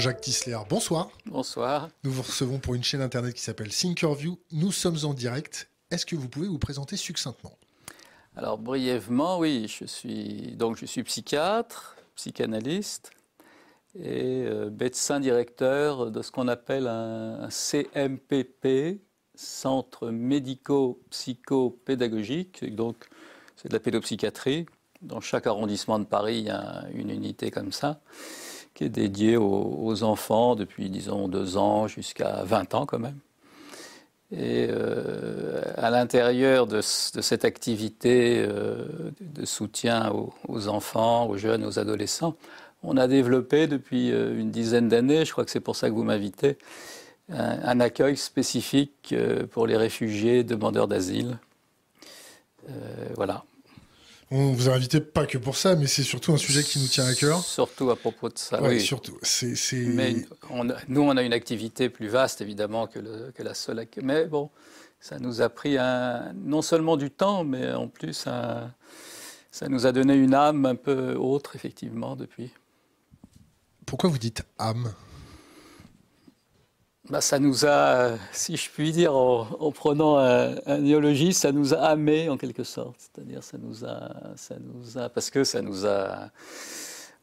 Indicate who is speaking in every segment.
Speaker 1: Jean-Jacques Tisler, bonsoir.
Speaker 2: Bonsoir.
Speaker 1: Nous vous recevons pour une chaîne internet qui s'appelle Thinkerview. Nous sommes en direct. Est-ce que vous pouvez vous présenter succinctement?
Speaker 2: Alors brièvement, oui, je suis donc je suis psychiatre, psychanalyste et euh, médecin directeur de ce qu'on appelle un, CMPP, Centre médico-psycho-pédagogique. Donc c'est de la pédopsychiatrie. Dans chaque arrondissement de Paris, il y a une unité comme ça qui est dédiée aux, enfants depuis, disons, deux ans jusqu'à 20 ans quand même. Et euh, à l'intérieur de, cette activité euh, de soutien aux, enfants, aux jeunes, aux adolescents, on a développé depuis euh, une dizaine d'années, je crois que c'est pour ça que vous m'invitez, un, accueil spécifique pour les réfugiés demandeurs d'asile. voilà.
Speaker 1: On vous a invité pas que pour ça, mais c'est surtout un sujet qui nous tient à cœur.
Speaker 2: Surtout à propos de ça.
Speaker 1: oui, surtout. C'est,
Speaker 2: Mais nous, on a une activité plus vaste, évidemment, que, que la seule. Mais bon, ça nous a pris un, non seulement du temps, mais en plus, ça nous a donné une âme un peu autre, effectivement, depuis.
Speaker 1: Pourquoi vous dites âme?
Speaker 2: Bah, ça nous a, si je puis dire, en, prenant un, un, ça nous a amé en quelque sorte. C'est-à-dire, ça nous a, ça nous a, parce que ça nous a.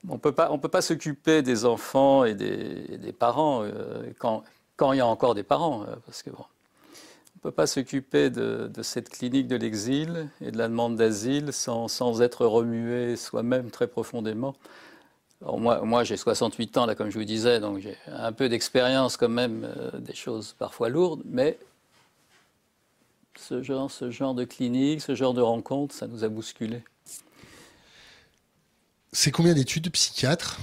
Speaker 2: On peut pas, on peut pas s'occuper des enfants et des, parents euh, quand, quand il y a encore des parents, euh, parce que bon, on peut pas s'occuper de, de, cette clinique de l'exil et de la demande d'asile sans, sans être remué soi-même très profondément moi, moi j'ai 68 ans, là, comme je vous disais, donc j'ai un peu d'expérience quand même, euh, des choses parfois lourdes, mais ce genre, ce genre de clinique, ce genre de rencontre, ça nous a bousculé.
Speaker 1: C'est combien d'études psychiatre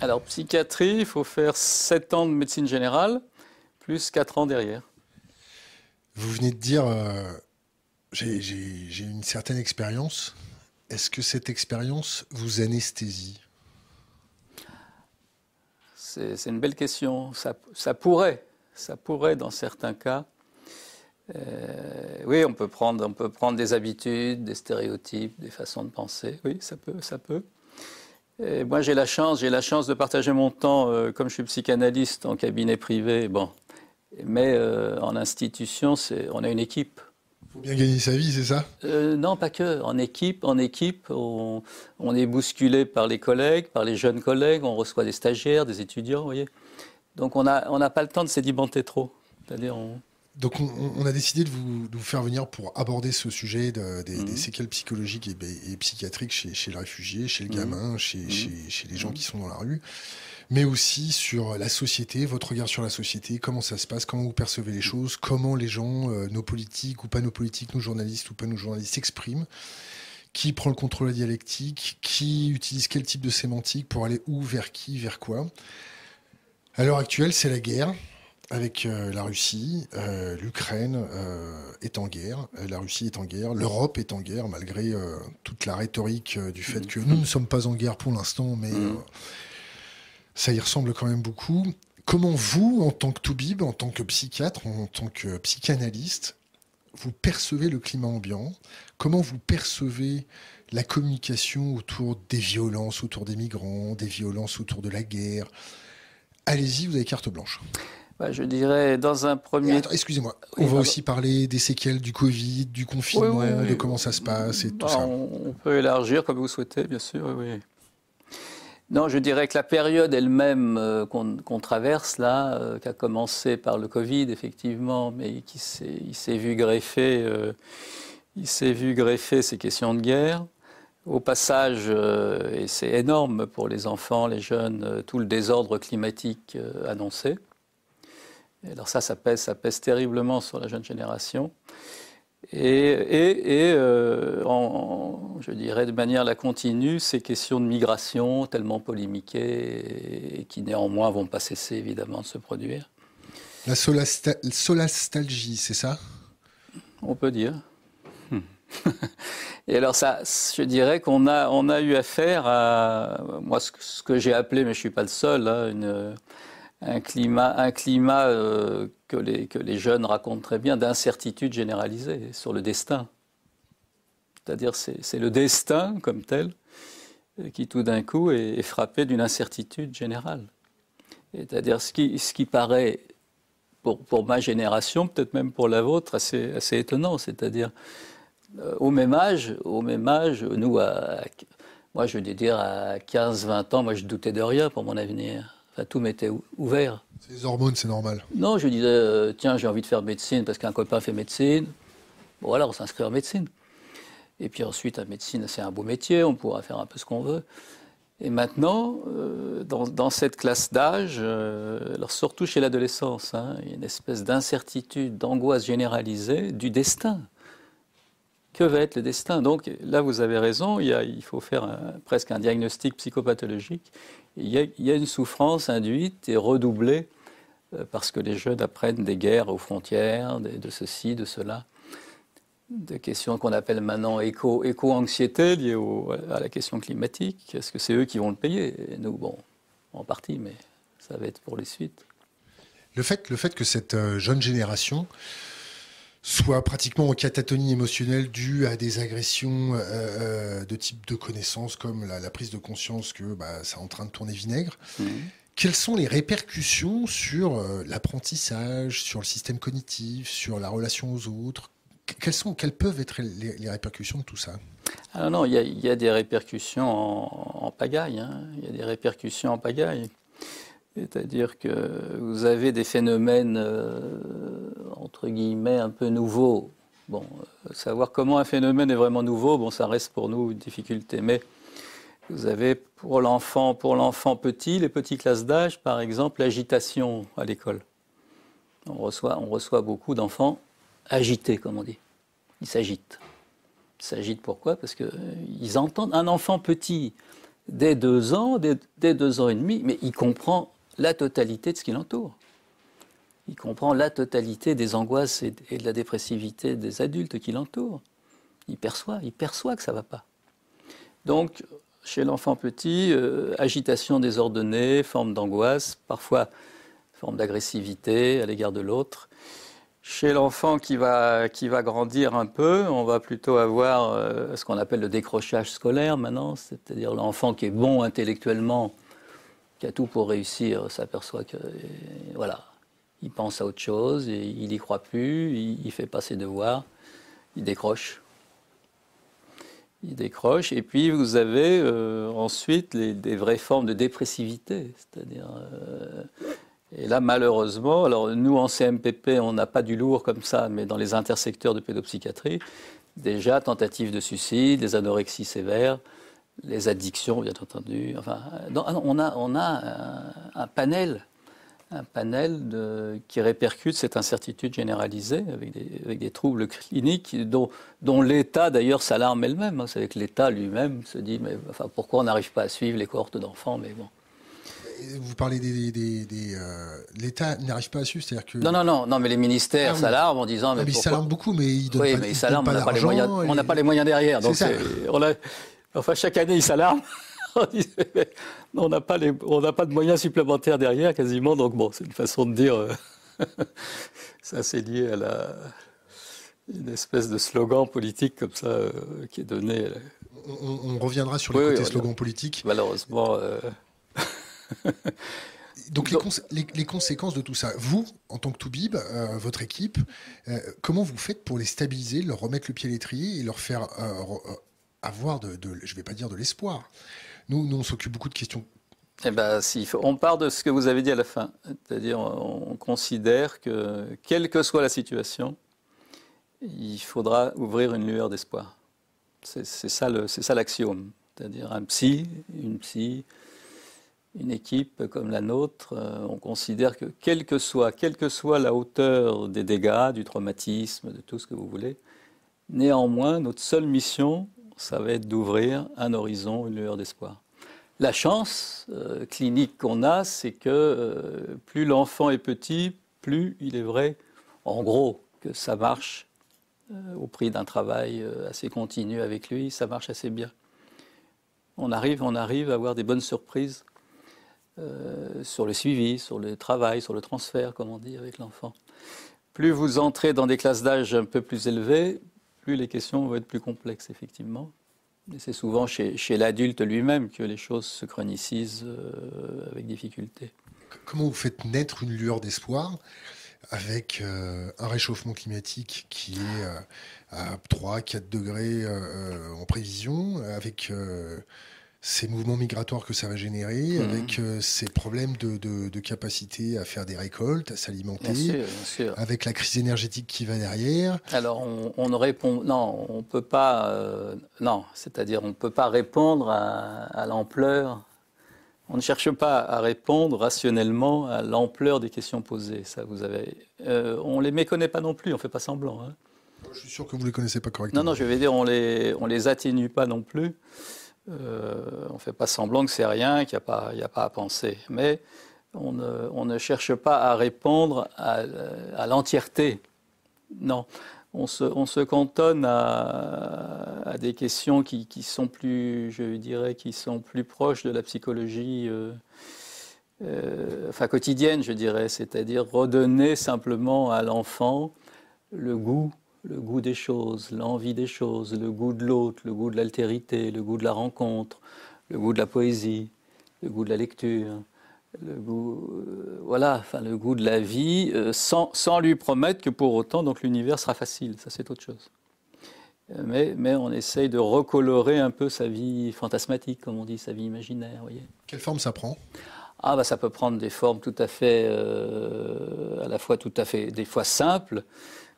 Speaker 2: Alors, psychiatrie, il faut faire 7 ans de médecine générale, plus 4 ans derrière.
Speaker 1: Vous venez de dire, euh, j'ai une certaine expérience. Est-ce que cette expérience vous anesthésie?
Speaker 2: C'est une belle question. Ça, pourrait, ça pourrait dans certains cas. Euh, oui, on peut, prendre, on peut prendre des habitudes, des stéréotypes, des façons de penser. Oui, ça peut, ça peut. Et moi, j'ai la chance, j'ai la chance de partager mon temps, euh, comme je suis psychanalyste en cabinet privé. Bon, mais euh, en institution, on a une équipe
Speaker 1: faut bien gagner sa vie, c'est ça?
Speaker 2: Euh, Non, pas que. En équipe, en équipe, on, est bousculé par les collègues, par les jeunes collègues. On reçoit des stagiaires, des étudiants, vous voyez. Donc on n'a on pas le temps de sédimenter trop. C'est-à-dire
Speaker 1: Donc on, a décidé de vous, faire venir pour aborder ce sujet des, mhm. séquelles psychologiques et, psychiatriques chez, chez, le réfugié, chez le mhm. gamin, chez, mhm. chez, chez, les gens qui sont dans la rue mais aussi sur la société, votre regard sur la société, comment ça se passe, comment vous percevez les choses, comment les gens, euh, nos politiques ou pas nos politiques, nos journalistes ou pas nos journalistes s'expriment, qui prend le contrôle de la dialectique, qui utilise quel type de sémantique pour aller où, vers qui, vers quoi. À l'heure actuelle, c'est la guerre avec euh, la Russie, euh, l'Ukraine est en guerre, la Russie est en guerre, l'Europe est en guerre, malgré toute la rhétorique du fait que nous ne sommes pas en guerre pour l'instant, mais mmh ça y ressemble quand même beaucoup. Comment vous, en tant que Toubib, en tant que psychiatre, en tant que psychanalyste, vous percevez le climat ambiant? Comment vous percevez la communication autour des violences, autour des migrants, des violences autour de la guerre? Allez-y, vous avez carte blanche.
Speaker 2: Bah, je dirais dans un premier.
Speaker 1: Excusez-moi, on va aussi parler des séquelles du Covid, du confinement, de comment ça se passe et tout bah, ça.
Speaker 2: On peut élargir comme vous souhaitez, bien sûr, oui. Non, je dirais que la période elle-même euh, qu'on traverse là, euh, qui a commencé par le Covid effectivement, mais qui s'est vu greffer, euh, il s'est vu greffer ces questions de guerre. Au passage, et c'est énorme pour les enfants, les jeunes, tout le désordre climatique annoncé. alors ça, ça pèse, ça pèse terriblement sur la jeune génération. Et, euh, je dirais de manière la continue, ces questions de migration tellement polémiquées et, qui néanmoins vont pas cesser évidemment de se produire.
Speaker 1: La solastalgie, c'est ça?
Speaker 2: On peut dire. Hmm. et alors ça, je dirais qu'on a, on a eu affaire à, moi ce, que j'ai appelé, mais je suis pas le seul, hein, une un climat, euh, que, les, jeunes racontent très bien d'incertitude généralisée sur le destin. C'est-à-dire c'est le destin comme tel qui tout d'un coup est, frappé d'une incertitude générale. C'est-à-dire ce qui, paraît, pour, ma génération, peut-être même pour la vôtre, assez, assez étonnant. C'est-à-dire, euh, au même âge, au même âge, nous, à, moi, je veux dire, à 15-20 ans, moi, je doutais de rien pour mon avenir. Enfin, tout m'était ouvert.
Speaker 1: Les hormones, c'est normal.
Speaker 2: Non, je disais, euh, tiens, j'ai envie de faire médecine parce qu'un copain fait médecine. Bon, alors, on s'inscrit en médecine. Et puis ensuite, la médecine, c'est un beau métier, on pourra faire un peu ce qu'on veut. Et maintenant, euh, dans, cette classe d'âge, euh, alors surtout chez l'adolescence, hein, il y a une espèce d'incertitude, d'angoisse généralisée du destin. Que va être le destin? Donc là, vous avez raison, il, il faut faire presque un diagnostic psychopathologique. Il y, a, une souffrance induite et redoublée euh, parce que les jeunes apprennent des guerres aux frontières, de ceci, de cela des questions qu'on appelle maintenant éco-anxiété liées à la question climatique. Est-ce que c'est eux qui vont le payer? Nous, bon, en partie, mais ça va être pour les suites.
Speaker 1: Le fait, le fait que cette euh, jeune génération soit pratiquement en catatonie émotionnelle due à des agressions euh, euh, de type de connaissances comme la, prise de conscience que bah, c'est en train de tourner vinaigre. Mmh. Quelles sont les répercussions sur l'apprentissage, sur le système cognitif, sur la relation aux autres? Quelles, sont, quelles peuvent être les, répercussions de tout ça?
Speaker 2: Ah non, il y, a, des répercussions en, pagaille. Hein. Il y a des répercussions en pagaille. C'est-à-dire que vous avez des phénomènes, euh, entre guillemets, un peu nouveaux. Bon, euh, savoir comment un phénomène est vraiment nouveau, bon, ça reste pour nous une difficulté. Mais vous avez pour l'enfant, pour l'enfant petit, les petites classes d'âge, par exemple, l'agitation à l'école. On reçoit, on reçoit beaucoup d'enfants agité, comme on dit. Ils s'agitent. Ils s'agitent pourquoi? Parce qu'ils euh, entendent un enfant petit, dès deux ans, dès, deux ans et demi, mais il comprend la totalité de ce qui l'entoure. Il comprend la totalité des angoisses et, de la dépressivité des adultes qui l'entourent. Il perçoit, il perçoit que ça va pas. Donc, chez l'enfant petit, euh, agitation désordonnée, forme d'angoisse, parfois forme d'agressivité à l'égard de l'autre. Chez l'enfant qui va, qui va grandir un peu, on va plutôt avoir euh, ce qu'on appelle le décrochage scolaire maintenant, c'est-à-dire l'enfant qui est bon intellectuellement, qui a tout pour réussir, s'aperçoit que voilà, il pense à autre chose, il n'y croit plus, il, ne fait pas ses devoirs, il décroche. Il décroche, et puis vous avez euh, ensuite des vraies formes de dépressivité, c'est-à-dire euh, et là, malheureusement, alors nous en CMPP, on n'a pas du lourd comme ça, mais dans les intersecteurs de pédopsychiatrie, déjà tentatives de suicide, des anorexies sévères, les addictions, bien entendu. Enfin, on a, on a un, panel, un panel de, qui répercute cette incertitude généralisée avec des, avec des troubles cliniques dont, dont l'État d'ailleurs s'alarme elle-même. C'est avec l'État lui-même se dit mais enfin, pourquoi on n'arrive pas à suivre les cohortes d'enfants Mais bon
Speaker 1: vous parlez des. Euh, L'État n'arrive pas à suivre, c'est-à-dire que.
Speaker 2: Non, non, non, non, mais les ministères ah, s'alarment en disant.
Speaker 1: Mais, ah, mais ils s'alarment beaucoup, mais ils donnent
Speaker 2: oui,
Speaker 1: pas,
Speaker 2: mais ils s'alarment, on n'a pas, les moyens, on n'a pas les moyens derrière. Donc on a, enfin, chaque année, ils s'alarment. on n'a pas, les, on pas de moyens supplémentaires derrière, quasiment. Donc bon, c'est une façon de dire. Euh, ça, c'est lié à la une espèce de slogan politique comme ça euh, qui est donné.
Speaker 1: On, reviendra sur le côté slogan politique.
Speaker 2: Malheureusement.
Speaker 1: Donc, les, conséquences de tout ça, vous, en tant que Toubib, euh, votre équipe, euh, comment vous faites pour les stabiliser, leur remettre le pied à l'étrier et leur faire euh, avoir, de, je vais pas dire de l'espoir Nous, nous, on s'occupe beaucoup de questions.
Speaker 2: Eh ben, si, on part de ce que vous avez dit à la fin. C'est-à-dire, on, considère que, quelle que soit la situation, il faudra ouvrir une lueur d'espoir. C'est ça l'axiome. C'est-à-dire, un psy, une psy, une équipe comme la nôtre, euh, on considère que quelle que soit, quelle que soit la hauteur des dégâts, du traumatisme, de tout ce que vous voulez, néanmoins, notre seule mission, ça va être d'ouvrir un horizon, une lueur d'espoir. La chance euh, clinique qu'on a, c'est que euh, plus l'enfant est petit, plus il est vrai, en gros, que ça marche au prix d'un travail assez continu avec lui, ça marche assez bien. On arrive, on arrive à avoir des bonnes surprises euh, sur le suivi, sur le travail, sur le transfert, comme on dit avec l'enfant. Plus vous entrez dans des classes d'âge un peu plus élevées, les questions vont être plus complexes, effectivement. C'est souvent chez, l'adulte lui-même que les choses se chronicisent euh, avec difficulté.
Speaker 1: comment vous faites naître une lueur d'espoir avec un réchauffement climatique qui est à 3, 4 degrés en prévision, avec ces mouvements migratoires que ça va générer, mhm. avec euh, ces problèmes de, capacité à faire des récoltes, à s'alimenter, avec la crise énergétique qui va derrière.
Speaker 2: Alors on, ne répond, non, on peut pas, euh, non, c'est-à-dire on ne peut pas répondre à, l'ampleur. On ne cherche pas à répondre rationnellement à l'ampleur des questions posées. Ça, vous avez, euh, on les méconnaît pas non plus. On fait pas semblant. Hein.
Speaker 1: Je suis sûr que vous les connaissez pas correctement.
Speaker 2: Non, non, je vais dire, on les, on les atténue pas non plus. Euh, on ne fait pas semblant que c'est rien, qu'il n'y a, pas à penser. Mais on ne, cherche pas à répondre à, l'entièreté. Non. On se, cantonne à, des questions qui, sont plus, je dirais, qui sont plus proches de la psychologie, euh, euh, enfin quotidienne, je dirais, c'est-à-dire redonner simplement à l'enfant le goût le goût des choses, l'envie des choses, le goût de l'autre, le goût de l'altérité, le goût de la rencontre, le goût de la poésie, le goût de la lecture, le goût, euh, voilà, enfin le goût de la vie, euh, sans, sans, lui promettre que pour autant donc l'univers sera facile. Ça c'est autre chose. Euh, mais, mais, on essaye de recolorer un peu sa vie fantasmatique, comme on dit, sa vie imaginaire. Voyez.
Speaker 1: Quelle forme ça prend?
Speaker 2: Ah bah ça peut prendre des formes tout à fait, à la fois tout à fait, des fois simples,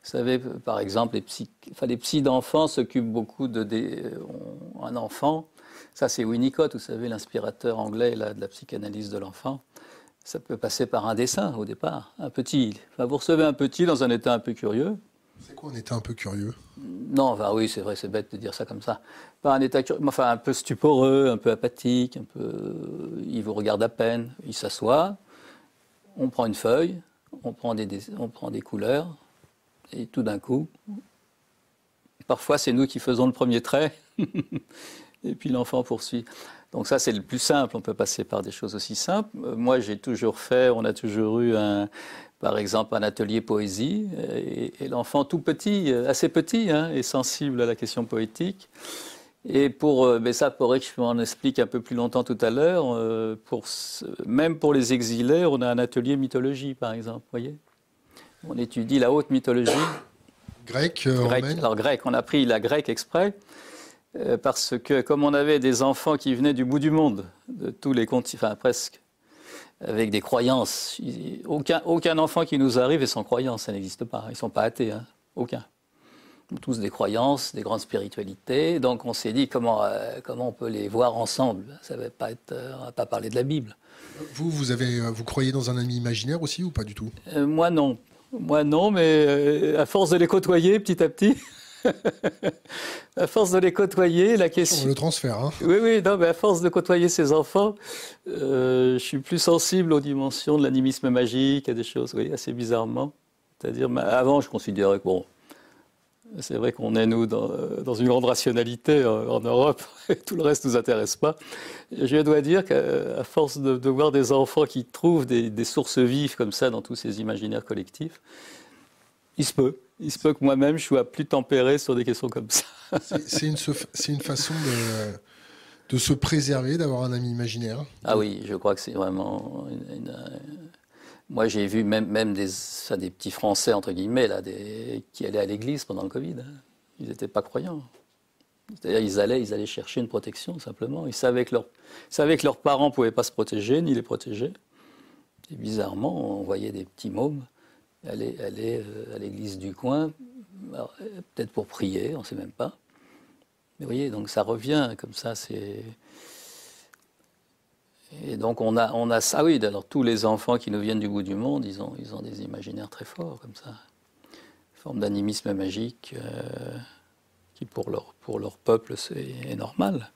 Speaker 2: vous savez, par exemple, les psy, enfin, les psys d'enfants s'occupent beaucoup de des, un enfant. Ça, c'est Winnicott, vous savez, l'inspirateur anglais de la psychanalyse de l'enfant. Ça peut passer par un dessin au départ, un petit. Enfin, vous recevez un petit dans un état un peu curieux.
Speaker 1: C'est quoi un état un peu curieux?
Speaker 2: Non, enfin oui, c'est vrai, c'est bête de dire ça comme ça. Pas un état curieux, enfin un peu stuporeux, un peu apathique, un peu. Il vous regarde à peine, il s'assoit, on prend une feuille, on prend des, on prend des couleurs, et tout d'un coup, parfois c'est nous qui faisons le premier trait, et puis l'enfant poursuit. Donc ça, c'est le plus simple. On peut passer par des choses aussi simples. Euh, moi, j'ai toujours fait, on a toujours eu, un, par exemple, un atelier poésie, et, l'enfant tout petit, euh, assez petit, hein, est sensible à la question poétique. Et pour, euh, mais ça pourrait que je m'en explique un peu plus longtemps tout à l'heure. Pour, même pour les exilés, on a un atelier mythologie, par exemple, voyez on étudie la haute mythologie.
Speaker 1: Grec, euh, grec
Speaker 2: Alors grec, on a pris la grecque exprès, euh, parce que comme on avait des enfants qui venaient du bout du monde, de tous les continents, enfin presque, avec des croyances, aucun, aucun enfant qui nous arrive est sans croyance, ça n'existe pas. Ils ne sont pas athées, hein. aucun. Tous des croyances, des grandes spiritualités. Donc on s'est dit comment, euh, comment on peut les voir ensemble. Ça ne va pas être, on va pas parler de la Bible.
Speaker 1: Vous, vous, avez, vous croyez dans un ami imaginaire aussi ou pas du tout?
Speaker 2: Moi non, moi non, mais euh, à force de les côtoyer petit à petit, à force de les côtoyer, la question.
Speaker 1: Le transfert, hein
Speaker 2: Oui, oui, non, mais à force de côtoyer ces enfants, euh, je suis plus sensible aux dimensions de l'animisme magique, à des choses, oui, assez bizarrement. C'est-à-dire, avant, je considérais que bon, c'est vrai qu'on est, nous, dans, une grande rationalité euh, en, Europe, et tout le reste ne nous intéresse pas. Je dois dire qu'à force de, voir des enfants qui trouvent des, sources vives comme ça dans tous ces imaginaires collectifs, il se peut. Il se peut que moi-même, je sois plus tempéré sur des questions comme ça.
Speaker 1: C'est une, une, façon de, de se préserver, d'avoir un ami imaginaire.
Speaker 2: Ah oui, je crois que c'est vraiment une moi, j'ai vu même, des, petits Français, entre guillemets, là, qui allaient à l'église pendant le Covid. Ils n'étaient pas croyants. C'est-à-dire, ils allaient, ils allaient chercher une protection, simplement. Ils savaient que, leurs parents ne pouvaient pas se protéger, ni les protéger. Et bizarrement, on voyait des petits mômes aller, euh, à l'église du coin, peut-être pour prier, on ne sait même pas. Mais vous voyez, donc ça revient comme ça, c'est... Et donc on a, on a ça, oui, alors tous les enfants qui nous viennent du bout du monde, ils ont, ils ont des imaginaires très forts comme ça. Une forme d'animisme magique euh, qui pour leur, pour leur peuple c'est normal.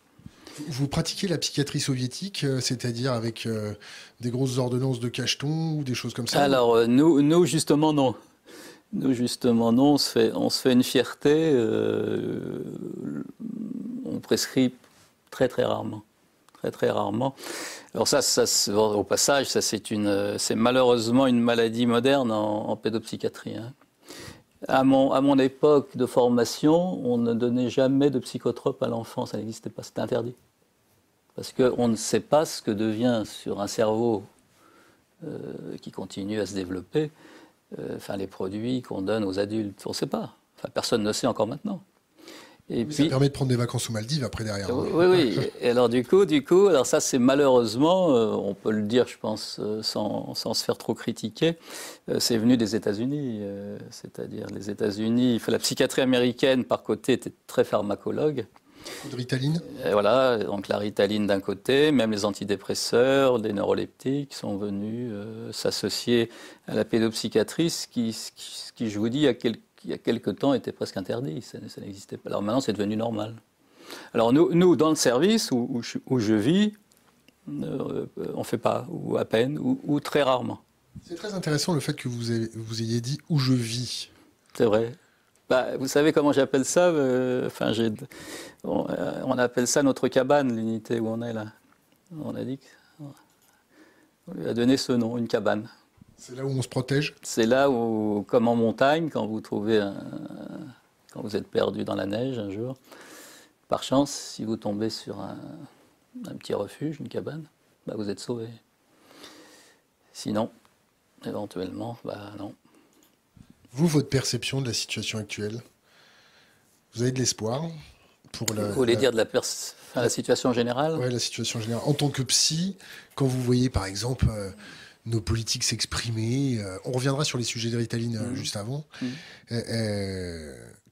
Speaker 1: Vous pratiquez la psychiatrie soviétique, euh, c'est-à-dire avec euh, des grosses ordonnances de cacheton ou des choses comme ça
Speaker 2: Alors nous, nous justement non. Nous justement non, on se fait, on se fait une fierté, on prescrit très très rarement très rarement. Alors ça, ça au passage, ça c'est malheureusement une maladie moderne en, pédopsychiatrie. Hein. À mon, à mon époque de formation, on ne donnait jamais de psychotrope à l'enfant, ça n'existait pas, c'était interdit. Parce qu'on ne sait pas ce que devient sur un cerveau qui continue à se développer. Enfin, les produits qu'on donne aux adultes, on ne sait pas. Personne ne sait encore maintenant.
Speaker 1: Et puis, ça permet de prendre des vacances aux Maldives après derrière.
Speaker 2: Hein. Oui, oui. Et alors du coup, du coup, alors ça c'est malheureusement, euh, on peut le dire, je pense, euh, sans, sans, se faire trop critiquer, euh, c'est venu des États-Unis. C'est-à-dire les États-Unis, la psychiatrie américaine par côté était très pharmacologue.
Speaker 1: De ritaline
Speaker 2: et Voilà, donc la ritaline d'un côté, même les antidépresseurs, les neuroleptiques sont venus s'associer à la pédopsychiatrie, ce qui, ce qui, je vous dis, a quelques il y a quelque temps était presque interdit, ça, n'existait pas. Alors maintenant, c'est devenu normal. Alors nous, nous dans le service où, où, je, vis, euh, on ne fait pas, ou à peine, ou, très rarement.
Speaker 1: C'est très intéressant le fait que vous, vous ayez dit où je vis.
Speaker 2: C'est vrai. Bah, vous savez comment j'appelle ça euh, enfin, on, euh, on, appelle ça notre cabane, l'unité où on est là. On a dit qu'on lui a donné ce nom, une cabane.
Speaker 1: C'est là où on se protège
Speaker 2: C'est là où, comme en montagne, quand vous trouvez un, quand vous êtes perdu dans la neige un jour, par chance, si vous tombez sur un, petit refuge, une cabane, bah vous êtes sauvé. Sinon, éventuellement, bah non.
Speaker 1: Vous, votre perception de la situation actuelle, vous avez de l'espoir
Speaker 2: pour la. Vous voulez dire de la, la situation générale?
Speaker 1: Oui, la situation générale. En tant que psy, quand vous voyez par exemple. Euh, nos politiques s'exprimer. Euh, on reviendra sur les sujets de Ritaline euh, mmh. juste avant. Mmh.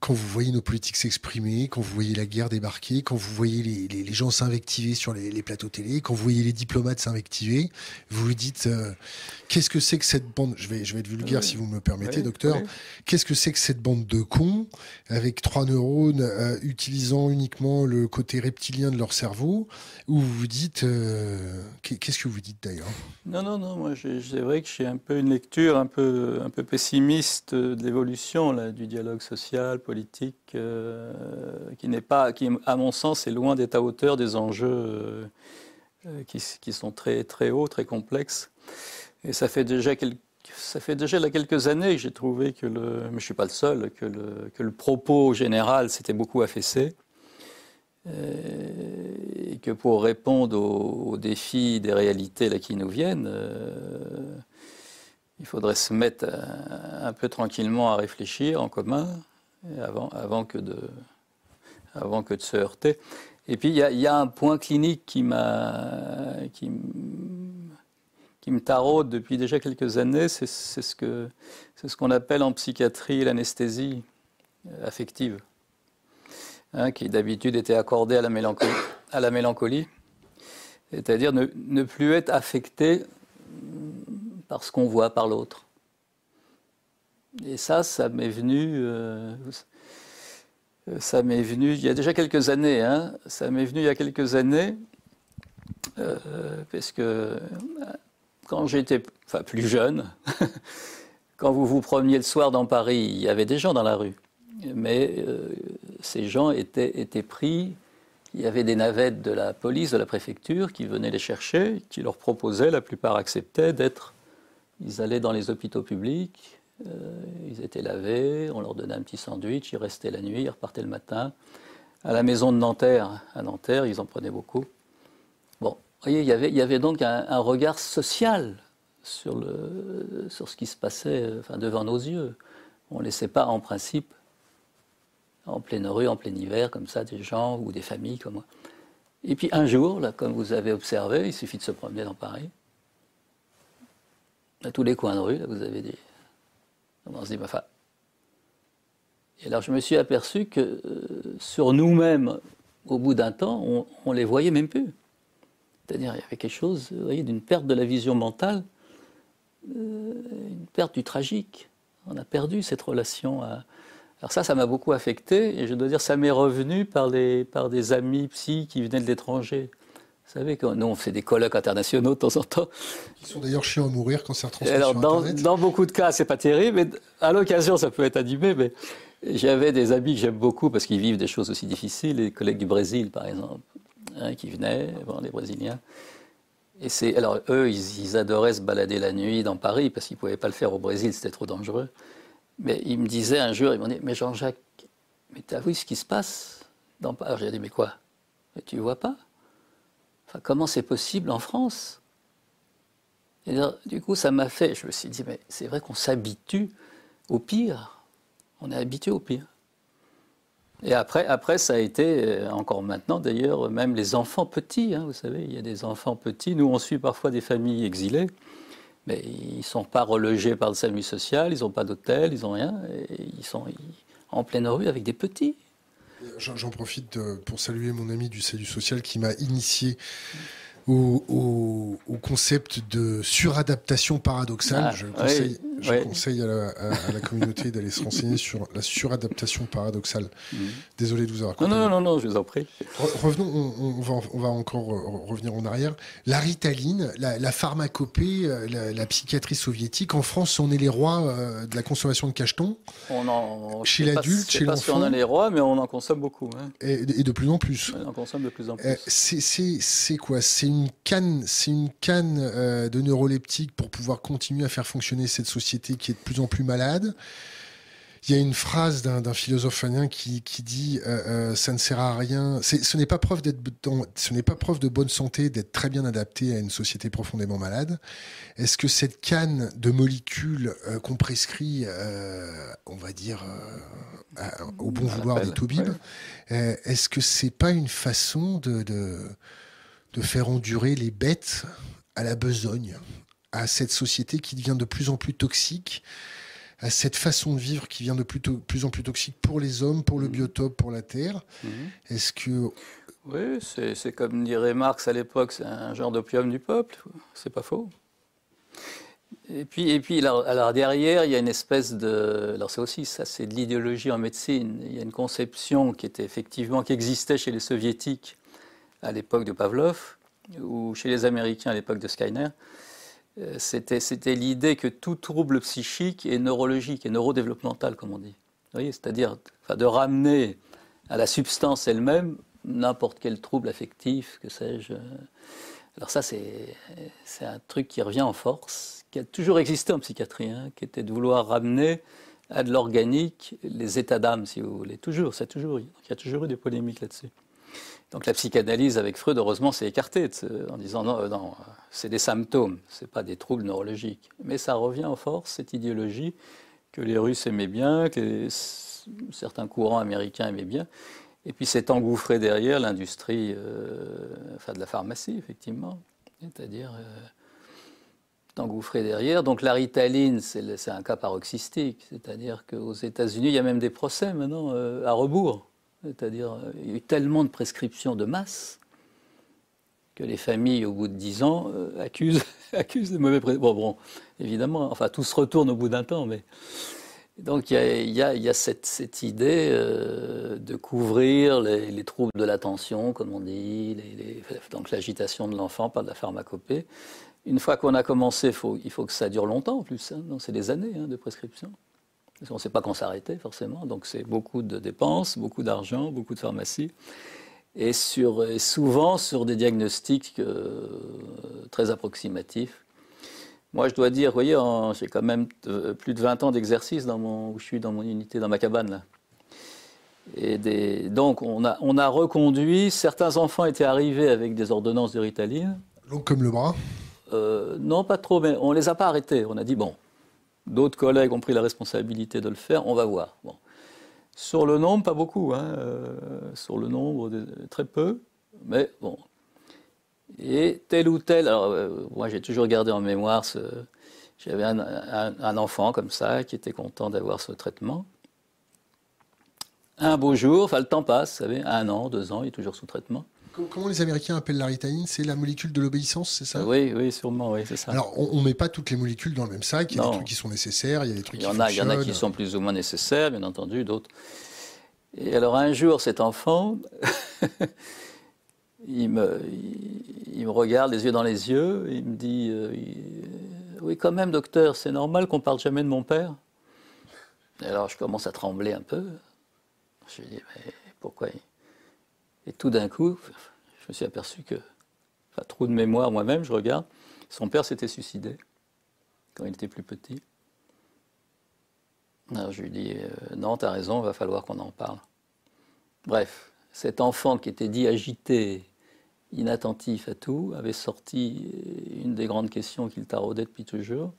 Speaker 1: Euh, quand vous voyez nos politiques s'exprimer, quand vous voyez la guerre débarquer, quand vous voyez les, les, gens s'invectiver sur les, les, plateaux télé, quand vous voyez les diplomates s'invectiver, vous vous dites qu'est-ce que c'est que cette bande Je vais, je vais être vulgaire si vous me permettez, docteur. Qu'est-ce que c'est que cette bande de cons avec trois neurones utilisant uniquement le côté reptilien de leur cerveau Où vous vous dites qu'est-ce que vous dites d'ailleurs?
Speaker 2: Non, non, non. Moi, c'est vrai que j'ai un peu une lecture un peu, un peu pessimiste de l'évolution du dialogue social, politique, euh, qui n'est pas, qui à mon sens est loin d'être à hauteur des enjeux euh, qui, qui, sont très très hauts, très complexes. Et ça fait déjà quelques ça fait déjà là, quelques années que j'ai trouvé que mais je ne suis pas le seul, que le, que le propos général s'était beaucoup affaissé. Euh, et que pour répondre aux, défis des réalités là, qui nous viennent, il faudrait se mettre un peu tranquillement à réfléchir en commun, avant, que de, avant que de se heurter. Et puis, il y, a un point clinique qui, me taraude depuis déjà quelques années, c'est, ce, c'est ce qu'on appelle en psychiatrie l'anesthésie affective, hein, qui d'habitude était accordée à la mélancolie. C'est-à-dire ne, ne, plus être affecté par ce qu'on voit par l'autre. Et ça, ça m'est venu, euh, ça m'est venu il y a déjà quelques années. Hein, ça m'est venu il y a quelques années, euh, parce que quand j'étais, enfin plus jeune, quand vous vous promeniez le soir dans Paris, il y avait des gens dans la rue, mais euh, ces gens étaient, étaient pris. Il y avait des navettes de la police, de la préfecture, qui venaient les chercher, qui leur proposaient, la plupart acceptaient d'être. Ils allaient dans les hôpitaux publics, euh, ils étaient lavés, on leur donnait un petit sandwich, ils restaient la nuit, ils repartaient le matin. À la maison de Nanterre, à Nanterre, ils en prenaient beaucoup. Bon, vous voyez, il y avait, donc un, regard social sur, ce qui se passait enfin, devant nos yeux. On ne laissait pas, en principe, en pleine rue, en plein hiver, comme ça, des gens ou des familles comme moi. Et puis un jour, là, comme vous avez observé, il suffit de se promener dans Paris. À tous les coins de rue, vous avez des, on se dit, enfin. Et alors je me suis aperçu que euh, sur nous-mêmes, au bout d'un temps, on, ne les voyait même plus. C'est-à-dire, il y avait quelque chose, vous voyez, d'une perte de la vision mentale, euh, une perte du tragique. On a perdu cette relation. Alors ça, ça m'a beaucoup affecté, et je dois dire, ça m'est revenu par, les, par des amis psy qui venaient de l'étranger. Vous savez que nous, on fait des colloques internationaux de temps en temps.
Speaker 1: Ils sont d'ailleurs chiants à mourir quand c'est retransmis
Speaker 2: Alors, dans, dans, beaucoup de cas, c'est pas terrible, mais à l'occasion, ça peut être animé. Mais j'avais des amis que j'aime beaucoup parce qu'ils vivent des choses aussi difficiles, les collègues du Brésil, par exemple, hein, qui venaient, bon, les Brésiliens. Et c'est, alors, eux, ils, adoraient se balader la nuit dans Paris parce qu'ils ne pouvaient pas le faire au Brésil, c'était trop dangereux. Mais ils me disaient un jour, ils m'ont dit Mais Jean-Jacques, mais tu as vu ce qui se passe dans Paris? J'ai dit Mais quoi? Mais tu vois pas? Comment c'est possible en France? Du coup, ça m'a fait, je me suis dit, mais c'est vrai qu'on s'habitue au pire. On est habitué au pire. Et après, ça a été, euh, encore maintenant d'ailleurs, même les enfants petits, hein, vous savez, il y a des enfants petits. Nous, on suit parfois des familles exilées, mais ils ne sont pas relogés par le SAMU social, ils n'ont pas d'hôtel, ils n'ont rien. Ils sont en pleine rue avec des petits.
Speaker 1: J'en profite pour saluer mon ami du SAMU social qui m'a initié au, concept de suradaptation paradoxale. Ah, je conseille, je conseille à, la, communauté d'aller se renseigner sur la suradaptation paradoxale. Mhm. Désolé de vous avoir
Speaker 2: Non, non, non, non, je vous en prie.
Speaker 1: revenons, on, va, on, va, encore revenir en arrière. La ritaline, la, pharmacopée, euh, la, psychiatrie soviétique, en France, on est les rois euh, de la consommation de cachetons.
Speaker 2: On en,
Speaker 1: chez l'adulte, chez l'enfant. Si on
Speaker 2: est les rois, mais on en consomme beaucoup. Hein.
Speaker 1: Et, de plus en plus.
Speaker 2: On en consomme de plus en plus.
Speaker 1: C'est quoi? C'est une canne, c'est une canne euh, de neuroleptique pour pouvoir continuer à faire fonctionner cette société qui est de plus en plus malade. Il y a une phrase d'un philosophe indien qui, dit euh, euh, ça ne sert à rien. Ce n'est pas preuve d'être ce n'est pas preuve de bonne santé d'être très bien adapté à une société profondément malade. Est-ce que cette canne de molécules qu'on prescrit, on va dire au bon vouloir des toubibs, est-ce que c'est pas une façon de de faire endurer les bêtes à la besogne, à cette société qui devient de plus en plus toxique, à cette façon de vivre qui devient de plus, en plus toxique pour les hommes, pour le mmh. biotope, pour la terre. Mmh. Est-ce que...
Speaker 2: Oui, c'est comme dirait Marx à l'époque, c'est un genre d'opium du peuple, c'est pas faux. Et puis, et puis alors, derrière, il y a une espèce de. Alors, c'est aussi ça, c'est de l'idéologie en médecine. Il y a une conception qui était effectivement, qui existait chez les soviétiques, à l'époque de Pavlov, ou chez les Américains à l'époque de Skyner, euh, c'était l'idée que tout trouble psychique est neurologique et neurodéveloppemental, comme on dit. C'est-à-dire de ramener à la substance elle-même n'importe quel trouble affectif, que sais-je. Alors ça, c'est un truc qui revient en force, qui a toujours existé en psychiatrie, hein, qui était de vouloir ramener à de l'organique les états d'âme, si vous voulez. Toujours, c'est toujours. il y a toujours eu des polémiques là-dessus. Donc la psychanalyse avec Freud, heureusement, s'est écartée en disant non, euh, non c'est des symptômes, ce n'est pas des troubles neurologiques. Mais ça revient en force, cette idéologie que les Russes aimaient bien, que certains courants américains aimaient bien. Et puis c'est engouffré derrière l'industrie euh, enfin de la pharmacie, effectivement. C'est-à-dire euh, engouffré derrière. Donc la ritaline, c'est un cas paroxystique. C'est-à-dire qu'aux États-Unis, il y a même des procès maintenant à rebours c'est-à-dire, euh, il y a eu tellement de prescriptions de masse que les familles, au bout de dix ans, euh, accusent, accusent de mauvais Bon, bon, évidemment, enfin, tout se retourne au bout d'un temps, mais. Donc, il y a, cette, idée euh, de couvrir les, troubles de l'attention, comme on dit, donc l'agitation de l'enfant par de la pharmacopée. Une fois qu'on a commencé, il faut que ça dure longtemps en plus. Hein. c'est des années hein, de prescription. On ne sait pas quand s'arrêter, forcément. Donc, c'est beaucoup de dépenses, beaucoup d'argent, beaucoup de pharmacie. Et, sur, souvent sur des diagnostics euh, très approximatifs. Moi, je dois dire, vous voyez, j'ai quand même plus de 20 ans d'exercice où je suis dans mon unité, dans ma cabane, là. Et des, donc, on a, on a reconduit. Certains enfants étaient arrivés avec des ordonnances de Ritaline.
Speaker 1: Donc, comme le bras
Speaker 2: euh, Non, pas trop, mais on ne les a pas arrêtés. On a dit, bon, D'autres collègues ont pris la responsabilité de le faire, on va voir. Sur le nombre, pas beaucoup. Hein, euh, sur le nombre, très peu. Mais bon. Et tel ou tel. Alors, euh, moi, j'ai toujours gardé en mémoire. J'avais un, enfant comme ça qui était content d'avoir ce traitement. Un beau jour, enfin le temps passe, vous savez, un an, deux ans, il est toujours sous traitement.
Speaker 1: Comment les Américains appellent la ritaline C'est la molécule de l'obéissance, c'est ça?
Speaker 2: Oui, oui, sûrement, oui, c'est ça.
Speaker 1: Alors, on ne met pas toutes les molécules dans le même sac. Il y a des trucs qui sont nécessaires, il y a des trucs
Speaker 2: il y
Speaker 1: en a,
Speaker 2: Il y en a qui sont plus ou moins nécessaires, bien entendu, d'autres. Et alors, un jour, cet enfant, il, me, il, me regarde les yeux dans les yeux, il me dit euh, Oui, quand même, docteur, c'est normal qu'on parle jamais de mon père? Et alors, je commence à trembler un peu. Je lui dis Mais pourquoi et tout d'un coup, je me suis aperçu que, enfin, trou de mémoire moi-même, je regarde, son père s'était suicidé quand il était plus petit. Alors je lui dis, euh, non, tu as raison, va falloir qu'on en parle. Bref, cet enfant qui était dit agité inattentif à tout, avait sorti une des grandes questions qu'il taraudait depuis toujours.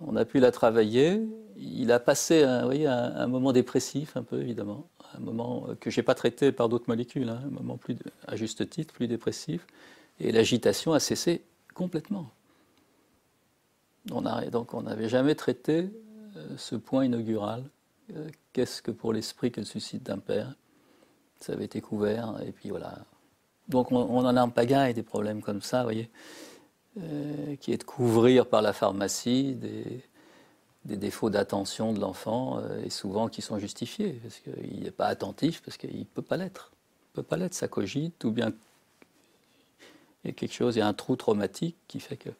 Speaker 2: On a pu la travailler. Il a passé un, moment dépressif, un peu évidemment, un moment que je n'ai pas traité par d'autres molécules, hein, un moment plus, à juste titre, plus dépressif. Et l'agitation a cessé complètement. On donc on n'avait jamais traité euh, ce point inaugural. Euh, qu'est-ce que pour l'esprit que le suicide d'un père? Ça avait été couvert, et puis voilà. Donc on, en a en pagaille des problèmes comme ça, vous voyez, euh, qui est de couvrir par la pharmacie des, défauts d'attention de l'enfant, et souvent qui sont justifiés, parce qu'il n'est pas attentif, parce qu'il ne peut pas l'être. Il ne peut pas l'être, ça cogite, ou bien il y a quelque chose, il y a un trou traumatique qui fait que...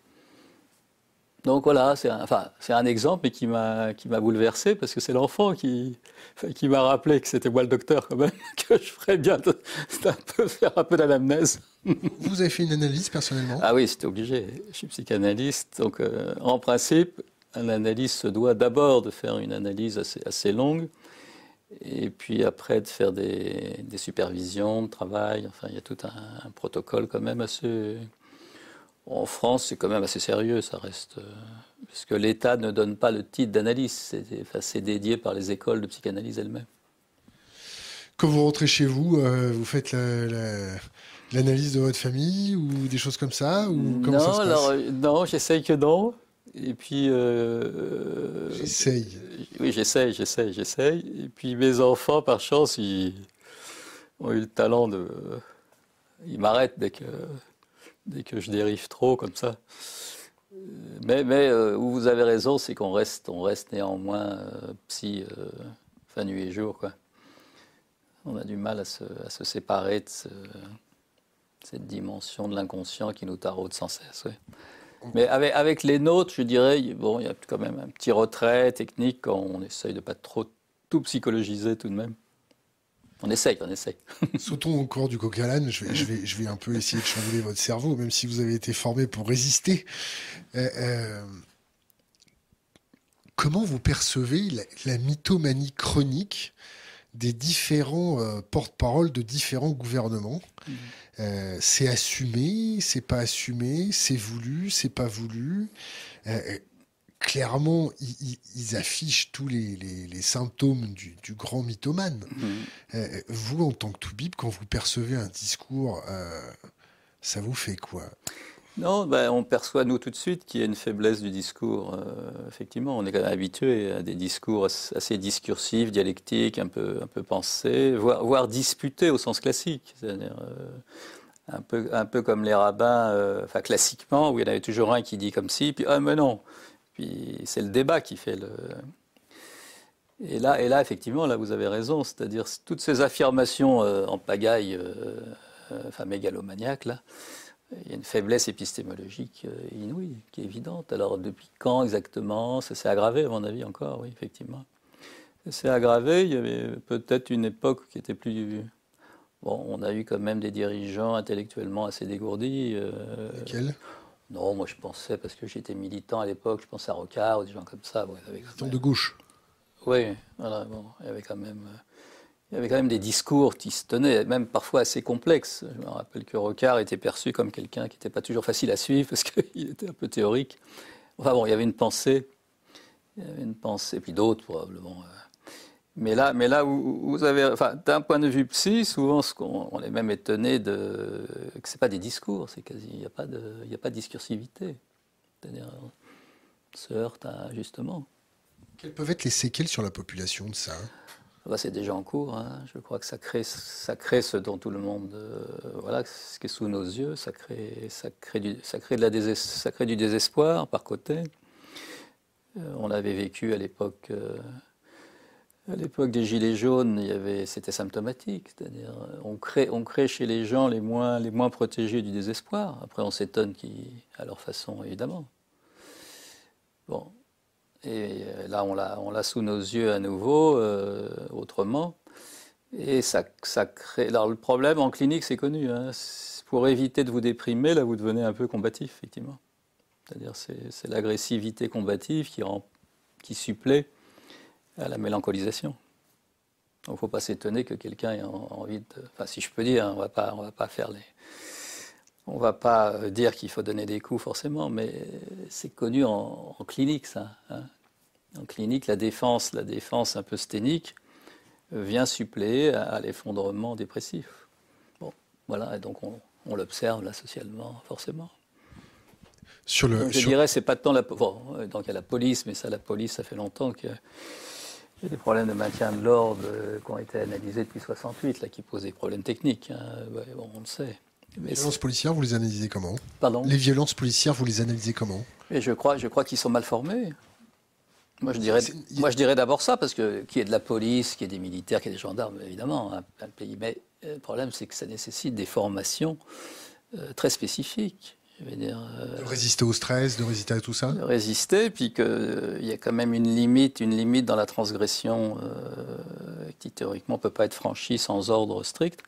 Speaker 2: Donc voilà, c'est un, enfin, un exemple, mais qui m'a, qui m'a bouleversé, parce que c'est l'enfant qui, qui m'a rappelé que c'était moi le docteur, quand même, que je ferais bien de, un peu, faire un peu d'anamnèse.
Speaker 1: Vous avez fait une analyse personnellement?
Speaker 2: Ah oui, c'était obligé. Je suis psychanalyste, donc euh, en principe, un analyste se doit d'abord de faire une analyse assez, assez longue, et puis après de faire des, des, supervisions de travail. Enfin, il y a tout un, un protocole quand même assez en France, c'est quand même assez sérieux, ça reste. Euh, parce que l'État ne donne pas le titre d'analyse, c'est dédié par les écoles de psychanalyse elles-mêmes.
Speaker 1: Quand vous rentrez chez vous, euh, vous faites l'analyse de votre famille ou des choses comme ça ou
Speaker 2: Non, ça alors, euh, non, j'essaye que non. Et puis.
Speaker 1: j'essaye.
Speaker 2: Oui, j'essaye, j'essaye, j'essaye. Et puis mes enfants, par chance, ils ont eu le talent de. Ils m'arrêtent dès que dès que je dérive trop comme ça. Mais, mais euh, où vous avez raison, c'est qu'on reste, on reste néanmoins euh, psy euh, fin nuit et jour. Quoi. On a du mal à se, à se séparer de cette dimension de l'inconscient qui nous taraude sans cesse. Mais avec, avec, les nôtres, je dirais, bon, il y a quand même un petit retrait technique quand on essaye de ne pas trop tout psychologiser tout de même. On essaye, on essaye.
Speaker 1: Sautons au corps du coq à Je vais, je, vais, je vais un peu essayer de chambouler votre cerveau, même si vous avez été formé pour résister. Euh, euh, comment vous percevez la, mythomanie chronique des différents euh, porte-parole de différents gouvernements mmh. C'est assumé, c'est pas assumé, c'est voulu, c'est pas voulu clairement, ils, affichent tous les, symptômes du, grand mythomane. Euh, vous, en tant que Toubib, quand vous percevez un discours, euh, ça vous fait quoi?
Speaker 2: Non, ben, on perçoit nous tout de suite qu'il y a une faiblesse du discours. Euh, effectivement, on est quand même habitué à des discours assez discursifs, dialectiques, un peu, un peu pensés, voire, disputés au sens classique. C'est-à-dire un, peu, un peu comme les rabbins, enfin classiquement, où il y en avait toujours un qui dit comme si, puis ah mais non, puis c'est le débat qui fait le. Et là, et là, effectivement, là, vous avez raison. C'est-à-dire toutes ces affirmations euh, en pagaille, euh, euh, enfin mégalomaniaque, là, il y a une faiblesse épistémologique inouïe, qui est évidente. Alors, depuis quand exactement? Ça s'est aggravé, à mon avis, encore, oui, effectivement. Ça s'est aggravé. Il y avait peut-être une époque qui était plus. Bon, on a eu quand même des dirigeants intellectuellement assez dégourdis.
Speaker 1: Lesquels?
Speaker 2: Non, moi je pensais, parce que j'étais militant à l'époque, je pensais à Rocard ou des gens comme ça. Bon,
Speaker 1: de gauche
Speaker 2: Oui, voilà, bon, il y avait quand même. Il y avait quand même des discours qui se tenaient, même parfois assez complexes. Je me rappelle que Rocard était perçu comme quelqu'un qui n'était pas toujours facile à suivre parce qu'il était un peu théorique. Enfin bon, il y avait une pensée, il y avait une pensée, puis d'autres probablement. Euh, mais là, mais là vous avez, d'un point de vue psy, souvent, on est même étonné de que c'est pas des discours, c'est quasi, il n'y a pas de, il a pas discursivité. C'est-à-dire, se heurte à justement.
Speaker 1: Quelles peuvent être les séquelles sur la population de ça?
Speaker 2: C'est déjà en cours. Hein. Je crois que ça crée, ça crée ce dont tout le monde, euh, voilà, ce qui est sous nos yeux. Ça crée, ça crée du, ça crée de la ça crée du désespoir par côté. Euh, on avait vécu à l'époque. Euh, à l'époque des Gilets jaunes, il y avait, c'était symptomatique, c'est-à-dire on crée, on crée chez les gens les moins, les moins protégés du désespoir. Après, on s'étonne qu'ils, à leur façon, évidemment. Bon, et là, on l'a, sous nos yeux à nouveau, euh, autrement. Et ça, ça crée. Alors, le problème en clinique, c'est connu. Hein. Pour éviter de vous déprimer, là, vous devenez un peu combatif, effectivement. C'est-à-dire, c'est, l'agressivité combative qui, qui supplée à la mélancolisation. Donc il ne faut pas s'étonner que quelqu'un ait envie de... Enfin, si je peux dire, on ne va pas faire les... on ne va pas dire qu'il faut donner des coups forcément, mais c'est connu en, clinique, ça. Hein. En clinique, la défense, la défense un peu sténique vient suppléer à, l'effondrement dépressif. Bon, voilà, et donc on, l'observe là socialement, forcément. Sur le, je dirais, c'est pas tant la. Bon, donc il y a la police, mais ça, la police, ça fait longtemps qu'il y a des problèmes de maintien de l'ordre euh, qui ont été analysés depuis 68, là, qui posent des problèmes techniques. Hein. bon, on le sait.
Speaker 1: Les violences policières, vous les analysez comment?
Speaker 2: Pardon?
Speaker 1: Les violences policières, vous les analysez comment?
Speaker 2: Je crois, je crois qu'ils sont mal formés. Moi, je dirais, moi, je dirais d'abord ça, parce que qui est de la police, qui est des militaires, qui est des gendarmes, évidemment, un, pays. Mais euh, le problème, c'est que ça nécessite des formations euh, très spécifiques.
Speaker 1: Je veux dire, euh, de résister au stress, de résister à tout ça?
Speaker 2: De résister, puis qu'il y a quand même une limite, une limite dans la transgression qui théoriquement ne peut pas être franchie sans ordre strict.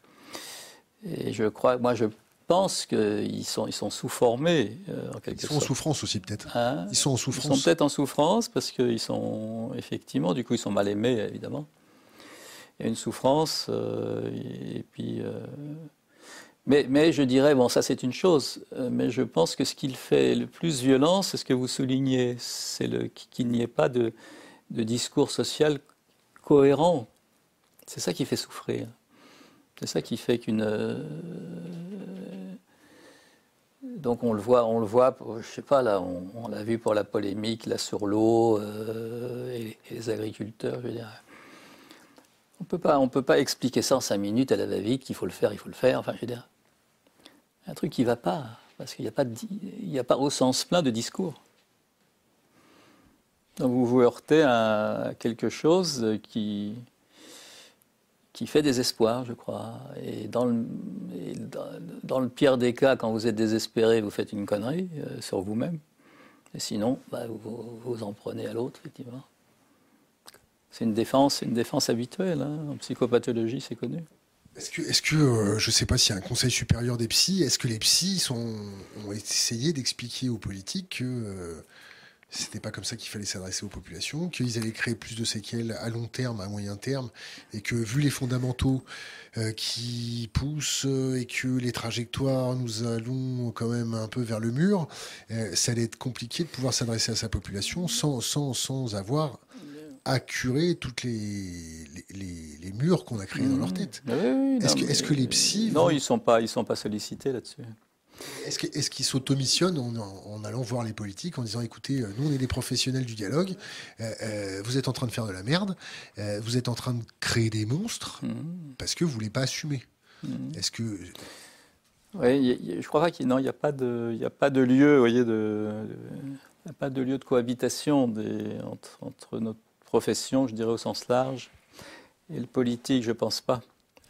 Speaker 2: Et je crois, moi je pense qu'ils sont, ils sont sous-formés,
Speaker 1: euh, en quelque Ils sont en souffrance aussi, peut-être.
Speaker 2: Hein ils sont en souffrance. Ils sont peut-être en souffrance parce qu'ils sont, effectivement, du coup, ils sont mal aimés, évidemment. Il y a une souffrance, euh, et puis. Euh, mais, mais, je dirais, bon, ça c'est une chose, mais je pense que ce qu'il fait le plus violent, c'est ce que vous soulignez, c'est qu'il n'y ait pas de, de discours social cohérent. C'est ça qui fait souffrir. C'est ça qui fait qu'une donc on le voit, on le voit, je sais pas là, on, l'a vu pour la polémique là sur l'eau euh, et, les agriculteurs. Je veux dire, on peut pas, on peut pas expliquer ça en cinq minutes à la va-vite qu'il faut le faire, il faut le faire. Enfin, je veux dire, un truc qui va pas parce qu'il n'y a pas, il a pas au sens plein de discours. Donc vous vous heurtez à quelque chose qui qui fait désespoir, je crois. Et dans le, pire des cas, quand vous êtes désespéré, vous faites une connerie euh, sur vous-même. Et sinon, bah, vous, vous, en prenez à l'autre, effectivement. C'est une défense, une défense habituelle. Hein. En psychopathologie, c'est connu.
Speaker 1: Est-ce que, est que euh, je ne sais pas s'il y a un conseil supérieur des psys, est-ce que les psys ont essayé d'expliquer aux politiques que euh, c'était pas comme ça qu'il fallait s'adresser aux populations, qu'ils allaient créer plus de séquelles à long terme, à moyen terme, et que vu les fondamentaux euh, qui poussent euh, et que les trajectoires nous allons quand même un peu vers le mur, euh, ça allait être compliqué de pouvoir s'adresser à sa population sans, sans, sans avoir à curer toutes les, les, les, murs qu'on a créés dans leur mmh. tête. est-ce, que, est-ce que les psys...
Speaker 2: Non, ils ne sont, pas, ils sont pas sollicités là-dessus.
Speaker 1: Est-ce qu'ils s'automissionnent en, en, allant voir les politiques en disant écoutez, euh, nous on est des professionnels du dialogue, euh, euh, vous êtes en train de faire de la merde, vous êtes en train de créer des monstres mmh. parce que vous ne voulez pas assumer mmh. Est-ce que.
Speaker 2: Oui, je crois pas qu'il n'y a, pas de, a pas de lieu, voyez, de, a pas de lieu de cohabitation des, entre, entre, notre profession, je dirais au sens large, et le politique, je ne pense pas.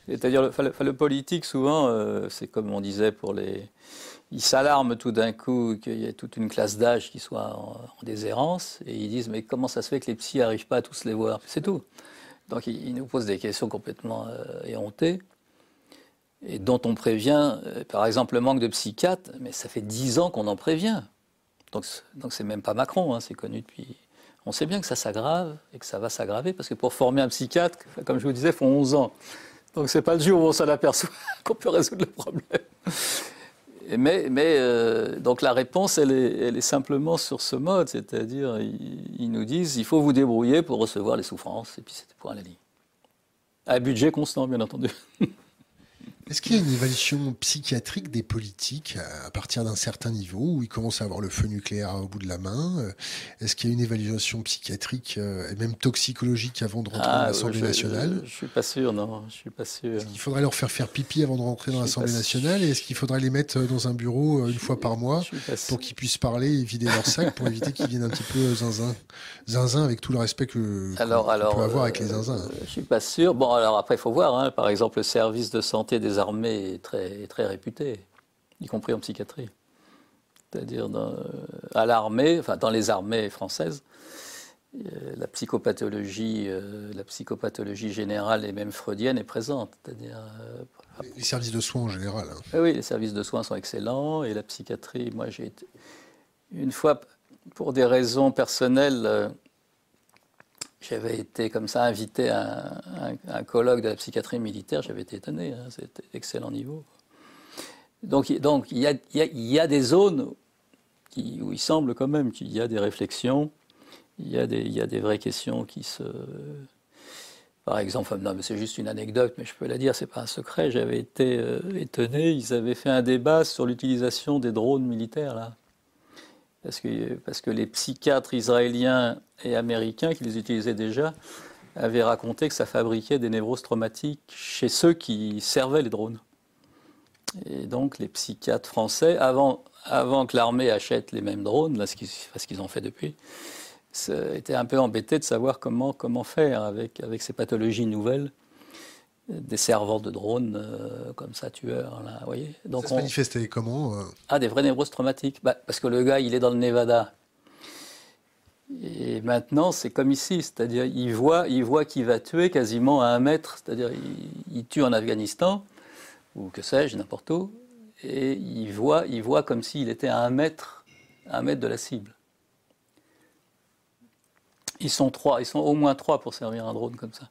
Speaker 2: C'est-à-dire, le, politique, souvent, euh, c'est comme on disait pour les. Ils s'alarment tout d'un coup qu'il y ait toute une classe d'âge qui soit en, déshérence, et ils disent Mais comment ça se fait que les psys n'arrivent pas à tous les voir? C'est tout. Donc, ils, nous posent des questions complètement euh, éhontées, et dont on prévient, euh, par exemple, le manque de psychiatres, mais ça fait dix ans qu'on en prévient. Donc, donc c'est même pas Macron, hein, c'est connu depuis. On sait bien que ça s'aggrave et que ça va s'aggraver, parce que pour former un psychiatre, comme je vous disais, il faut 11 ans. Donc c'est pas le jour où on s'en aperçoit qu'on peut résoudre le problème. Mais, euh, donc la réponse, elle est, simplement sur ce mode, c'est-à-dire ils, nous disent il faut vous débrouiller pour recevoir les souffrances, et puis c'était pour la ligne. À budget constant, bien entendu.
Speaker 1: Est-ce qu'il y a une évaluation psychiatrique des politiques à partir d'un certain niveau où ils commencent à avoir le feu nucléaire au bout de la main euh, Est-ce qu'il y a une évaluation psychiatrique euh, et même toxicologique avant de rentrer dans ah, l'Assemblée nationale?
Speaker 2: Je suis pas sûr, non. Je suis pas sûr.
Speaker 1: Qu'il faudrait leur faire faire pipi avant de rentrer dans l'Assemblée nationale Et est-ce qu'il faudrait les mettre dans un bureau euh, une fois par mois pour qu'ils puissent parler et vider leur sac pour éviter qu'ils viennent un petit peu zinzin Zinzin avec tout le respect que alors, alors, peut avoir avec les zinzins?
Speaker 2: Je suis pas sûr. Bon, alors après, il faut voir. Hein. par exemple, le service de santé des armée est très, très réputée, y compris en psychiatrie. C'est-à-dire à l'armée, enfin dans les armées françaises, euh, la psychopathologie, euh, la psychopathologie générale et même freudienne est présente. C'est-à-dire
Speaker 1: euh, les services de soins en général. Hein.
Speaker 2: Oui, les services de soins sont excellents et la psychiatrie. Moi, j'ai été une fois pour des raisons personnelles j'avais été comme ça invité à un, colloque de la psychiatrie militaire, j'avais été étonné, hein, c'était excellent niveau. Donc, donc il, y a, des zones où il semble quand même qu'il y a des réflexions, il y a des, y a des vraies questions qui se. Par exemple, c'est juste une anecdote, mais je peux la dire, c'est pas un secret. J'avais été euh, étonné, ils avaient fait un débat sur l'utilisation des drones militaires là, parce que parce que les psychiatres israéliens et américains qui les utilisaient déjà avaient raconté que ça fabriquait des névroses traumatiques chez ceux qui servaient les drones. Et donc les psychiatres français, avant, avant que l'armée achète les mêmes drones, là, ce qu'ils ont fait depuis, étaient un peu embêtés de savoir comment, comment faire avec, avec ces pathologies nouvelles des serveurs de drones euh, comme ça, tueurs. Là, voyez
Speaker 1: donc ça se manifestait comment euh?
Speaker 2: Ah, des vraies névroses traumatiques. Bah, parce que le gars, il est dans le Nevada. Et maintenant, c'est comme ici, c'est-à-dire il voit, il voit qu'il va tuer quasiment à un mètre, c'est-à-dire il, il, tue en Afghanistan, ou que sais-je, n'importe où, et il voit, il voit comme s'il était à un mètre, un mètre de la cible. Ils sont trois, ils sont au moins trois pour servir un drone comme ça.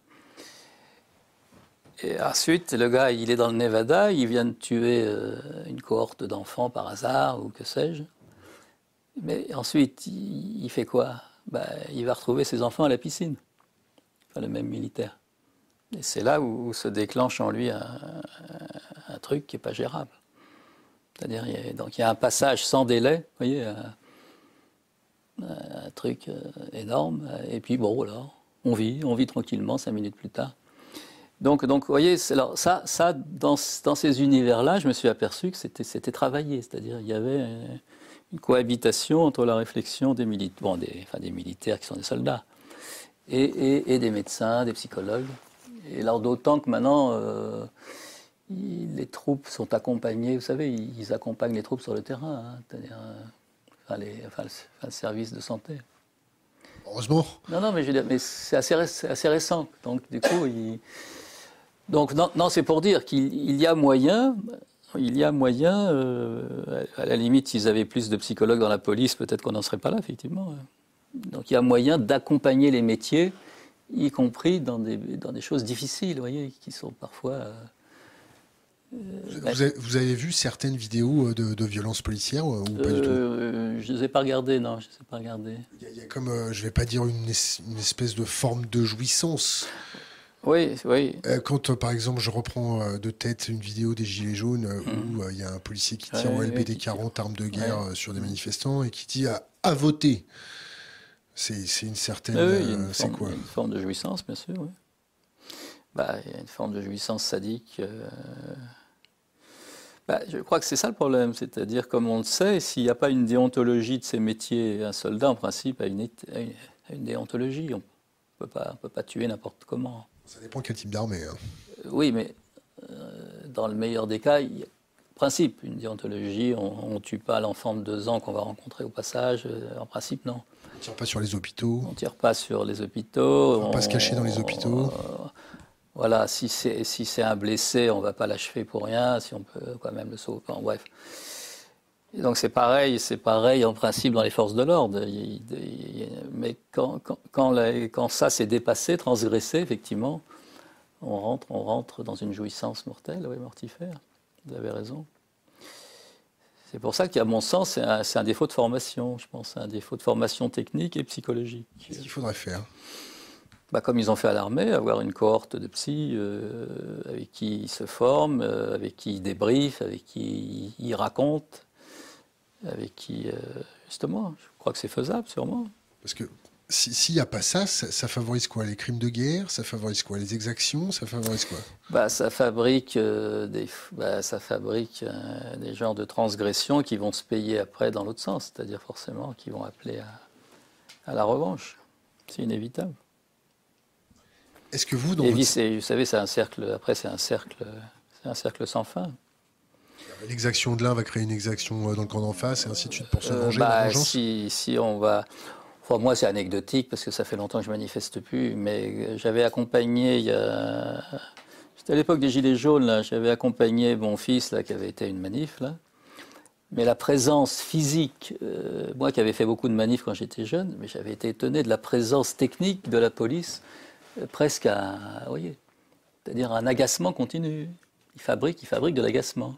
Speaker 2: Et ensuite, le gars, il est dans le Nevada, il vient de tuer euh, une cohorte d'enfants par hasard, ou que sais-je. Mais ensuite, il, fait quoi? Bah, Il va retrouver ses enfants à la piscine. Enfin, le même militaire. Et c'est là où, se déclenche en lui un, truc qui n'est pas gérable. C'est-à-dire, donc il y a un passage sans délai, vous voyez, un, truc euh, énorme, et puis bon, voilà, on vit, on vit tranquillement cinq minutes plus tard. Donc, donc vous voyez, alors ça, ça dans, dans ces univers-là, je me suis aperçu que c'était travaillé, c'est-à-dire il y avait une cohabitation entre la réflexion des militaires, bon, des, enfin, des militaires qui sont des soldats, et, et, et des médecins, des psychologues, et alors d'autant que maintenant, euh, les troupes sont accompagnées, vous savez, ils accompagnent les troupes sur le terrain, hein, c'est-à-dire enfin, le, service de santé.
Speaker 1: Heureusement.
Speaker 2: Non, non, mais, mais c'est assez, assez, récent. Donc, du coup, donc non, non c'est pour dire qu'il y a moyen, il y a moyen, euh, à la limite, s'ils avaient plus de psychologues dans la police, peut-être qu'on n'en serait pas là, effectivement. Donc il y a moyen d'accompagner les métiers y compris dans des, dans des choses difficiles, vous voyez, qui sont parfois. Euh,
Speaker 1: vous, avez, vous, avez, vu certaines vidéos euh, de, de violences policières ou pas du tout?
Speaker 2: Je ne les ai pas regardées, non, je ne les ai pas regardées.
Speaker 1: Il y, a, comme, je ne vais pas dire une, une, espèce de forme de jouissance.
Speaker 2: Oui, oui.
Speaker 1: Quand, par exemple, je reprends de tête une vidéo des Gilets jaunes mmh. où il y a un policier qui tire en LBD 40 armes de guerre sur des manifestants et qui dit à, à voter. C'est une certaine.
Speaker 2: Euh, c'est quoi? Une forme de jouissance, bien sûr. Oui. Bah, il y a une forme de jouissance sadique. Euh, bah, je crois que c'est ça le problème, c'est-à-dire, comme on le sait, s'il n'y a pas une déontologie de ces métiers, un soldat, en principe, a une, une, déontologie. On ne peut pas tuer n'importe comment.
Speaker 1: Ça dépend quel type d'armée. Hein.
Speaker 2: Euh, oui, mais dans le meilleur des cas, il y a principe, une déontologie. On ne tue pas l'enfant de deux ans qu'on va rencontrer au passage. en principe, non.
Speaker 1: On tire pas sur les hôpitaux.
Speaker 2: On tire pas sur les hôpitaux.
Speaker 1: On ne pas se cacher dans les hôpitaux.
Speaker 2: Euh, voilà, si c'est si un blessé, on va pas l'achever pour rien. Si on peut quand même le sauver. bref. Donc c'est pareil, c'est pareil en principe dans les forces de l'ordre. Mais quand, quand, quand, ça s'est dépassé, transgressé, effectivement, on rentre, on rentre dans une jouissance mortelle, oui, mortifère. Vous avez raison. C'est pour ça qu'à mon sens, c'est un, un, défaut de formation, je pense, un défaut de formation technique et psychologique.
Speaker 1: Qu'est-ce qu'il faudrait faire?
Speaker 2: Bah, Comme ils ont fait à l'armée, avoir une cohorte de psy euh, avec qui ils se forment, euh, avec qui ils débriefent, avec qui ils racontent, avec qui, euh, justement, je crois que c'est faisable, sûrement.
Speaker 1: Parce que s'il n'y a pas ça, ça, favorise quoi? Les crimes de guerre? Ça favorise quoi? Les exactions? Ça favorise quoi?
Speaker 2: Bah, Ça fabrique, euh, des, bah, ça fabrique euh, des genres de transgressions qui vont se payer après dans l'autre sens, c'est-à-dire forcément qui vont appeler à, la revanche. C'est inévitable.
Speaker 1: Est-ce que vous, dans
Speaker 2: Et votre... vous savez, c'est un cercle. Après, c'est un cercle, c'est un cercle sans fin.
Speaker 1: L'exaction de l'un va créer une exaction euh, dans le camp d'en face, et ainsi de suite pour se venger.
Speaker 2: Bah, si, si on va, moi, c'est anecdotique parce que ça fait longtemps que je manifeste plus, mais j'avais accompagné, il y a... c'était à l'époque des Gilets jaunes, j'avais accompagné mon fils là, qui avait été à une manif. Là. Mais la présence physique, euh, moi qui avais fait beaucoup de manifs quand j'étais jeune, mais j'avais été étonné de la présence technique de la police, euh, presque à, vous voyez, c'est-à-dire un agacement continu. Il fabrique, il fabrique de l'agacement.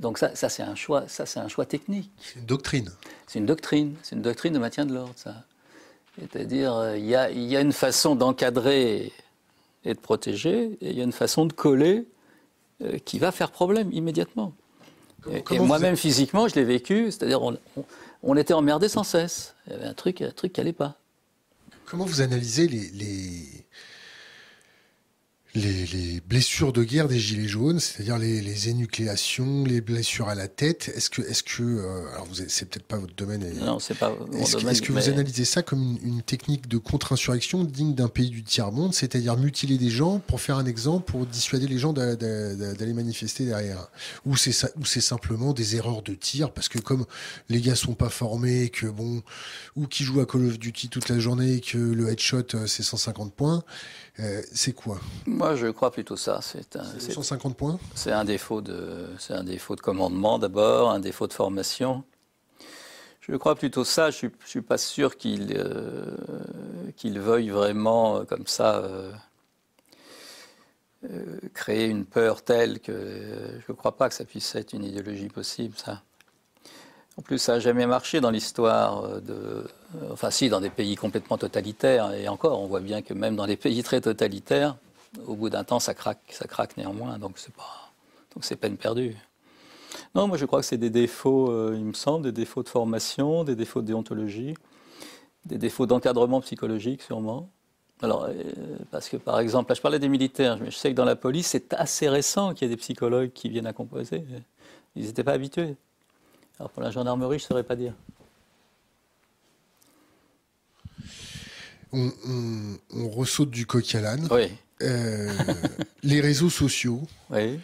Speaker 2: Donc ça, ça c'est un choix, ça c'est un choix technique.
Speaker 1: C'est une doctrine.
Speaker 2: C'est une doctrine, c'est une doctrine de maintien de l'ordre, ça. C'est-à-dire, euh, il y a, y a, une façon d'encadrer et de protéger, et il y a une façon de coller euh, qui va faire problème immédiatement. et, moi-même, physiquement, je l'ai vécu, c'est-à-dire, on, on, était emmerdé sans cesse. Il y avait un truc, un truc qui n'allait pas.
Speaker 1: Comment vous analysez les, les les, blessures de guerre des gilets jaunes, c'est-à-dire les, énucléations, les blessures à la tête. Est-ce que, est-ce que, euh, alors vous, c'est peut-être pas votre domaine.
Speaker 2: Non, c'est pas mon
Speaker 1: est-ce,
Speaker 2: domaine.
Speaker 1: Est-ce que vous analysez ça comme une, technique de contre-insurrection digne d'un pays du tiers monde, c'est-à-dire mutiler des gens pour faire un exemple, pour dissuader les gens d'aller manifester derrière, ou c'est ça, ou c'est simplement des erreurs de tir? Parce que comme les gars sont pas formés, que bon, ou qui jouent à Call of Duty toute la journée, que le headshot euh, c'est 150 points. Euh, c'est quoi
Speaker 2: Moi, je crois plutôt ça.
Speaker 1: C'est un, 150 points
Speaker 2: C'est un défaut de, c'est un défaut de commandement d'abord, un défaut de formation. Je crois plutôt ça. Je ne suis, pas sûr qu'il euh, veuille vraiment, euh, comme ça, créer une peur telle que je ne crois pas que ça puisse être une idéologie possible, ça. En plus, ça n'a jamais marché dans l'histoire euh, de. Euh, enfin, si, dans des pays complètement totalitaires. Et encore, on voit bien que même dans des pays très totalitaires, au bout d'un temps, ça craque, ça craque néanmoins. Donc, c'est pas. Donc, c'est peine perdue. Non, moi, je crois que c'est des défauts, euh, il me semble, des défauts de formation, des défauts de déontologie, des défauts d'encadrement psychologique, sûrement. Alors, parce que par exemple, là, je parlais des militaires, mais je sais que dans la police, c'est assez récent qu'il y ait des psychologues qui viennent à composer. Ils n'étaient pas habitués. Alors pour la gendarmerie, je ne saurais pas dire.
Speaker 1: On, ressaute du coq à l'âne.
Speaker 2: Oui.
Speaker 1: Euh, les réseaux sociaux.
Speaker 2: Oui.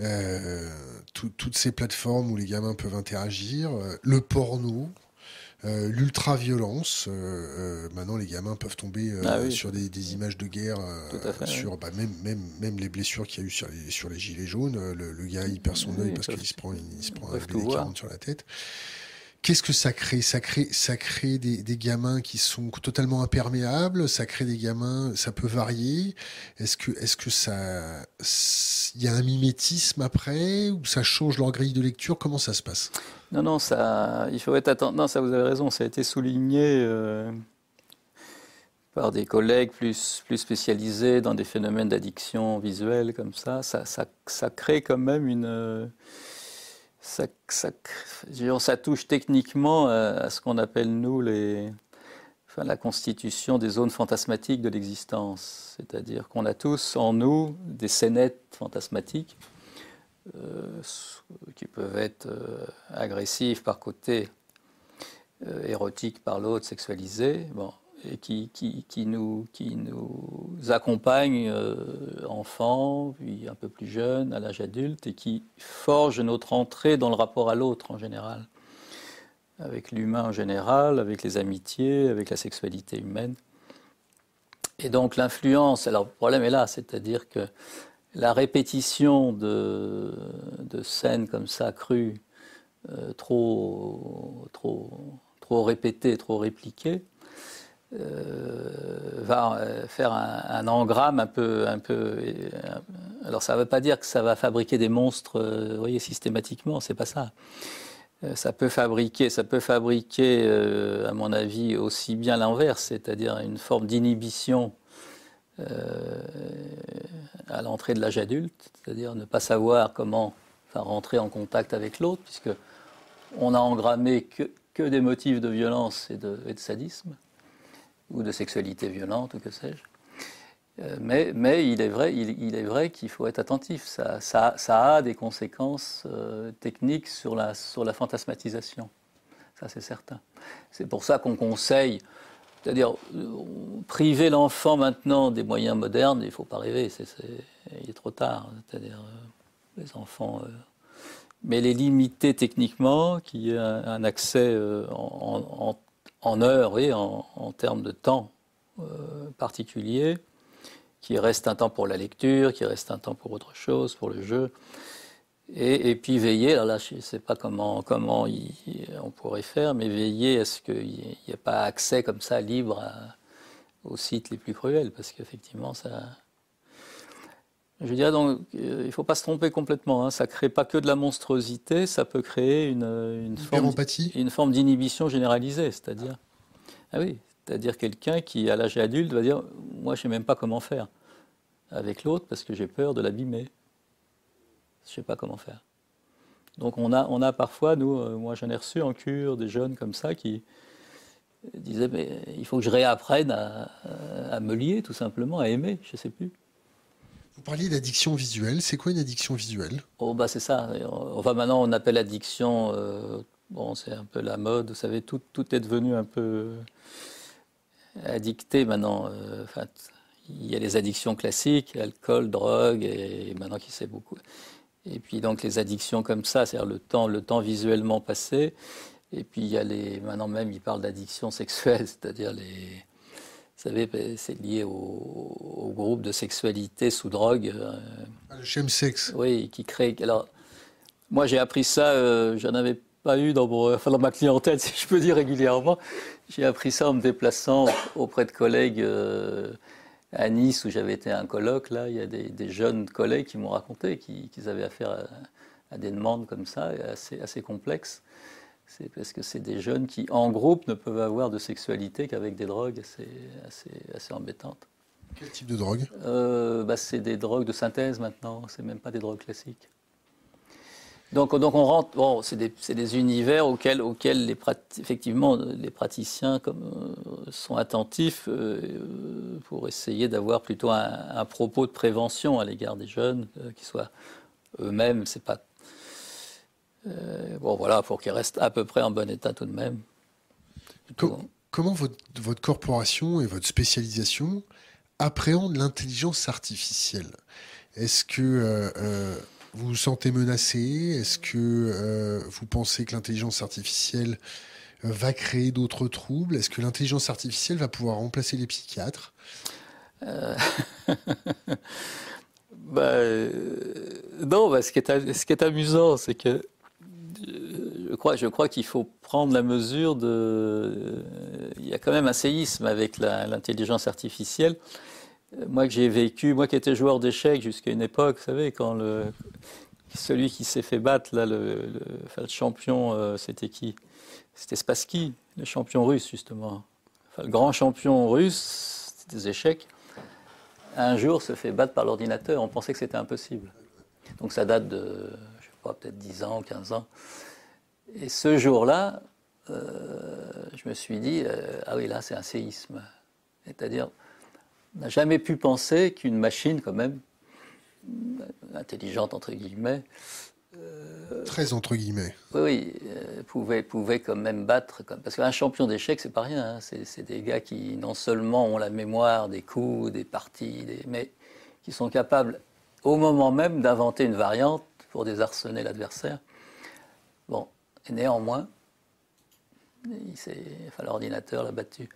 Speaker 1: Euh, toutes ces plateformes où les gamins peuvent interagir, euh, le porno, euh, l'ultra-violence. Euh, euh, maintenant, les gamins peuvent tomber ah sur des, images de guerre, sur bah, même, même, même les blessures qu'il y a eu sur les, sur les gilets jaunes. Le, gars, il perd son œil parce qu'il se prend, il se prend un 40 sur la tête. Qu'est-ce que ça crée? Ça crée, ça crée des, gamins qui sont totalement imperméables. Ça crée des gamins, ça peut varier. Est-ce que, est-ce que ça, il y a un mimétisme après ou ça change leur grille de lecture? Comment ça se passe?
Speaker 2: Non, non, ça, il faut être attentif. Non, ça, vous avez raison. Ça a été souligné. Euh, par des collègues plus, plus spécialisés dans des phénomènes d'addiction visuelle comme ça, ça, ça, ça crée quand même une, ça, touche techniquement à, ce qu'on appelle, nous, la constitution des zones fantasmatiques de l'existence. C'est-à-dire qu'on a tous en nous des scénettes fantasmatiques euh, qui peuvent être euh, agressives par côté, euh, érotiques par l'autre, sexualisées. Qui, nous, qui nous accompagne, euh, puis un peu plus jeunes, à l'âge adulte, et qui forge notre entrée dans le rapport à l'autre en général, avec l'humain en général, avec les amitiés, avec la sexualité humaine. Et donc l'influence, alors le problème est là, c'est-à-dire que la répétition de, scènes comme ça, crues, euh, trop, trop, trop répétées, trop répliquées, va euh, faire un, engramme un peu, un peu. Euh, alors ça ne veut pas dire que ça va fabriquer des monstres, vous voyez, systématiquement, c'est pas ça. Ça peut fabriquer, ça peut fabriquer, à mon avis, aussi bien l'inverse, c'est-à-dire une forme d'inhibition à l'entrée de l'âge adulte, c'est-à-dire ne pas savoir comment rentrer en contact avec l'autre, puisque on a engrammé que, que, des motifs de violence et de sadisme ou de sexualité violente, ou que sais-je. Euh, mais, mais, il est vrai, il, est vrai qu'il faut être attentif. Ça, ça, a des conséquences euh, techniques sur la, sur la fantasmatisation. Ça, c'est certain. C'est pour ça qu'on conseille, c'est-à-dire priver l'enfant maintenant des moyens modernes, il faut pas rêver, il est trop tard. C'est-à-dire euh, les enfants. mais les limiter techniquement, qu'il y ait un, accès en, en en heures et en, termes de temps euh, particulier, qui reste un temps pour la lecture, qui reste un temps pour autre chose, pour le jeu. Et, puis veiller, alors là je ne sais pas comment, comment on pourrait faire, mais veiller à ce qu'il n'y ait pas accès comme ça libre aux sites les plus cruels, parce qu'effectivement ça... Je dirais donc, euh, il ne faut pas se tromper complètement. Hein. Ça ne crée pas que de la monstruosité, ça peut créer une, une forme, une forme d'inhibition généralisée. C'est-à-dire, ah oui, c'est-à-dire quelqu'un qui, à l'âge adulte, va dire Moi, je ne sais même pas comment faire avec l'autre parce que j'ai peur de l'abîmer. Je ne sais pas comment faire. Donc, on a, on a parfois, nous, euh, moi, j'en ai reçu en cure des jeunes comme ça qui disaient Mais il faut que je réapprenne à, à me lier, tout simplement, à aimer. Je ne sais plus.
Speaker 1: Vous parliez d'addiction visuelle. C'est quoi une addiction visuelle?
Speaker 2: Oh bah c'est ça. Enfin maintenant on appelle addiction. Euh, bon c'est un peu la mode. Vous savez tout, tout est devenu un peu addicté maintenant. Euh, enfin, il y a les addictions classiques, alcool, drogue et maintenant qui sait beaucoup. Et puis donc les addictions comme ça, c'est-à-dire le temps, le temps visuellement passé. Et puis il y a les maintenant même ils parlent d'addiction sexuelle, c'est-à-dire les savez, ben, c'est lié au, groupe de sexualité sous drogue.
Speaker 1: Euh, ah, le chemsex.
Speaker 2: Oui, qui crée. Alors, moi, j'ai appris ça, euh, j'en avais pas eu dans, dans, ma clientèle, si je peux dire régulièrement. J'ai appris ça en me déplaçant auprès de collègues euh, à Nice, où j'avais été à un colloque. Là, il y a des, jeunes collègues qui m'ont raconté qu'ils avaient affaire à, à, des demandes comme ça, assez, assez complexes. C'est parce que c'est des jeunes qui, en groupe, ne peuvent avoir de sexualité qu'avec des drogues assez, assez, assez embêtantes.
Speaker 1: Quel type de drogue?
Speaker 2: Euh, bah, C'est des drogues de synthèse maintenant, c'est même pas des drogues classiques. Donc, donc on rentre, bon, c'est des, des, univers auxquels, auxquels les, effectivement, les praticiens comme, euh, sont attentifs euh, pour essayer d'avoir plutôt un, un, propos de prévention à l'égard des jeunes, qui soient eux-mêmes, c'est pas euh, bon, voilà, pour qu'il reste à peu près en bon état tout de même.
Speaker 1: comment votre, votre, corporation et votre spécialisation appréhendent l'intelligence artificielle? Est-ce que euh, euh, vous vous sentez menacé? Est-ce que vous pensez que l'intelligence artificielle va créer d'autres troubles? Est-ce que l'intelligence artificielle va pouvoir remplacer les psychiatres?
Speaker 2: Bah, non, bah, ce, qui est, ce qui est amusant, c'est que je crois, je qu'il faut prendre la mesure de. Il y a quand même un séisme avec l'intelligence artificielle. Moi que j'ai vécu, moi qui étais joueur d'échecs jusqu'à une époque, vous savez, quand celui qui s'est fait battre, là, le, champion, euh, c'était qui? C'était Spassky, le champion russe, justement. le grand champion russe des échecs, un jour se fait battre par l'ordinateur. On pensait que c'était impossible. Donc ça date de peut-être 10 ans, 15 ans. Et ce jour-là, euh, je me suis dit, euh, ah oui, là, c'est un séisme. C'est-à-dire, on n'a jamais pu penser qu'une machine, quand même, intelligente, entre guillemets,
Speaker 1: euh, Très entre guillemets.
Speaker 2: Oui, pouvait, pouvait quand même battre. Parce qu'un champion d'échecs, c'est pas rien. Hein. C'est des gars qui, non seulement ont la mémoire des coups, des parties, mais qui sont capables, au moment même, d'inventer une variante pour désarçonner l'adversaire. Et néanmoins, enfin, l'ordinateur l'a battu.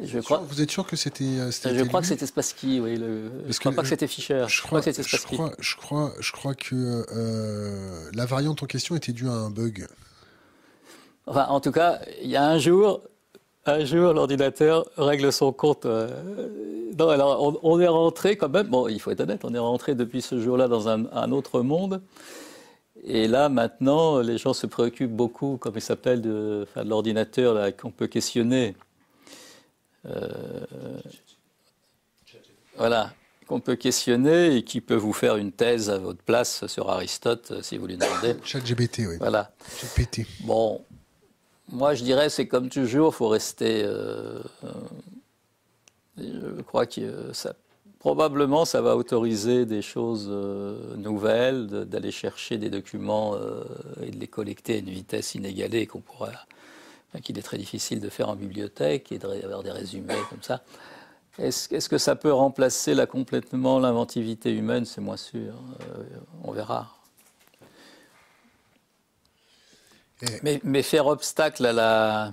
Speaker 1: Je crois, vous êtes sûr que c'était. Euh,
Speaker 2: je crois que c'était Spassky, oui. Le, je ne crois pas que c'était Fischer. Je, crois, que c'était Spassky.
Speaker 1: Je crois, je crois, que euh, la variante en question était due à un bug.
Speaker 2: Enfin, en tout cas, il y a un jour, un jour, l'ordinateur règle son compte. Euh, non, alors on, est rentré quand même. Bon, il faut être honnête, on est rentré depuis ce jour-là dans un, autre monde. Et là, maintenant, les gens se préoccupent beaucoup, comme il s'appelle, de, de l'ordinateur qu'on peut questionner. Euh, voilà, qu'on peut questionner et qui peut vous faire une thèse à votre place sur Aristote, si vous lui demandez.
Speaker 1: ChatGPT, oui.
Speaker 2: Voilà. Bon, moi, je dirais, c'est comme toujours, il faut rester. Euh, euh, je crois que ça, probablement, ça va autoriser des choses euh, nouvelles, d'aller chercher des documents et de les collecter à une vitesse inégalée qu'on pourra, qu'il est très difficile de faire en bibliothèque et d'avoir des résumés comme ça. Est-ce que ça peut remplacer là complètement l'inventivité humaine? C'est moins sûr. on verra. Mais, faire obstacle à la.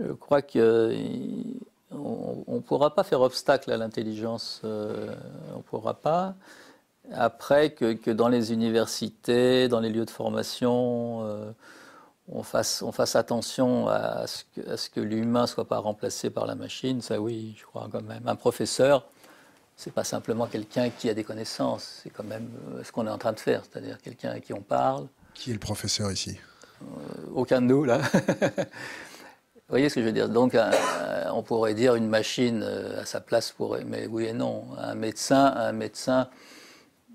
Speaker 2: Je crois que. On ne pourra pas faire obstacle à l'intelligence. Euh, on ne pourra pas. Après, que, dans les universités, dans les lieux de formation, euh, on, fasse, on fasse attention à ce que, que l'humain ne soit pas remplacé par la machine, ça oui, je crois quand même. Un professeur, c'est pas simplement quelqu'un qui a des connaissances, c'est quand même euh, ce qu'on est en train de faire, c'est-à-dire quelqu'un à qui on parle.
Speaker 1: Qui est le professeur ici?
Speaker 2: Euh, Aucun de nous, là. Vous voyez ce que je veux dire? Donc, on pourrait dire une machine à sa place pourrait, mais oui et non. Un médecin, un médecin,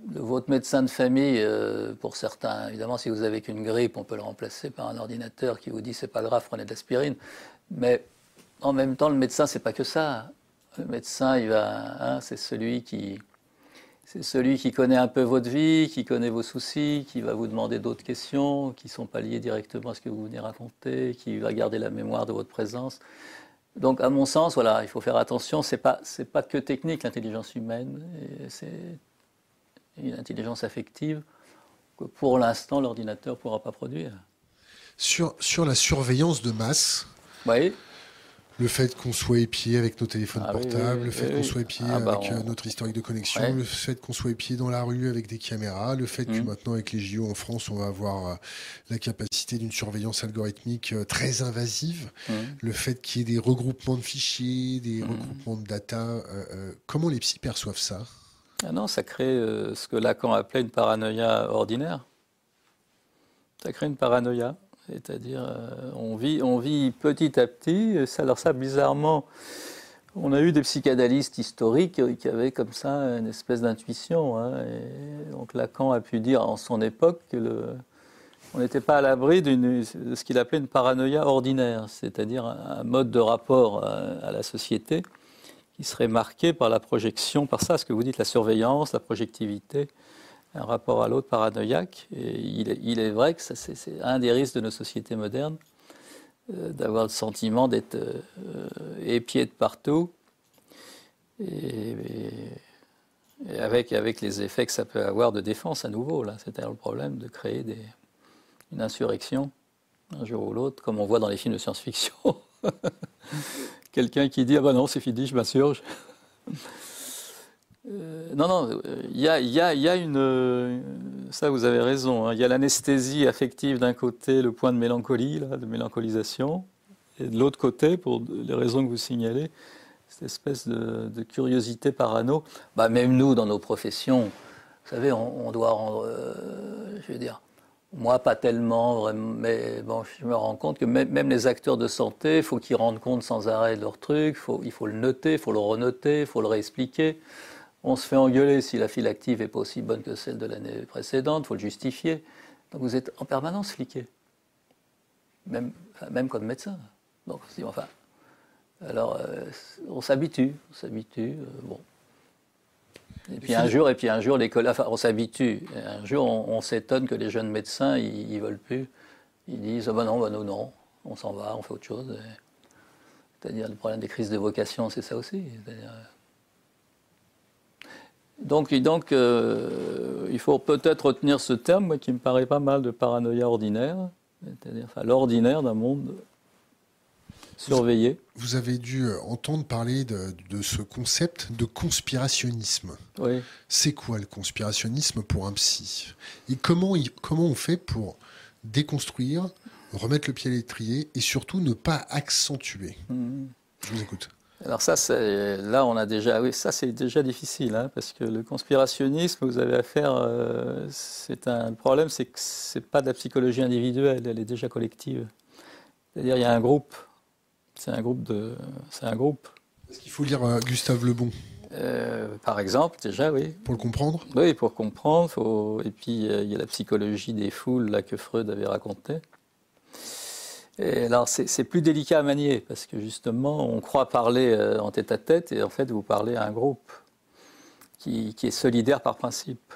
Speaker 2: votre médecin de famille, pour certains, évidemment, si vous avez qu'une grippe, on peut le remplacer par un ordinateur qui vous dit c'est pas grave, prenez de l'aspirine. Mais en même temps, le médecin, c'est pas que ça. Le médecin, il va, hein, c'est celui qui, c'est celui qui connaît un peu votre vie, qui connaît vos soucis, qui va vous demander d'autres questions, qui ne sont pas liées directement à ce que vous venez raconter, qui va garder la mémoire de votre présence. Donc, à mon sens, voilà, il faut faire attention. C'est pas, c'est pas que technique l'intelligence humaine, c'est une intelligence affective que pour l'instant l'ordinateur ne pourra pas produire.
Speaker 1: Sur, sur la surveillance de masse.
Speaker 2: Oui
Speaker 1: le fait qu'on soit épié avec nos téléphones ah portables, le fait qu'on soit épié ah bah avec euh, notre historique de connexion, le fait qu'on soit épié dans la rue avec des caméras, le fait que mmh. maintenant avec les JO en France, on va avoir euh, la capacité d'une surveillance algorithmique euh, très invasive, mmh. le fait qu'il y ait des regroupements de fichiers, des mmh. regroupements de data, comment les psys perçoivent ça?
Speaker 2: Ah Non, ça crée ce que Lacan appelait une paranoïa ordinaire. Ça crée une paranoïa. C'est-à-dire, euh, on, vit, petit à petit. Alors ça, bizarrement, on a eu des psychanalystes historiques qui avaient comme ça une espèce d'intuition. Hein, donc Lacan a pu dire en son époque que on n'était pas à l'abri de ce qu'il appelait une paranoïa ordinaire, c'est-à-dire un mode de rapport à, la société qui serait marqué par la projection, par ça, ce que vous dites, la surveillance, la projectivité, un rapport à l'autre paranoïaque. Et il, est, vrai que c'est un des risques de nos sociétés modernes, euh, d'avoir le sentiment d'être euh, épié de partout. Et, avec, avec les effets que ça peut avoir de défense à nouveau. Là. C'est le problème de créer une insurrection un jour ou l'autre, comme on voit dans les films de science-fiction. Quelqu'un qui dit Ah ben non, c'est fini, je m'insurge. Euh, non, non, il y a, une. Euh, ça, vous avez raison. Hein. Il y a l'anesthésie affective d'un côté, le point de mélancolie, de mélancolisation, et de l'autre côté, pour les raisons que vous signalez, cette espèce de, curiosité parano. Bah, même nous, dans nos professions, vous savez, on, doit rendre. Euh, je veux dire. Moi, pas tellement, mais bon, je me rends compte que même, les acteurs de santé, il faut qu'ils rendent compte sans arrêt de leur truc, il faut le noter, il faut le renoter, il faut le réexpliquer. On se fait engueuler si la file active n'est pas aussi bonne que celle de l'année précédente, il faut le justifier. Donc vous êtes en permanence fliqué, même, même comme médecin. Donc, enfin, alors euh, on s'habitue, on s'habitue, euh, bon. Et puis un jour, et puis un jour, l'école, on s'habitue. Un jour, on, s'étonne que les jeunes médecins, ils, ne veulent plus. Ils disent, oh ben non, ben non, non, on s'en va, on fait autre chose. C'est-à-dire le problème des crises de vocation, c'est ça aussi. Donc, donc euh, il faut peut-être retenir ce terme qui me paraît pas mal de paranoïa ordinaire, c'est-à-dire enfin, l'ordinaire d'un monde surveillé.
Speaker 1: Vous avez dû euh, entendre parler de, ce concept de conspirationnisme.
Speaker 2: Oui.
Speaker 1: C'est quoi le conspirationnisme pour un psy? Et comment, comment on fait pour déconstruire, remettre le pied à l'étrier et surtout ne pas accentuer? Mmh. Je vous écoute.
Speaker 2: Alors ça, là, on a déjà, oui, ça c'est déjà difficile, hein, parce que le conspirationnisme, vous avez affaire, euh, c'est un problème, c'est que c'est pas de la psychologie individuelle, elle est déjà collective. C'est-à-dire, il y a un groupe, c'est un groupe de, c'est un groupe.
Speaker 1: Est-ce qu'il faut lire euh, Gustave Le Bon?
Speaker 2: Euh, par exemple, déjà, oui.
Speaker 1: Pour le comprendre?
Speaker 2: Oui, pour comprendre. Et puis, il y a la psychologie des foules là, que Freud avait alors, c'est plus délicat à manier parce que justement, on croit parler euh, en tête à tête et en fait, vous parlez à un groupe qui, est solidaire par principe.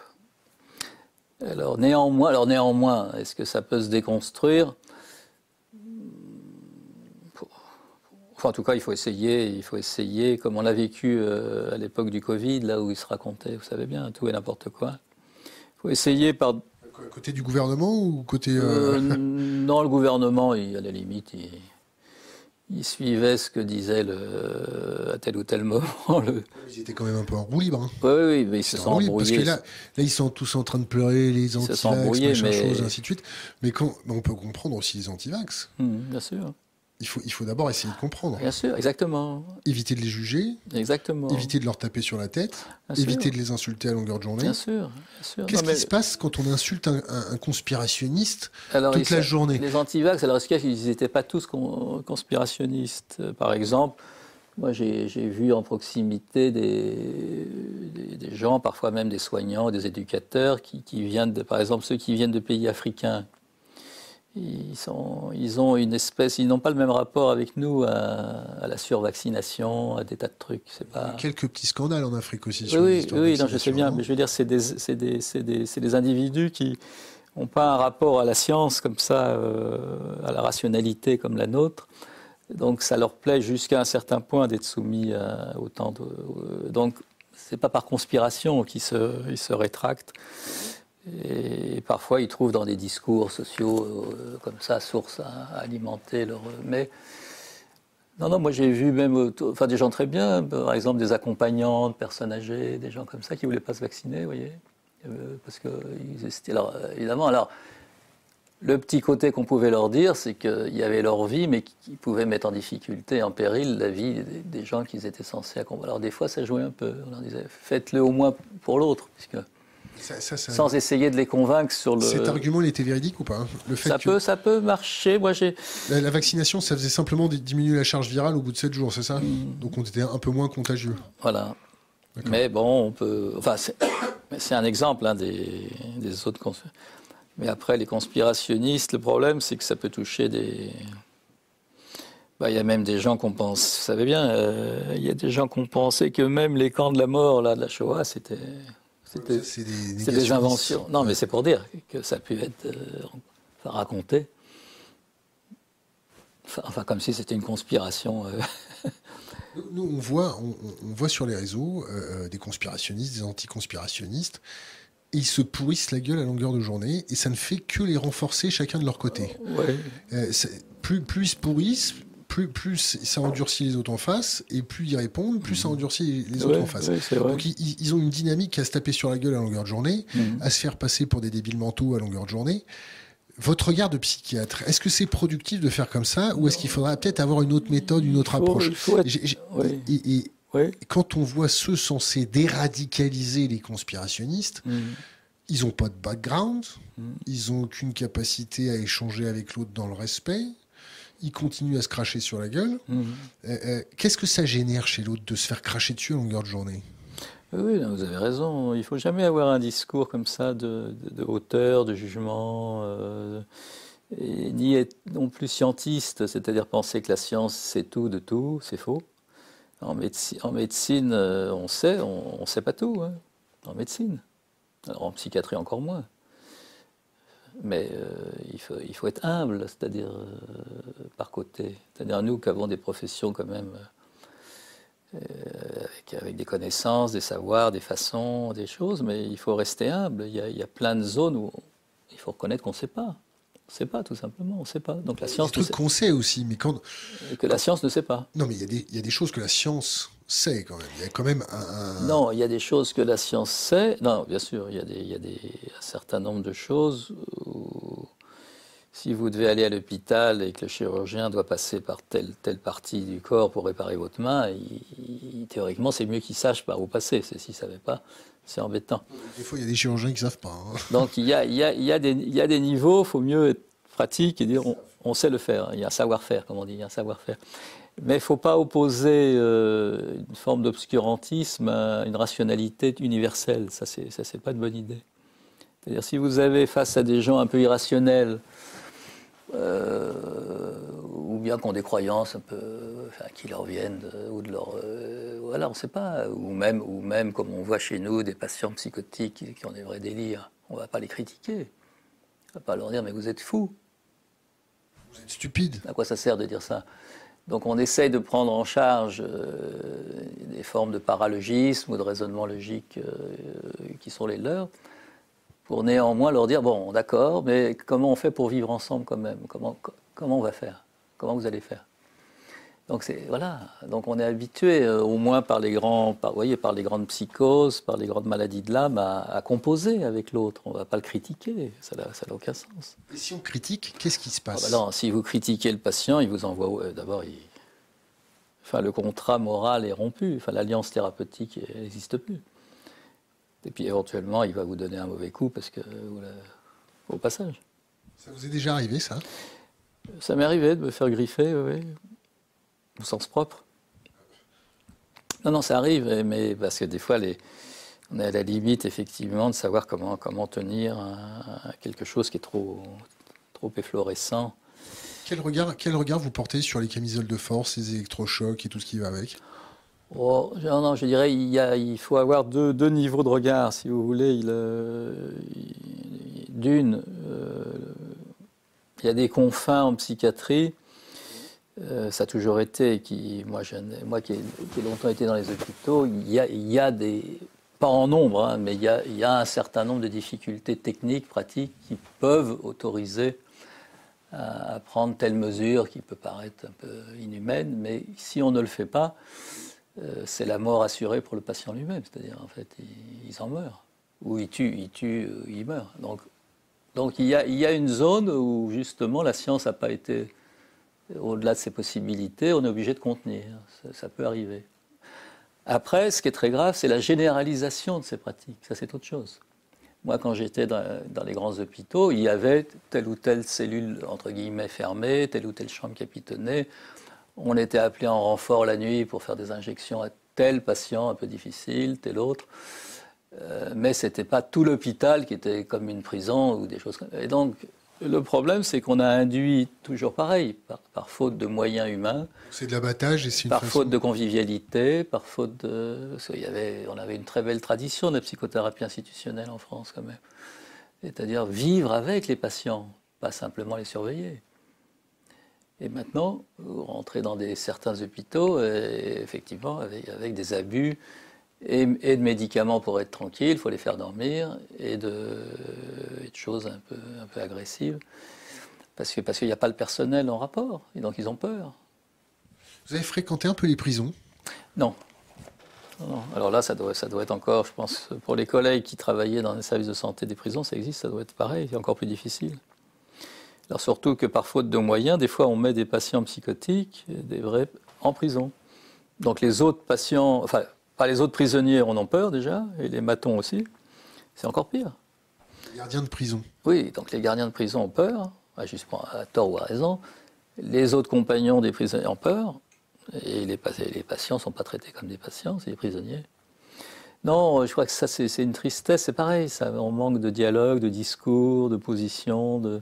Speaker 2: Alors néanmoins, alors néanmoins, est-ce que ça peut se déconstruire? Enfin, en tout cas, il faut essayer. Il faut essayer, comme on l'a vécu euh, à l'époque du Covid, là où il se racontait, vous savez bien, tout et n'importe quoi. Il faut essayer par
Speaker 1: Côté du gouvernement ou côté...
Speaker 2: Euh... euh non, le gouvernement, il, à la limite, il, suivait ce que disait le, à tel ou tel moment. Le...
Speaker 1: Ils étaient quand même un peu en roue libre. Hein.
Speaker 2: Oui, oui, mais ils se sont embrouillés. Parce que
Speaker 1: là, là, ils sont tous en train de pleurer, les anti-vax, mais... choses, ainsi de suite. Mais quand, on peut comprendre aussi les anti-vax.
Speaker 2: Hum, bien sûr.
Speaker 1: Il faut, il faut d'abord essayer de comprendre.
Speaker 2: Bien sûr, exactement.
Speaker 1: Éviter de les juger.
Speaker 2: Exactement.
Speaker 1: Éviter de leur taper sur la tête. éviter de les insulter à longueur de journée.
Speaker 2: Bien sûr.
Speaker 1: Qu'est-ce qui se passe quand on insulte un, conspirationniste toute la journée?
Speaker 2: Les antivax, alors est-ce qu'ils n'étaient pas tous conspirationnistes Par exemple, moi j'ai vu en proximité des, des, gens, parfois même des soignants, des éducateurs, qui, qui viennent, de, par exemple ceux qui viennent de pays africains ils, sont, ils ont une espèce, ils n'ont pas le même rapport avec nous à, la survaccination, à des tas de trucs. C'est pas...
Speaker 1: Quelques petits scandales en Afrique aussi.
Speaker 2: oui, oui, non, je sais bien, mais je veux dire, c'est des, des, des, des, individus qui n'ont pas un rapport à la science comme ça, euh, à la rationalité comme la nôtre. Donc ça leur plaît jusqu'à un certain point d'être soumis à autant de. Euh, donc c'est pas par conspiration qu'ils se, ils se rétractent. Et parfois, ils trouvent dans des discours sociaux euh, comme ça, source à, alimenter leur. Mais non, non, moi j'ai vu même enfin, des gens très bien, par exemple des accompagnants de personnes âgées, des gens comme ça qui ne voulaient pas se vacciner, vous voyez. Euh, parce que, alors, évidemment, alors, le petit côté qu'on pouvait leur dire, c'est qu'il y avait leur vie, mais qui pouvait mettre en difficulté, en péril, la vie des, gens qu'ils étaient censés accompagner. Alors, des fois, ça jouait un peu. On leur disait, faites-le au moins pour l'autre, puisque sans essayer de les convaincre sur le.
Speaker 1: Cet argument, il était véridique ou pas hein?
Speaker 2: Le fait ça, peut, ça peut marcher. Moi, j'ai.
Speaker 1: La, vaccination, ça faisait simplement diminuer la charge virale au bout de 7 jours, c'est ça? Hmm. Donc on était un peu moins contagieux.
Speaker 2: Voilà. Mais bon, on peut. Enfin, c'est un exemple hein, des, des, autres. Mais après, les conspirationnistes, le problème, c'est que ça peut toucher des. Bah, il y a même des gens qu'on pense, vous savez bien, euh, il y a des gens qui ont pensé que même les camps de la mort, là, de la Shoah, c'était c'est des, inventions. Non, mais c'est pour dire que ça a pu être euh, raconté. Enfin, comme si c'était une conspiration. Euh.
Speaker 1: Nous, on voit, on, voit sur les réseaux euh, des conspirationnistes, des anticonspirationnistes, et ils se pourrissent la gueule à longueur de journée, et ça ne fait que les renforcer chacun de leur côté. plus, plus ils se pourrissent, plus, ça endurcit les autres en face, et plus ils répondent, plus ça endurcit les autres en face. Donc ils, ont une dynamique à se taper sur la gueule à longueur de journée, mhm. à se faire passer pour des débiles mentaux à longueur de journée. Votre regard de psychiatre, est-ce que c'est productif de faire comme ça, ou est-ce qu'il faudra peut-être avoir une autre méthode, une autre approche Et, quand on voit ceux censés déradicaliser les conspirationnistes, mhm. ils n'ont pas de background, mhm. ils n'ont aucune capacité à échanger avec l'autre dans le respect il continue à se cracher sur la gueule. Mhm. Euh, euh, qu'est-ce que ça génère chez l'autre de se faire cracher dessus à longueur de journée?
Speaker 2: Oui, vous avez raison. Il faut jamais avoir un discours comme ça de, hauteur, de jugement, euh, ni être non plus scientiste, c'est-à-dire penser que la science c'est tout de tout, c'est faux. En médecine, en médecine on sait, on ne sait pas tout. Hein, en médecine. Alors en psychiatrie encore moins. Mais euh, il, faut, il, faut, être humble, c'est-à-dire euh, par côté. C'est-à-dire nous qui avons des professions quand même euh, avec, des connaissances, des savoirs, des façons, des choses, mais il faut rester humble. Il y a, il y a plein de zones où il faut reconnaître qu'on ne sait pas. On ne sait pas, tout simplement, on ne sait pas.
Speaker 1: Donc la science. Des trucs qu'on sait aussi, mais quand.
Speaker 2: Que la science ne sait pas.
Speaker 1: Non, mais il y, a des, il y a des choses que la science sait quand même. Il y a quand même un.
Speaker 2: Non, il y a des choses que la science sait. Non, bien sûr, il y a, des, il y a des, un certain nombre de choses où. Si vous devez aller à l'hôpital et que le chirurgien doit passer par telle, telle partie du corps pour réparer votre main, théoriquement, c'est mieux qu'il sache par où passer. S'il ne savait pas, c'est embêtant.
Speaker 1: Des fois, il y a des chirurgiens qui ne savent pas. Hein.
Speaker 2: Donc, il y, a, il, y a, il, y a des, il y a des niveaux, il faut mieux être pratique et dire on, sait le faire. Il y a un savoir-faire, comme on dit, il y a un savoir-faire. Mais il ne faut pas opposer euh, une forme d'obscurantisme à une rationalité universelle. Ça, c'est, ça, c'est pas une bonne idée. C'est-à-dire, si vous avez face à des gens un peu irrationnels, euh, ou bien qui ont des croyances un peu, qui leur viennent, ou de leur, euh, voilà, on ne sait pas, ou même, ou même comme on voit chez nous des patients psychotiques qui, qui ont des vrais délires, on ne va pas les critiquer, on ne va pas leur dire mais vous êtes fous.
Speaker 1: Vous êtes stupide.
Speaker 2: À quoi ça sert de dire ça? Donc on essaye de prendre en charge euh, des formes de paralogisme ou de raisonnement logique qui sont les leurs pour néanmoins leur dire bon, d'accord, mais comment on fait pour vivre ensemble quand même? Comment on va faire? Comment vous allez faire? Donc voilà, donc on est habitué, euh, au moins par les grands, par, voyez, par les grandes psychoses, par les grandes maladies de l'âme, à, composer avec l'autre. On ne va pas le critiquer, ça n'a aucun sens.
Speaker 1: Et si on critique, qu'est-ce qui se passe
Speaker 2: ah bah Si vous critiquez le patient, il vous envoie euh, d'abord, enfin le contrat moral est rompu, enfin l'alliance thérapeutique n'existe plus. Et puis éventuellement, il va vous donner un mauvais coup parce que au passage.
Speaker 1: Ça vous est déjà arrivé ça?
Speaker 2: Ça m'est arrivé de me faire griffer, oui au sens propre. Non, non, ça arrive, mais parce que des fois, les, on est à la limite, effectivement, de savoir comment, comment tenir quelque chose qui est trop, trop efflorescent.
Speaker 1: Quel regard, quel regard vous portez sur les camisoles de force, les électrochocs et tout ce qui va avec?
Speaker 2: Oh, non, je dirais il, y a, il faut avoir deux, deux, niveaux de regard, si vous voulez. Il, euh, D'une, euh, il y a des confins en psychiatrie euh, ça a toujours été, qui, moi, qui, ai, longtemps été dans les hôpitaux, il y a, des, pas en nombre, hein, mais il y, a, un certain nombre de difficultés techniques, pratiques, qui peuvent autoriser à, prendre telle mesure qui peut paraître un peu inhumaine, mais si on ne le fait pas, euh, c'est la mort assurée pour le patient lui-même, c'est-à-dire en fait, il, en meurt, ou il tue, il tue, il meurt. Donc, il y a une zone où justement la science n'a pas été au-delà de ses possibilités, on est obligé de contenir. Ça, peut arriver. Après, ce qui est très grave, c'est la généralisation de ces pratiques. Ça, c'est autre chose. Moi, quand j'étais dans, les grands hôpitaux, il y avait telle ou telle cellule, entre guillemets, fermée, telle ou telle chambre capitonnée. On était appelé en renfort la nuit pour faire des injections à tel patient un peu difficile, tel autre. Euh, mais ce n'était pas tout l'hôpital qui était comme une prison ou des choses comme ça. Et donc, le problème, c'est qu'on a induit toujours pareil, par, faute de moyens humains.
Speaker 1: C'est de l'abattage c'est
Speaker 2: Par faute de convivialité, par faute de. Parce y avait, on avait une très belle tradition de psychothérapie institutionnelle en France, quand même. C'est-à-dire vivre avec les patients, pas simplement les surveiller. Et maintenant, vous rentrez dans des, certains hôpitaux, et effectivement, avec des abus et, de médicaments pour être tranquille, il faut les faire dormir, et de, choses un peu, un peu agressives, parce qu'il parce n'y a pas le personnel en rapport, et donc ils ont peur.
Speaker 1: Vous avez fréquenté un peu les prisons?
Speaker 2: Non. non. Alors là, ça doit, ça doit être encore, je pense, pour les collègues qui travaillaient dans les services de santé des prisons, ça existe, ça doit être pareil, c'est encore plus difficile. Alors surtout que par faute de moyens, des fois on met des patients psychotiques, des vrais, en prison. Donc les autres patients, enfin les autres prisonniers en ont peur déjà, et les matons aussi. C'est encore pire.
Speaker 1: Les gardiens de prison.
Speaker 2: Oui, donc les gardiens de prison ont peur, à tort ou à raison. Les autres compagnons des prisonniers ont peur, et les, les patients ne sont pas traités comme des patients, c'est des prisonniers. Non, je crois que ça, c'est une tristesse, c'est pareil, ça, on manque de dialogue, de discours, de position, de,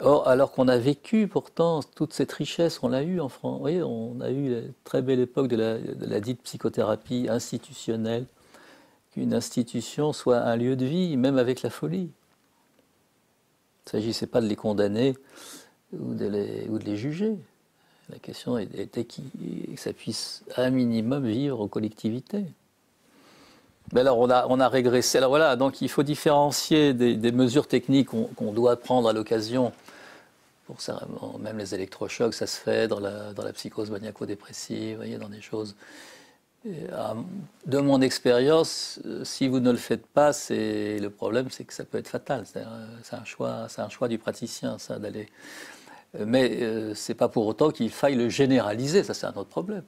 Speaker 2: Or, alors qu'on a vécu pourtant toute cette richesse, on l'a eu en France. Vous voyez, on a eu la très belle époque de la, dite psychothérapie institutionnelle, qu'une institution soit un lieu de vie, même avec la folie. Il ne s'agissait pas de les condamner ou de les, juger. La question était que ça puisse un minimum vivre en collectivité. Mais alors on a, on a régressé. Alors voilà, donc il faut différencier des, mesures techniques qu'on doit prendre à l'occasion. Pour ça, même les électrochocs, ça se fait dans la, psychose maniaco-dépressive, voyez, dans des choses. de mon expérience, si vous ne le faites pas, le problème, c'est que ça peut être fatal. C'est un choix, un choix du praticien, ça, d'aller. Mais euh, c'est pas pour autant qu'il faille le généraliser. Ça, c'est un autre problème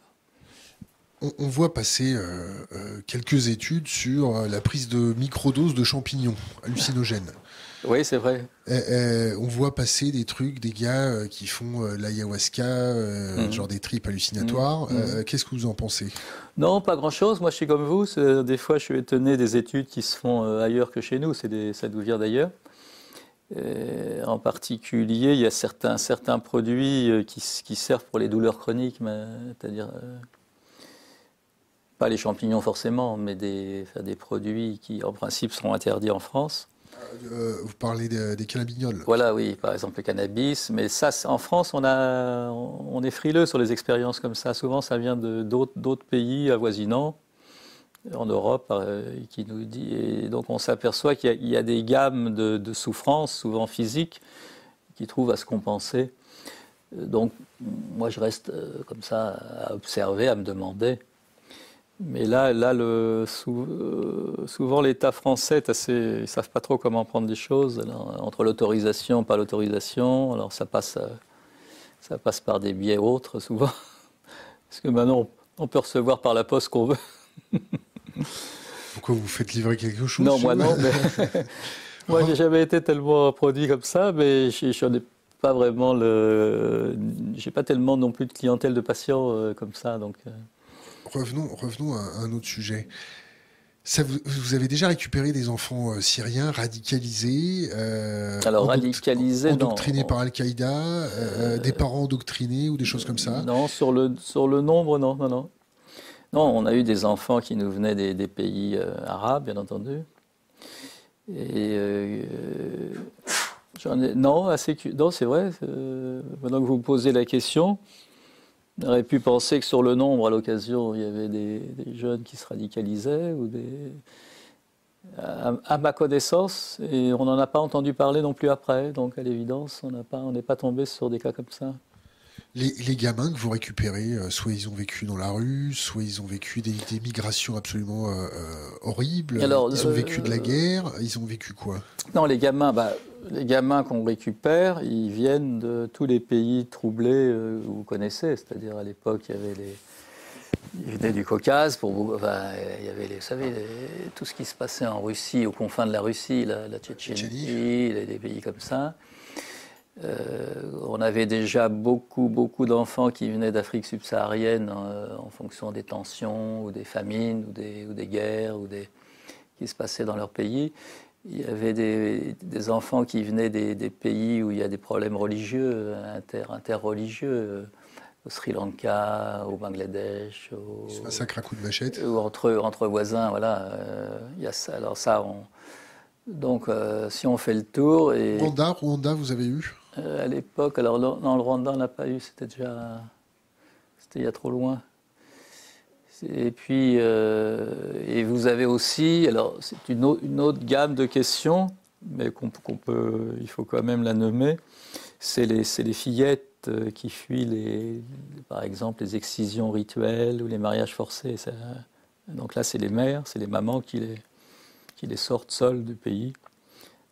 Speaker 1: on, voit passer euh, euh, quelques études sur euh, la prise de microdoses de champignons hallucinogènes.
Speaker 2: Oui, c'est vrai.
Speaker 1: on voit passer des trucs, des gars qui font l'ayahuasca, mhm. genre des tripes hallucinatoires. Mhm. Qu'est-ce que vous en pensez?
Speaker 2: Non, pas grand-chose. Moi, je suis comme vous. Des fois, je suis étonné des études qui se font ailleurs que chez nous. Des, ça nous vient d'ailleurs. en particulier, il y a certains, certains produits qui, qui servent pour les douleurs chroniques, c'est-à-dire pas les champignons forcément, mais des, des produits qui en principe seront interdits en France.
Speaker 1: Euh, vous parlez des cannabinols.
Speaker 2: Voilà, oui, par exemple le cannabis. Mais ça, en France, on, a, on est frileux sur les expériences comme ça. Souvent, ça vient d'autres pays avoisinants, en Europe, euh, qui nous dit. Et donc, on s'aperçoit qu'il y, a des gammes de, de souffrances, souvent physiques, qui trouvent à se compenser Donc, moi, je reste comme ça à observer, à me demander. Mais là, là le, souvent l'État français est assez, ils savent pas trop comment prendre les choses. entre l'autorisation, pas l'autorisation, alors ça passe, ça passe par des biais autres souvent. Parce que maintenant, on peut recevoir par la poste qu'on veut.
Speaker 1: Pourquoi vous faites livrer quelque chose
Speaker 2: Non, moi non. Mais... moi, j'ai jamais été tellement produit comme ça, mais je n'en ai pas vraiment le. J'ai pas tellement non plus de clientèle de patients euh, comme ça, donc. Euh.
Speaker 1: Revenons, revenons à un autre sujet. Ça, vous, avez déjà récupéré des enfants euh, syriens radicalisés
Speaker 2: Alors, radicalisés,
Speaker 1: endoctrinés par Al-Qaïda, des parents endoctrinés ou des choses comme ça?
Speaker 2: Non, sur le, sur le nombre, non, non, non. Non, on a eu des enfants qui nous venaient des, pays euh, arabes, bien entendu. Et euh, j'en ai, non, assez, non, c'est vrai. Euh, maintenant que vous me posez la question, on aurait pu penser que sur le nombre, à l'occasion, il y avait des, jeunes qui se radicalisaient ou des. À, ma connaissance, et on n'en a pas entendu parler non plus après. Donc, à l'évidence, on n'est pas, pas tombé sur des cas comme ça.
Speaker 1: Les, gamins que vous récupérez, euh, soit ils ont vécu dans la rue, soit ils ont vécu des, migrations absolument euh, euh, horribles. ils ont vécu de la guerre. Ils ont vécu quoi?
Speaker 2: Non, les gamins, bah, les gamins qu'on récupère, ils viennent de tous les pays troublés que vous connaissez. C'est-à-dire à, l'époque, il y avait les ils venaient du Caucase, pour, enfin, il y avait, les, vous savez, tout ce qui se passait en Russie, aux confins de la Russie, la, la Tchétchénie, les, pays comme ça. Euh, on avait déjà beaucoup, beaucoup d'enfants qui venaient d'Afrique subsaharienne euh, en fonction des tensions ou des famines ou des, ou des guerres ou des, qui se passaient dans leur pays. Il y avait des, enfants qui venaient des, pays où il y a des problèmes religieux, inter, interreligieux, euh, au Sri Lanka, au Bangladesh. Au,
Speaker 1: massacre à coups de machette.
Speaker 2: Ou entre, entre voisins, voilà. il y a ça. Alors ça, on, donc si on fait le tour. Et...
Speaker 1: Rwanda, Rwanda, vous avez eu?
Speaker 2: Euh, à l'époque. Alors, dans le Rwanda, on n'a pas eu, c'était déjà. C'était il y a trop loin. Et puis, euh, et vous avez aussi, alors c'est une, autre gamme de questions, mais qu'on peut, il faut quand même la nommer. C'est les, les, fillettes euh, qui fuient, les, par exemple, les excisions rituelles ou les mariages forcés. donc là, c'est les mères, c'est les mamans qui les, qui les sortent seules du pays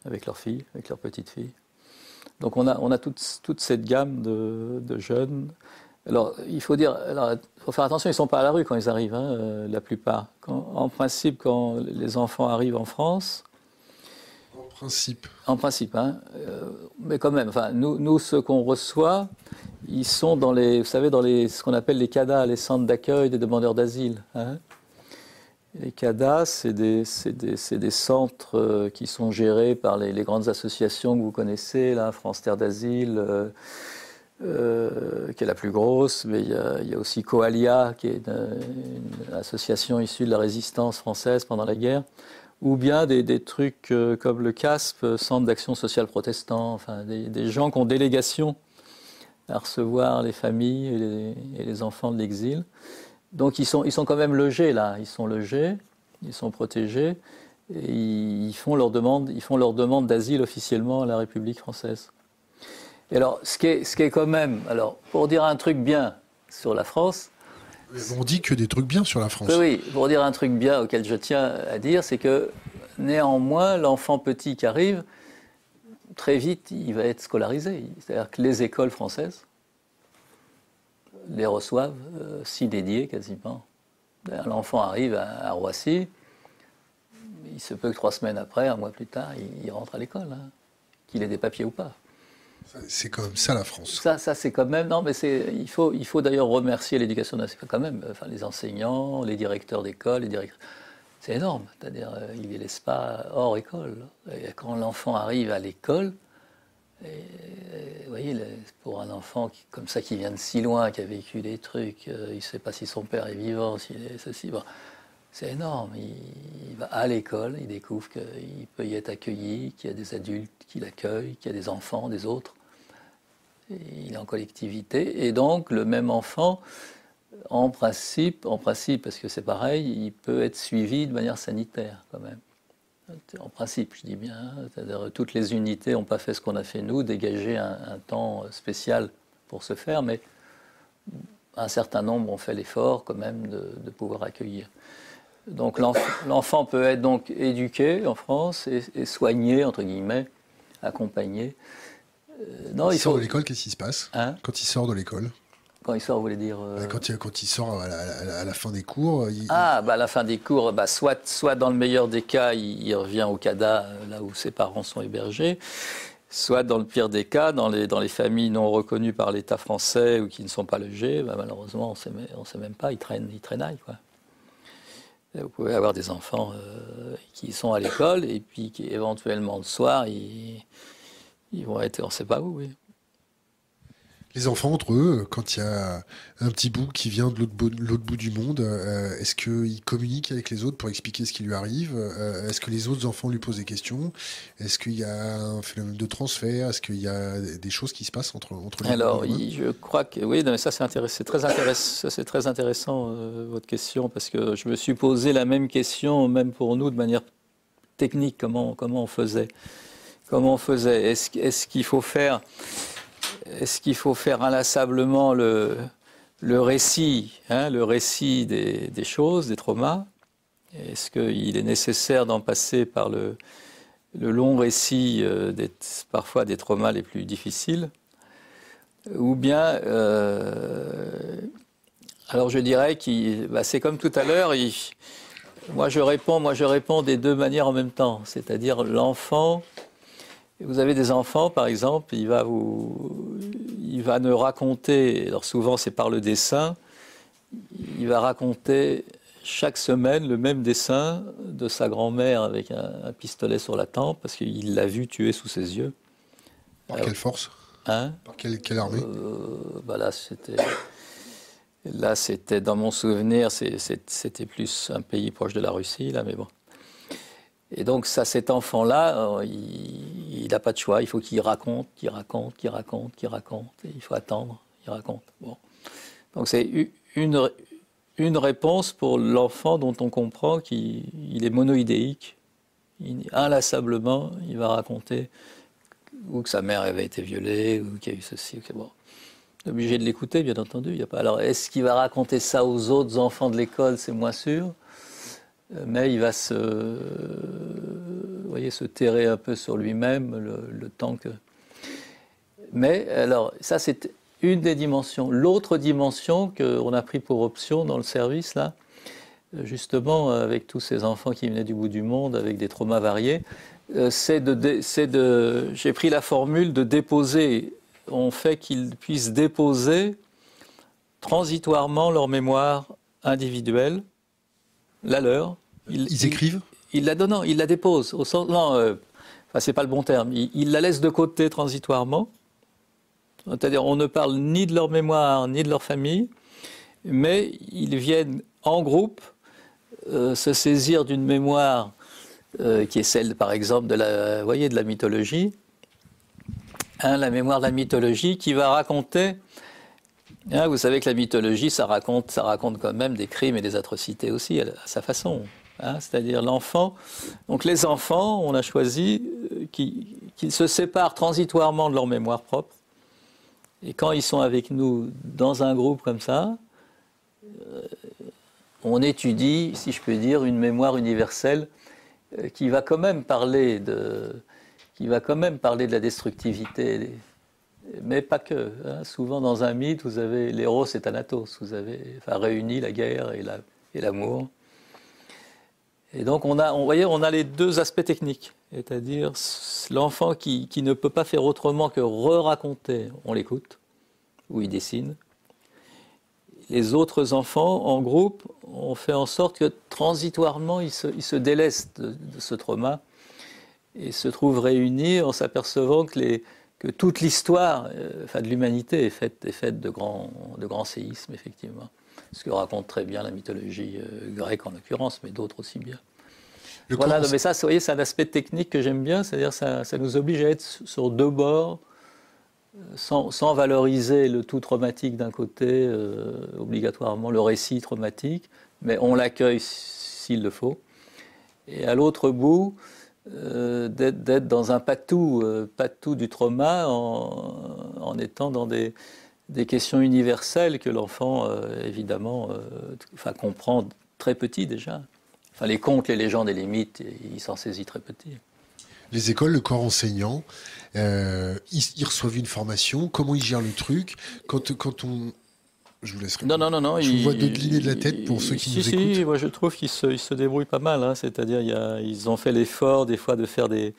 Speaker 2: avec leurs filles, avec leurs petites filles. Donc on a, on a toute, toute cette gamme de, de, jeunes. Alors il faut dire, alors, faut faire attention, ils ne sont pas à la rue quand ils arrivent, hein, euh, la plupart. en principe, quand les enfants arrivent en France.
Speaker 1: En principe.
Speaker 2: En principe, hein, euh, mais quand même. Enfin, nous, nous ceux qu'on reçoit, ils sont dans les, vous savez, dans les, ce qu'on appelle les CADA, les centres d'accueil des demandeurs d'asile. Hein. Les CADA, c'est des, centres euh, qui sont gérés par les, grandes associations que vous connaissez, France Terre d'Asile, euh, euh, qui est la plus grosse, mais il y a, aussi Coalia, qui est une, association issue de la résistance française pendant la guerre, ou bien des, trucs comme le CASP, Centre d'action sociale protestant, des, gens qui ont délégation à recevoir les familles et les, et les enfants de l'exil. Donc ils sont, ils sont quand même logés là, ils sont logés, ils sont protégés, et ils font leur demande, ils font leur demande d'asile officiellement à la République française. Et alors, ce qui est, ce qui est quand même, alors pour dire un truc bien sur la France.
Speaker 1: On dit que des trucs bien sur la France.
Speaker 2: Oui, pour dire un truc bien auquel je tiens à dire, c'est que néanmoins, l'enfant petit qui arrive, très vite, il va être scolarisé. C'est-à-dire que les écoles françaises, les reçoivent, euh, si dédiés quasiment. L'enfant arrive à, Roissy, il se peut que trois semaines après, un mois plus tard, il, rentre à l'école, hein, qu'il ait des papiers ou pas.
Speaker 1: C'est quand même ça la France.
Speaker 2: Ça, ça c'est quand même. Non, mais. Il faut, il faut d'ailleurs remercier l'éducation nationale quand même. Enfin, les enseignants, les directeurs d'école, les directeurs. C'est énorme. C'est-à-dire, euh, ils ne les laissent pas hors école. Et quand l'enfant arrive à l'école, vous voyez, pour un enfant comme ça qui vient de si loin, qui a vécu des trucs, euh, il ne sait pas si son père est vivant, s'il est ceci. c'est énorme. Il, va à l'école, il découvre qu'il peut y être accueilli, qu'il y a des adultes qui l'accueillent, qu'il y a des enfants, des autres. il est en collectivité. Et donc, le même enfant, en principe, en principe, parce que c'est pareil, il peut être suivi de manière sanitaire quand même. En principe, je dis bien, c'est-à-dire toutes les unités n'ont pas fait ce qu'on a fait nous, dégager un, temps spécial pour se faire, mais un certain nombre ont fait l'effort quand même de, pouvoir accueillir. Donc l'enfant peut être donc éduqué en France et, soigné, entre guillemets, accompagné.
Speaker 1: Euh, non, il, sort de l'école, qu'est-ce qui se passe hein? Quand il sort de l'école
Speaker 2: quand il sort, vous voulez dire
Speaker 1: euh, quand, il, quand, il, sort à la, fin des cours.
Speaker 2: Ah, bah à la fin des cours, bah, soit, soit dans le meilleur des cas, il, revient au CADA, euh, là où ses parents sont hébergés, soit dans le pire des cas, dans les, dans les familles non reconnues par l'État français ou qui ne sont pas logées, bah, malheureusement, on ne sait même pas, ils traînent, ils traînaillent. Quoi. Vous pouvez avoir des enfants euh, qui sont à l'école et puis qui éventuellement le soir, ils, ils vont être, on ne sait pas où. Oui
Speaker 1: les enfants entre eux, quand il y a un petit bout qui vient de l'autre bout, du monde, euh, est-ce qu'ils communiquent avec les autres pour expliquer ce qui lui arrive euh, Est-ce que les autres enfants lui posent des questions Est-ce qu'il y a un phénomène de transfert Est-ce qu'il y a des choses qui se passent entre, entre
Speaker 2: les Alors, je crois que oui, mais ça c'est très, intéressant, c'est très intéressant euh, votre question parce que je me suis posé la même question, même pour nous, de manière technique, comment, comment on faisait Comment on faisait. Est-ce qu'il faut faire est-ce qu'il faut faire inlassablement le, le récit, hein, le récit des, choses, des traumas? Est-ce qu'il est nécessaire d'en passer par le, le long récit euh, parfois des traumas les plus difficiles? Ou bien, euh, alors je dirais que bah, c'est comme tout à l'heure, moi je réponds, moi je réponds des deux manières en même temps, c'est-à-dire l'enfant vous avez des enfants, par exemple, il va, vous, il va ne raconter, alors souvent c'est par le dessin, il va raconter chaque semaine le même dessin de sa grand-mère avec un, pistolet sur la tempe, parce qu'il l'a vu tuer sous ses yeux.
Speaker 1: Par quelle force?
Speaker 2: hein?
Speaker 1: Par quelle, armée?
Speaker 2: Euh, bah Là, c'était... Là, c'était dans mon souvenir, c'était plus un pays proche de la Russie, là, mais bon. Et donc, ça, cet enfant-là, euh, il n'a pas de choix. Il faut qu'il raconte, qu'il raconte, qu'il raconte, qu'il raconte. Il faut attendre, il raconte. Bon. Donc, c'est une, une réponse pour l'enfant dont on comprend qu'il est monoïdéique. inlassablement, il va raconter ou que sa mère avait été violée, ou qu'il y a eu ceci. Ou bon. Obligé de l'écouter, bien entendu. Il y a pas... Alors, est-ce qu'il va raconter ça aux autres enfants de l'école? C'est moins sûr mais il va se, voyez, se terrer un peu sur lui-même le, temps que. Mais alors, ça, c'est une des dimensions. L'autre dimension qu'on a pris pour option dans le service, là, justement, avec tous ces enfants qui venaient du bout du monde, avec des traumas variés, euh, c'est de, de j'ai pris la formule de déposer. On fait qu'ils puissent déposer transitoirement leur mémoire individuelle la leur.
Speaker 1: Ils, écrivent
Speaker 2: Ils la donnent, ils la déposent. Au sens, non, euh, enfin, c'est pas le bon terme. Ils, la laissent de côté transitoirement. C'est-à-dire, on ne parle ni de leur mémoire, ni de leur famille, mais ils viennent en groupe euh, se saisir d'une mémoire euh, qui est celle, par exemple, de la, voyez, de la mythologie. Hein, la mémoire de la mythologie qui va raconter Hein, vous savez que la mythologie, ça raconte, ça raconte quand même des crimes et des atrocités aussi, à, sa façon. Hein. C'est-à-dire l'enfant. Donc les enfants, on a choisi euh, qu'ils se séparent transitoirement de leur mémoire propre. Et quand ils sont avec nous dans un groupe comme ça, euh, on étudie, si je peux dire, une mémoire universelle euh, qui va quand même parler de, qui va quand même parler de la destructivité mais pas que. Hein. Souvent dans un mythe, vous avez l'héros et Thanatos, vous avez enfin, réuni la guerre et l'amour. et donc on a, voyez, on a les deux aspects techniques, c'est-à-dire l'enfant qui, ne peut pas faire autrement que re-raconter, on l'écoute, ou il dessine. Les autres enfants, en groupe, on fait en sorte que transitoirement, ils se, délestent de, de, ce trauma et se trouvent réunis en s'apercevant que les, que toute l'histoire euh, enfin, de l'humanité est faite, est faite de, grands, de grands séismes, effectivement. Ce que raconte très bien la mythologie euh, grecque en l'occurrence, mais d'autres aussi bien. voilà, mais ça, vous voyez, c'est un aspect technique que j'aime bien, c'est-à-dire ça, ça nous oblige à être sur deux bords, euh, sans, sans valoriser le tout traumatique d'un côté, obligatoirement le récit traumatique, mais on l'accueille s'il le faut. Et à l'autre bout, euh, d'être dans un patou, euh, patou du trauma en, étant dans des, des questions universelles que l'enfant, évidemment, enfin, comprend très petit déjà. Enfin, les contes, les légendes et les mythes, il s'en saisit très petit.
Speaker 1: Les écoles, le corps enseignant, ils, ils, reçoivent une formation. Comment ils gèrent le truc? Quand, quand on, je vous laisse
Speaker 2: Non, non, non, non.
Speaker 1: Je vous vois décliner de la tête pour ceux qui nous écoutent.
Speaker 2: Si, moi je trouve qu'ils se, se débrouillent pas mal. Hein. C'est-à-dire, ils ont fait l'effort des fois de faire des.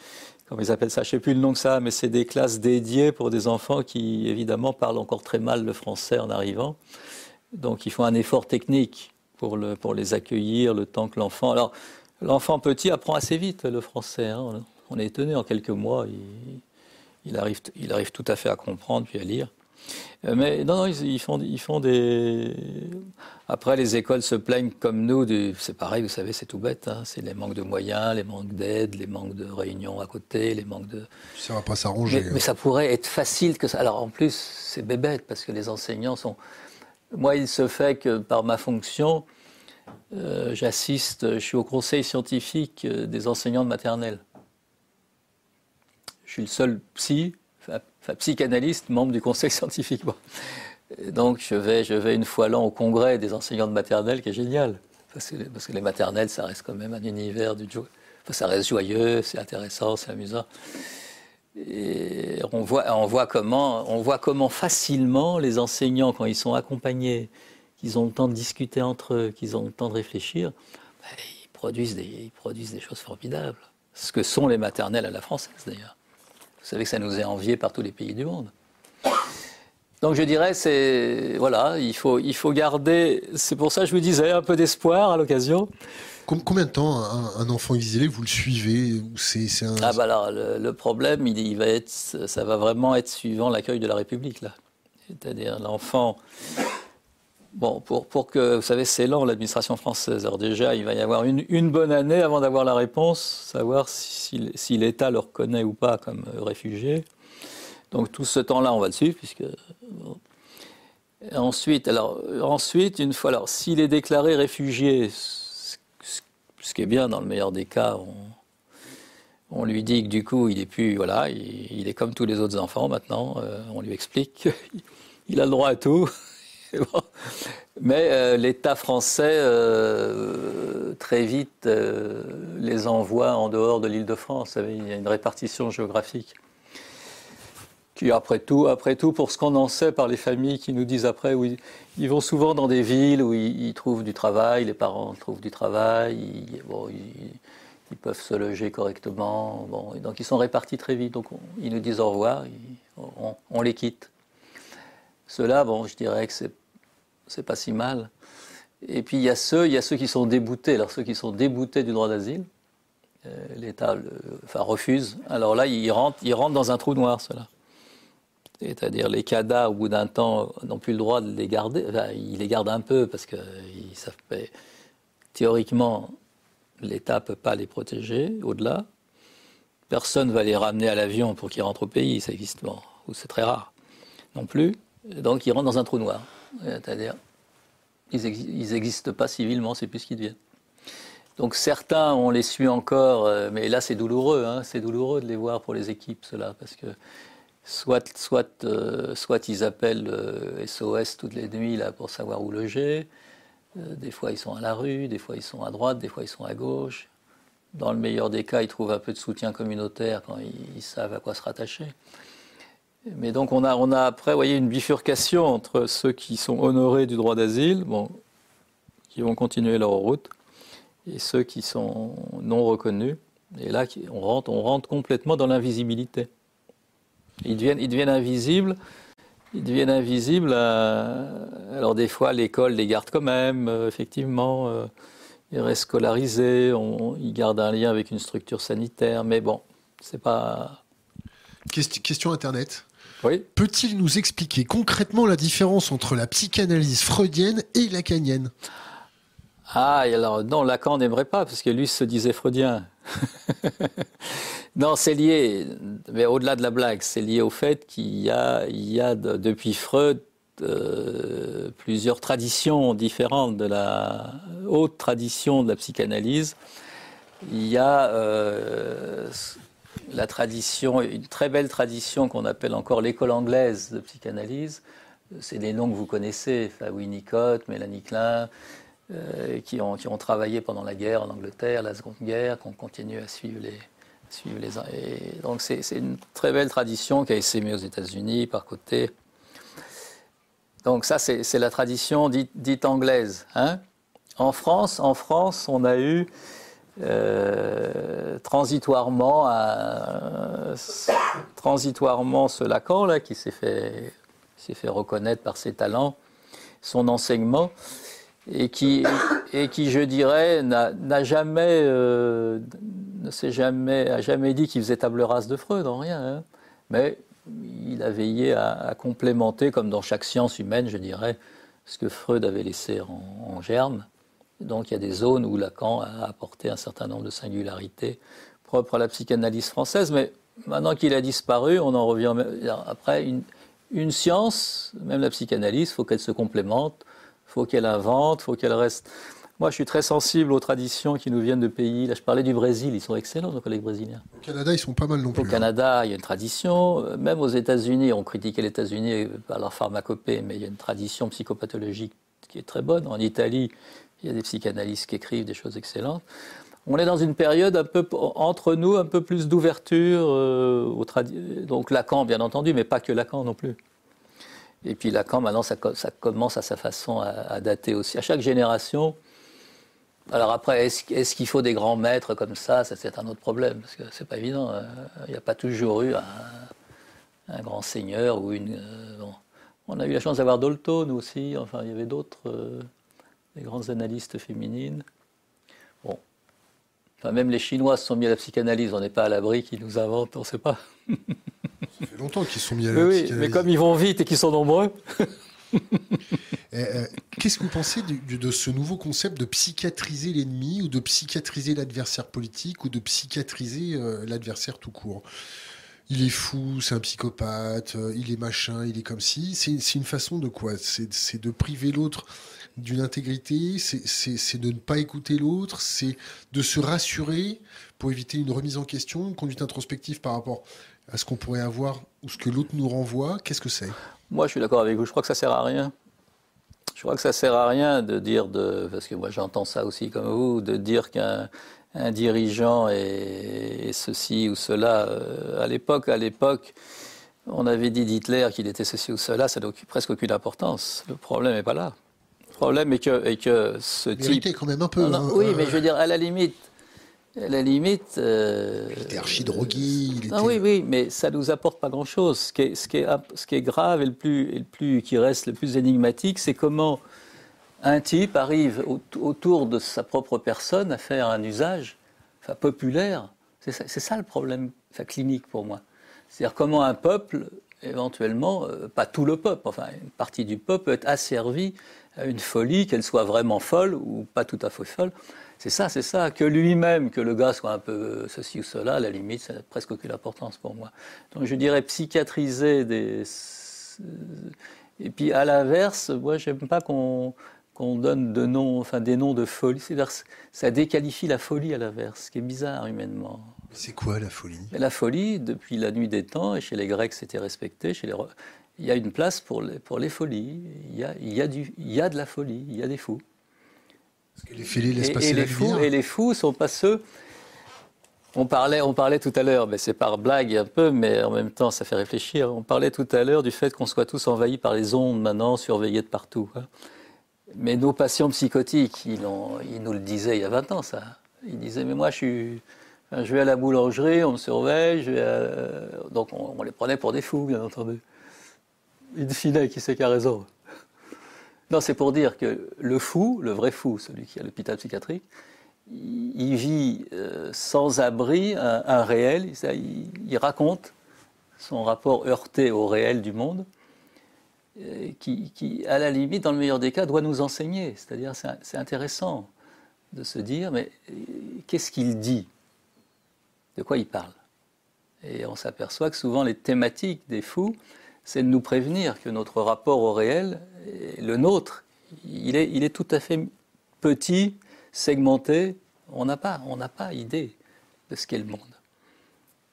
Speaker 2: Comment ils appellent ça? Je ne sais plus le nom que ça, mais c'est des classes dédiées pour des enfants qui, évidemment, parlent encore très mal le français en arrivant. Donc, ils font un effort technique pour, le, pour les accueillir le temps que l'enfant. Alors, l'enfant petit apprend assez vite le français. Hein. On est étonné, en quelques mois, il, il, arrive, il arrive tout à fait à comprendre puis à lire. Euh, mais non, non, ils, font, ils font des. Après, les écoles se plaignent comme nous. C'est pareil, vous savez, c'est tout bête. Hein. C'est les manques de moyens, les manques d'aide, les manques de réunions à côté, les manques de.
Speaker 1: Ça va pas s'arranger.
Speaker 2: Mais, hein. ça pourrait être facile que ça. Alors en plus, c'est bébête parce que les enseignants sont. Moi, il se fait que par ma fonction, euh, j'assiste, je suis au conseil scientifique euh, des enseignants de maternelle. Je suis le seul psy psychanalyste, membre du conseil scientifique. Donc je vais, une fois l'an au congrès des enseignants de maternelle, qui est génial. Parce que, les maternelles, ça reste quand même un univers du enfin, ça reste joyeux, c'est intéressant, c'est amusant. Et on voit, comment, facilement les enseignants, quand ils sont accompagnés, qu'ils ont le temps de discuter entre eux, qu'ils ont le temps de réfléchir, ben, ils produisent des choses formidables. Ce que sont les maternelles à la française d'ailleurs. Vous savez que ça nous est envié par tous les pays du monde. Donc je dirais, c'est voilà, il faut, il faut garder. C'est pour ça que je vous disais un peu d'espoir à l'occasion.
Speaker 1: Combien de temps un, enfant exilé vous le suivez
Speaker 2: c'est, Ah bah alors le, problème, il, va être, ça va vraiment être suivant l'accueil de la République là. C'est-à-dire l'enfant. Bon, pour, que, vous savez, c'est lent l'administration française. Alors déjà, il va y avoir une, bonne année avant d'avoir la réponse, savoir si, l'État le reconnaît ou pas comme réfugié. Donc tout ce temps-là, on va le suivre, puisque... Ensuite, alors, ensuite, une fois, alors, s'il est déclaré réfugié, ce qui est bien dans le meilleur des cas, on, on lui dit que du coup, il est plus, voilà, il, est comme tous les autres enfants maintenant. Euh, on lui explique qu'il a le droit à tout. Mais euh, l'État français, euh, très vite, euh, les envoie en dehors de l'île de France. Il y a une répartition géographique. Après tout, après tout, pour ce qu'on en sait par les familles qui nous disent après, ils vont souvent dans des villes où ils, trouvent du travail, les parents trouvent du travail, ils, peuvent se loger correctement. Donc ils sont répartis très vite. Donc ils nous disent au revoir, on, on les quitte. Ceux-là, bon, je dirais que c'est c'est pas si mal. Et puis il y a ceux, il y a ceux qui sont déboutés. Alors ceux qui sont déboutés du droit d'asile, euh, l'État enfin, refuse. Alors là, ils rentrent, ils dans un trou noir, ceux-là. C'est-à-dire les CADA, au bout d'un temps, n'ont plus le droit de les garder. Ils les gardent un peu parce que ils savent Théoriquement, l'État ne peut pas les protéger au-delà. Personne ne va les ramener à l'avion pour qu'ils rentrent au pays, ça existe, ou c'est très rare non plus. Donc ils rentrent dans un trou noir. C'est-à-dire, ils n'existent pas civilement, c'est plus ce qu'ils deviennent. Donc certains, on les suit encore, euh, mais là c'est douloureux, hein, c'est douloureux de les voir pour les équipes, cela, parce que soit, soit, euh, soit ils appellent SOS euh, toutes les nuits là, pour savoir où loger, des fois ils sont à la rue, des fois ils sont à droite, des fois ils sont à gauche. Dans le meilleur des cas, ils trouvent un peu de soutien communautaire quand ils savent à quoi se rattacher. Mais donc on a, on a après, voyez, une bifurcation entre ceux qui sont honorés du droit d'asile, bon, qui vont continuer leur route, et ceux qui sont non reconnus. Et là, on rentre, on rentre complètement dans l'invisibilité. Ils deviennent, ils deviennent invisibles. Ils deviennent invisibles. alors des fois, l'école les garde quand même, euh, effectivement. Euh, ils restent scolarisés. ils gardent un lien avec une structure sanitaire. Mais bon, c'est pas.
Speaker 1: Question Internet. Peut-il nous expliquer concrètement la différence entre la psychanalyse freudienne et lacanienne?
Speaker 2: Ah, alors non, Lacan n'aimerait pas, parce que lui se disait freudien. non, c'est lié, mais au-delà de la blague, c'est lié au fait qu'il y a, il y a depuis Freud euh, plusieurs traditions différentes de la haute tradition de la psychanalyse. Il y a euh, la tradition, une très belle tradition qu'on appelle encore l'école anglaise de psychanalyse, c'est des noms que vous connaissez, Winnicott, Mélanie Klein, euh, qui, ont, travaillé pendant la guerre en Angleterre, la Seconde Guerre, qu'on continue à suivre les. donc c'est une très belle tradition qui a essaimé aux États-Unis par côté. Donc ça, c'est la tradition dite, dite anglaise. Hein en France, en France, on a eu euh, transitoirement, transitoirement ce Lacan là, qui s'est fait, s'est fait reconnaître par ses talents, son enseignement, et qui, et qui je dirais, n'a jamais, euh, ne s'est jamais, a jamais dit qu'il faisait table rase de Freud, en rien. Hein. Mais il a veillé à, complémenter, comme dans chaque science humaine, je dirais, ce que Freud avait laissé en germe. Donc il y a des zones où Lacan a apporté un certain nombre de singularités propres à la psychanalyse française, mais maintenant qu'il a disparu, on en revient après une, une science, même la psychanalyse, faut qu'elle se complémente, faut qu'elle invente, faut qu'elle reste. Moi, je suis très sensible aux traditions qui nous viennent de pays. Là, je parlais du Brésil, ils sont excellents, nos collègues brésiliens.
Speaker 1: Au Canada, ils sont pas mal non plus.
Speaker 2: Au hein. Canada, il y a une tradition. Même aux États-Unis, on critiquait les États-Unis par leur pharmacopée, mais il y a une tradition psychopathologique qui est très bonne. En Italie, il y a des psychanalystes qui écrivent des choses excellentes. On est dans une période un peu entre nous, un peu plus d'ouverture euh, donc Lacan bien entendu, mais pas que Lacan non plus. Et puis Lacan maintenant ça, commence à sa façon à, dater aussi. À chaque génération. Alors après, est-ce qu'il faut des grands maîtres comme ça? Ça c'est un autre problème parce que c'est pas évident. Euh, il n'y a pas toujours eu un, grand seigneur ou une. Euh, On a eu la chance d'avoir Dolto, nous aussi. Enfin, il y avait d'autres les grandes analystes féminines. Bon. Enfin, même les Chinois se sont mis à la psychanalyse, on n'est pas à l'abri qu'ils nous inventent, on ne sait pas.
Speaker 1: Ça fait longtemps qu'ils sont mis à la oui, psychanalyse.
Speaker 2: Oui, mais comme ils vont vite et qu'ils sont nombreux.
Speaker 1: Eh, eh, qu'est-ce que vous pensez de, ce nouveau concept de psychiatriser l'ennemi ou de psychiatriser l'adversaire politique ou de psychiatriser euh, l'adversaire tout court? Il est fou, c'est un psychopathe, euh, il est machin, il est comme si. C'est une façon de quoi? C'est de priver l'autre d'une intégrité, c'est de ne pas écouter l'autre, c'est de se rassurer pour éviter une remise en question, une conduite introspective par rapport à ce qu'on pourrait avoir ou ce que l'autre nous renvoie. Qu'est-ce que c'est?
Speaker 2: Moi, je suis d'accord avec vous. Je crois que ça sert à rien. Je crois que ça sert à rien de dire de, parce que moi j'entends ça aussi comme vous, de dire qu'un dirigeant est, ceci ou cela. Euh, à l'époque, à l'époque, on avait dit d'Hitler qu'il était ceci ou cela, ça n'a presque aucune importance. Le problème n'est pas là. Problème est que, que ce type.
Speaker 1: quand même un peu.
Speaker 2: Hein. oui, mais je veux dire, à la limite. À la limite.
Speaker 1: Euh, il était archi-drogué.
Speaker 2: Ah oui, oui, mais ça ne nous apporte pas grand-chose. Ce qui, est, ce, qui est, ce qui est grave et le plus, et le plus qui reste le plus énigmatique, c'est comment un type arrive autour de sa propre personne à faire un usage enfin, populaire. C'est ça, ça, le problème enfin, clinique pour moi. C'est-à-dire comment un peuple, éventuellement, euh, pas tout le peuple, enfin une partie du peuple peut être asservi une folie, qu'elle soit vraiment folle ou pas tout à fait folle. C'est ça, c'est ça. Que lui-même, que le gars soit un peu ceci ou cela, à la limite, ça n'a presque aucune importance pour moi. Donc je dirais psychiatriser des. Et puis à l'inverse, moi, j'aime pas qu'on donne de noms, enfin des noms de folie. Ça déqualifie la folie à l'inverse, ce qui est bizarre humainement.
Speaker 1: C'est quoi la folie?
Speaker 2: La folie, depuis la nuit des temps, et chez les Grecs c'était respecté, chez les il y a une place pour les, pour les folies, il y, a, il, y a du, il y a de la folie, il y a des fous.
Speaker 1: Parce que les fêlés laissent
Speaker 2: passer et,
Speaker 1: la
Speaker 2: les fous, Et les fous sont pas ceux... On parlait, on parlait tout à l'heure, mais c'est par blague un peu, mais en même temps ça fait réfléchir. On parlait tout à l'heure du fait qu'on soit tous envahis par les ondes maintenant, surveillés de partout. Hein. Mais nos patients psychotiques, ils, ils, nous le disaient il y a 20 ans, ça. Ils disaient, mais moi je suis... je vais à la boulangerie, on me surveille, vais donc on, les prenait pour des fous, bien entendu. In fine, qui sait qui a raison. Non, c'est pour dire que le fou, le vrai fou, celui qui a l'hôpital psychiatrique, il vit euh, sans abri un, réel, il, raconte son rapport heurté au réel du monde, euh, qui, à la limite, dans le meilleur des cas, doit nous enseigner. C'est-à-dire, c'est intéressant de se dire, mais euh, qu'est-ce qu'il dit? De quoi il parle? Et on s'aperçoit que souvent les thématiques des fous, c'est de nous prévenir que notre rapport au réel, le nôtre, il est, tout à fait petit, segmenté. On n'a pas, on n'a pas idée de ce qu'est le monde.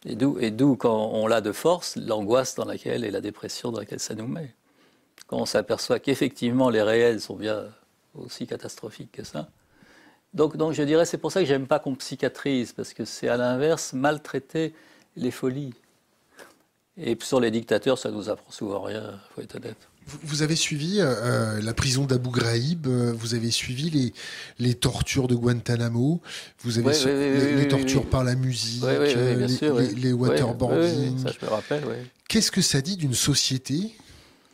Speaker 2: Et d'où quand on l'a de force, l'angoisse dans laquelle et la dépression dans laquelle ça nous met. quand on s'aperçoit qu'effectivement les réels sont bien aussi catastrophiques que ça. Donc, donc je dirais, c'est pour ça que j'aime pas qu'on psychiatrise, parce que c'est à l'inverse maltraiter les folies. Et sur les dictateurs, ça nous apprend souvent rien, faut être honnête.
Speaker 1: Vous avez suivi euh, euh, la prison d'Abu Ghraib, euh, vous avez suivi les, les tortures de Guantanamo, vous avez suivi les, tortures par la musique, les, les, waterboarding.
Speaker 2: ça je me rappelle,
Speaker 1: Qu'est-ce que ça dit d'une société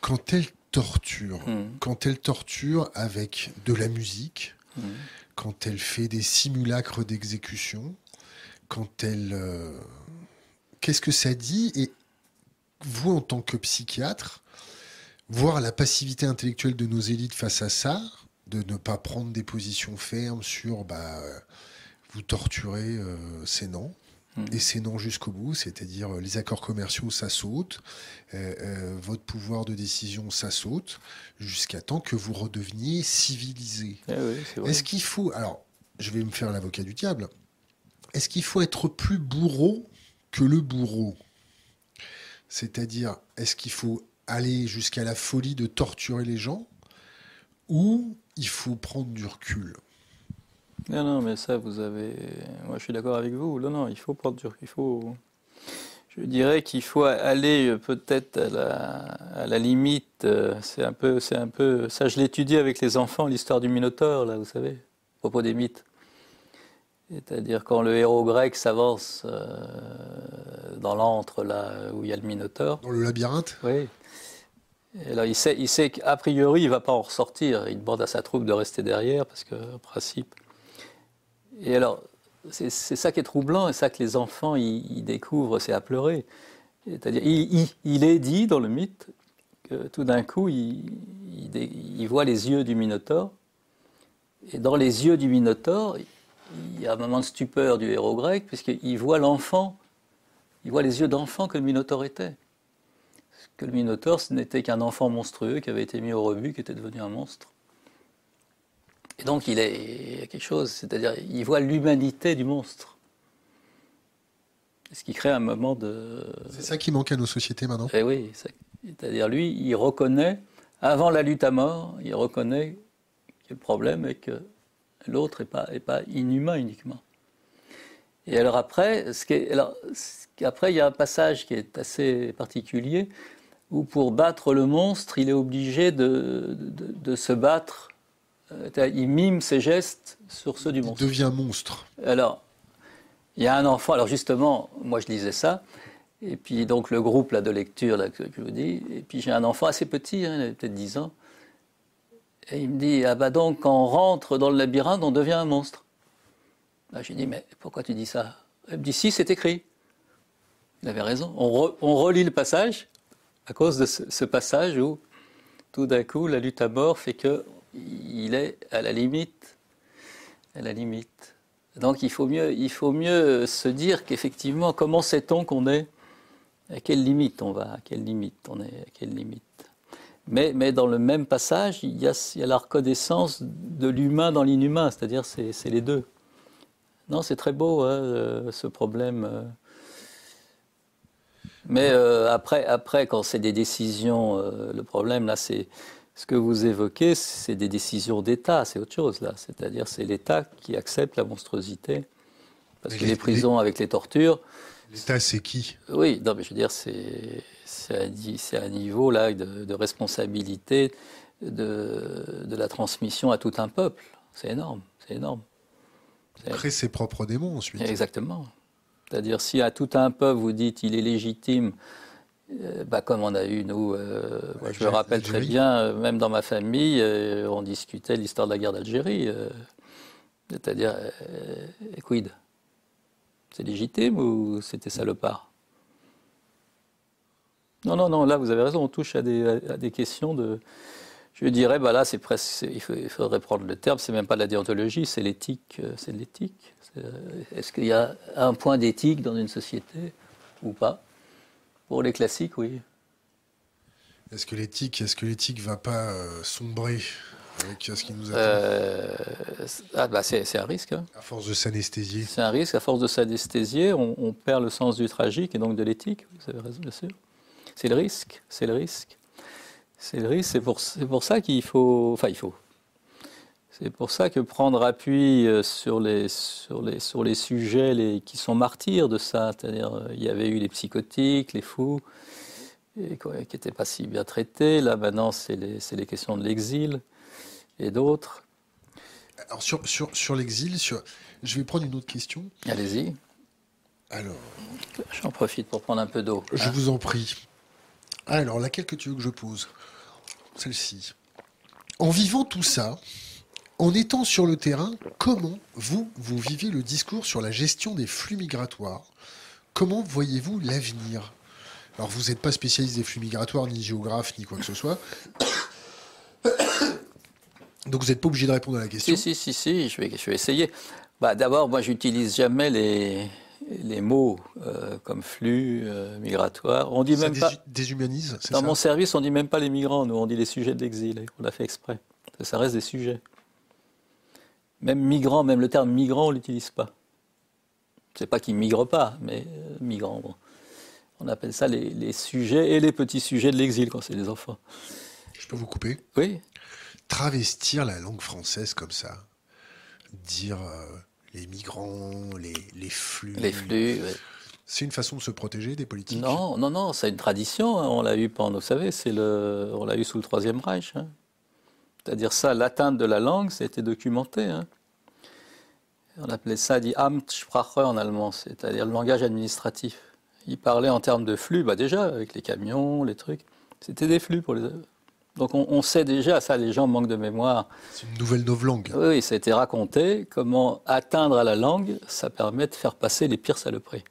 Speaker 1: quand elle torture? Hmm. Quand elle torture avec de la musique, hmm. Quand elle fait des simulacres d'exécution, quand elle... Qu'est-ce que ça dit? Et vous, en tant que psychiatre, voir la passivité intellectuelle de nos élites face à ça, de ne pas prendre des positions fermes sur bah, vous torturez, euh, c'est non. Hmm. Et c'est non jusqu'au bout, c'est-à-dire euh, les accords commerciaux, ça saute, euh, votre pouvoir de décision, ça saute, jusqu'à temps que vous redeveniez civilisé.
Speaker 2: Eh
Speaker 1: est-ce qu'il faut, alors je vais me faire l'avocat du diable, est-ce qu'il faut être plus bourreau que le bourreau? C'est-à-dire, est-ce qu'il faut aller jusqu'à la folie de torturer les gens ou il faut prendre du recul?
Speaker 2: Non, non, mais ça, vous avez. Moi, je suis d'accord avec vous. Non, non, il faut prendre du. Il faut. Je dirais qu'il faut aller peut-être à la, à la limite. Euh, c'est un peu, c'est un peu. Ça, je l'étudie avec les enfants, l'histoire du Minotaure, là, vous savez, à propos des mythes. C'est-à-dire quand le héros grec s'avance euh, dans l'antre là où il y a le Minotaure.
Speaker 1: Dans le labyrinthe?
Speaker 2: Oui. Et là, il sait, il sait qu'a priori, il ne va pas en ressortir. Il demande à sa troupe de rester derrière, parce que, en principe. Et alors, c'est ça qui est troublant, et ça que les enfants ils, découvrent, c'est à pleurer. C'est-à-dire, il, est dit dans le mythe que tout d'un coup, il, voit les yeux du Minotaure, et dans les yeux du Minotaure, il y a un moment de stupeur du héros grec, puisqu'il voit l'enfant, il voit les yeux d'enfant que le Minotaure était que le Minotaure, ce n'était qu'un enfant monstrueux qui avait été mis au rebut, qui était devenu un monstre. Et donc il, est, y a quelque chose, c'est-à-dire il voit l'humanité du monstre. Ce qui crée un moment de...
Speaker 1: C'est ça qui manque à nos sociétés maintenant
Speaker 2: Eh oui, c'est-à-dire lui, il reconnaît, avant la lutte à mort, il reconnaît que le problème est que l'autre n'est pas, est pas inhumain uniquement. Et alors après, ce qui est, alors, après, il y a un passage qui est assez particulier, où pour battre le monstre, il est obligé de, de, se battre. Euh, il mime ses gestes sur ceux du monstre.
Speaker 1: Il devient monstre.
Speaker 2: Alors, il y a un enfant, alors justement, moi je lisais ça, et puis donc le groupe là, de lecture là, que je vous dis, et puis j'ai un enfant assez petit, hein, il avait peut-être 10 ans, et il me dit, ah bah donc quand on rentre dans le labyrinthe, on devient un monstre. Là j'ai dit, mais pourquoi tu dis ça? Il me dit, si, c'est écrit. Il avait raison. On, on relit le passage, à cause de ce, passage où tout d'un coup la lutte à mort fait que il est à la limite, à la limite. Donc il faut mieux, il faut mieux se dire qu'effectivement, comment sait-on qu'on est? À quelle limite on va, à quelle limite on est, à quelle limite? Mais, mais dans le même passage, il y a, la reconnaissance de l'humain dans l'inhumain, c'est-à-dire c'est, les deux. Non, c'est très beau hein, euh, ce problème. Euh, mais euh, après, après, quand c'est des décisions, le problème là, c'est ce que vous évoquez, c'est des décisions d'État, c'est autre chose là. C'est-à-dire, c'est l'État qui accepte la monstruosité. Parce que les, prisons avec les tortures.
Speaker 1: L'État, c'est qui?
Speaker 2: Oui, non, mais je veux dire, c'est un, niveau là de, responsabilité de, de, la transmission à tout un peuple. C'est énorme, c'est énorme.
Speaker 1: Créer ses propres démons ensuite.
Speaker 2: Exactement. C'est-à-dire, si à tout un peuple vous dites il est légitime, euh, bah, comme on a eu, nous, euh, je me rappelle très bien, euh, même dans ma famille, on discutait l'histoire de la guerre d'Algérie. C'est-à-dire, quid C'est légitime ou c'était salopard? Non, non, non, là vous avez raison, on touche à des, questions de. Je dirais, bah là, c'est presque, il, faudrait prendre le terme, c'est même pas de la déontologie, c'est l'éthique, c'est l'éthique. Est-ce qu'il y a un point d'éthique dans une société ou pas? Pour les classiques, oui.
Speaker 1: Est-ce que l'éthique, est-ce que l'éthique va pas euh, sombrer avec ce qui nous attend?
Speaker 2: Euh, ah bah c'est, un risque. Hein.
Speaker 1: À force de s'anesthésier.
Speaker 2: C'est un risque. À force de s'anesthésier, on, on, perd le sens du tragique et donc de l'éthique. Vous avez raison, bien sûr. C'est le risque. C'est le risque. C'est le risque. C'est pour, pour ça qu'il faut. Enfin, il faut. C'est pour ça que prendre appui euh, sur les, sur les, sur les sujets les, qui sont martyrs de ça, c'est-à-dire euh, il y avait eu les psychotiques, les fous, et, qui n'étaient pas si bien traités. Là, maintenant, c'est les, les, questions de l'exil et d'autres.
Speaker 1: Alors, sur, sur, sur l'exil, sur... je vais prendre une autre question.
Speaker 2: Allez-y.
Speaker 1: Alors.
Speaker 2: J'en profite pour prendre un peu d'eau.
Speaker 1: Je hein. vous en prie. Alors, laquelle que tu veux que je pose? Celle-ci. En vivant tout ça, en étant sur le terrain, comment vous, vous vivez le discours sur la gestion des flux migratoires? Comment voyez-vous l'avenir? Alors, vous n'êtes pas spécialiste des flux migratoires, ni géographe, ni quoi que ce soit. Donc, vous n'êtes pas obligé de répondre à la question.
Speaker 2: Si, si, si, si je, vais, je vais essayer. Bah, D'abord, moi, j'utilise jamais les, les mots euh, comme flux euh, migratoire. On dit même pas.
Speaker 1: Déshumanise.
Speaker 2: Dans mon service, on dit même pas les migrants. Nous, on dit les sujets de l'exil. On l'a fait exprès. Ça reste des sujets. Même migrant, même le terme migrant, on l'utilise pas. C'est pas qu'ils migrent pas, mais euh, migrants. On appelle ça les, sujets et les petits sujets de l'exil quand c'est les enfants.
Speaker 1: Je peux vous couper?
Speaker 2: Oui.
Speaker 1: Travestir la langue française comme ça, dire les migrants, les, flux.
Speaker 2: Les flux.
Speaker 1: C'est une façon de se protéger des politiques?
Speaker 2: Non, non, non, c'est une tradition. Hein. On l'a eu pendant, vous savez, c'est le, on l'a eu sous le Troisième Reich. Hein. C'est-à-dire ça, l'atteinte de la langue, c'était documenté. Hein. On appelait ça die Amtssprache en allemand, c'est-à-dire le langage administratif. Il parlait en termes de flux, bah déjà, avec les camions, les trucs. C'était des flux pour les, donc on, sait déjà, ça les gens manquent de mémoire.
Speaker 1: C'est une nouvelle novlangue.
Speaker 2: Oui, ça a été raconté, comment atteindre à la langue, ça permet de faire passer les pires saloperies.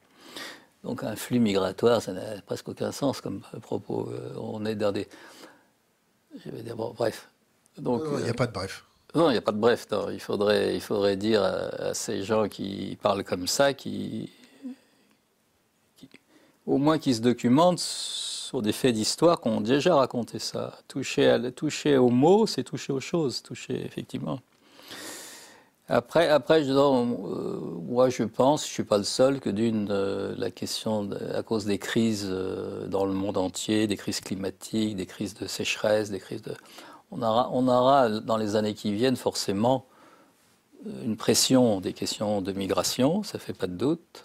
Speaker 2: Donc un flux migratoire, ça n'a presque aucun sens comme propos. Euh, on est dans des... Je vais dire, bon, bref.
Speaker 1: Donc, il n'y a pas de bref.
Speaker 2: Non, il n'y a pas de bref. Il, faudrait, il faudrait dire à, ces gens qui parlent comme ça, qui, au moins qui se documentent sur des faits d'histoire qu'on a déjà raconté ça. Toucher, à, toucher aux mots, c'est toucher aux choses, toucher effectivement. Après, après je, euh, moi je pense, je ne suis pas le seul, que d'une, euh, la question, à cause des crises euh, dans le monde entier, des crises climatiques, des crises de sécheresse, des crises de... On aura, on aura dans les années qui viennent forcément une pression des questions de migration, ça ne fait pas de doute.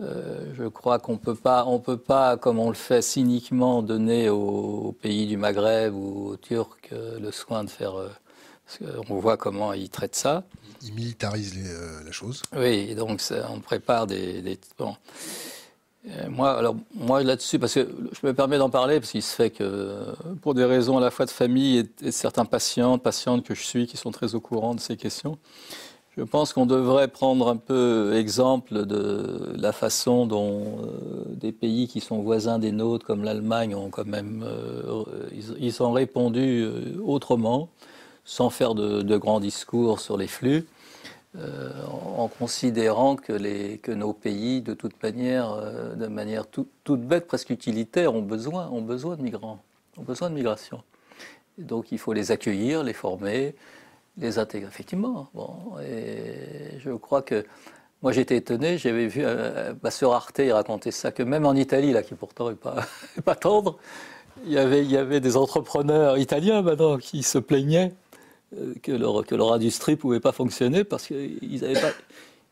Speaker 2: Euh, je crois qu'on peut pas, on peut pas, comme on le fait cyniquement, donner aux, pays du Maghreb ou aux Turcs euh, le soin de faire. Euh, parce qu'on voit comment ils traitent ça.
Speaker 1: Ils militarisent la chose.
Speaker 2: Oui, donc on prépare des. bon. Moi, alors moi là-dessus, parce que je me permets d'en parler, parce qu'il se fait que pour des raisons à la fois de famille et, de certains patients, patientes que je suis, qui sont très au courant de ces questions. Je pense qu'on devrait prendre un peu exemple de la façon dont euh, des pays qui sont voisins des nôtres, comme l'Allemagne, ont quand même euh, ils, ont répondu euh, autrement, sans faire de, grands discours sur les flux, en, considérant que, nos pays, de toute manière, de manière toute bête, presque utilitaire, ont besoin, ont besoin de migrants, ont besoin de migration. donc il faut les accueillir, les former les intégrer, effectivement. Bon, et je crois que moi j'étais étonné, j'avais vu euh, ma sœur Arte raconter ça, que même en Italie, là, qui pourtant n'est pas, tendre, il y, avait, il y avait des entrepreneurs italiens maintenant qui se plaignaient euh, que leur, que leur industrie ne pouvait pas fonctionner parce qu'ils n'avaient pas.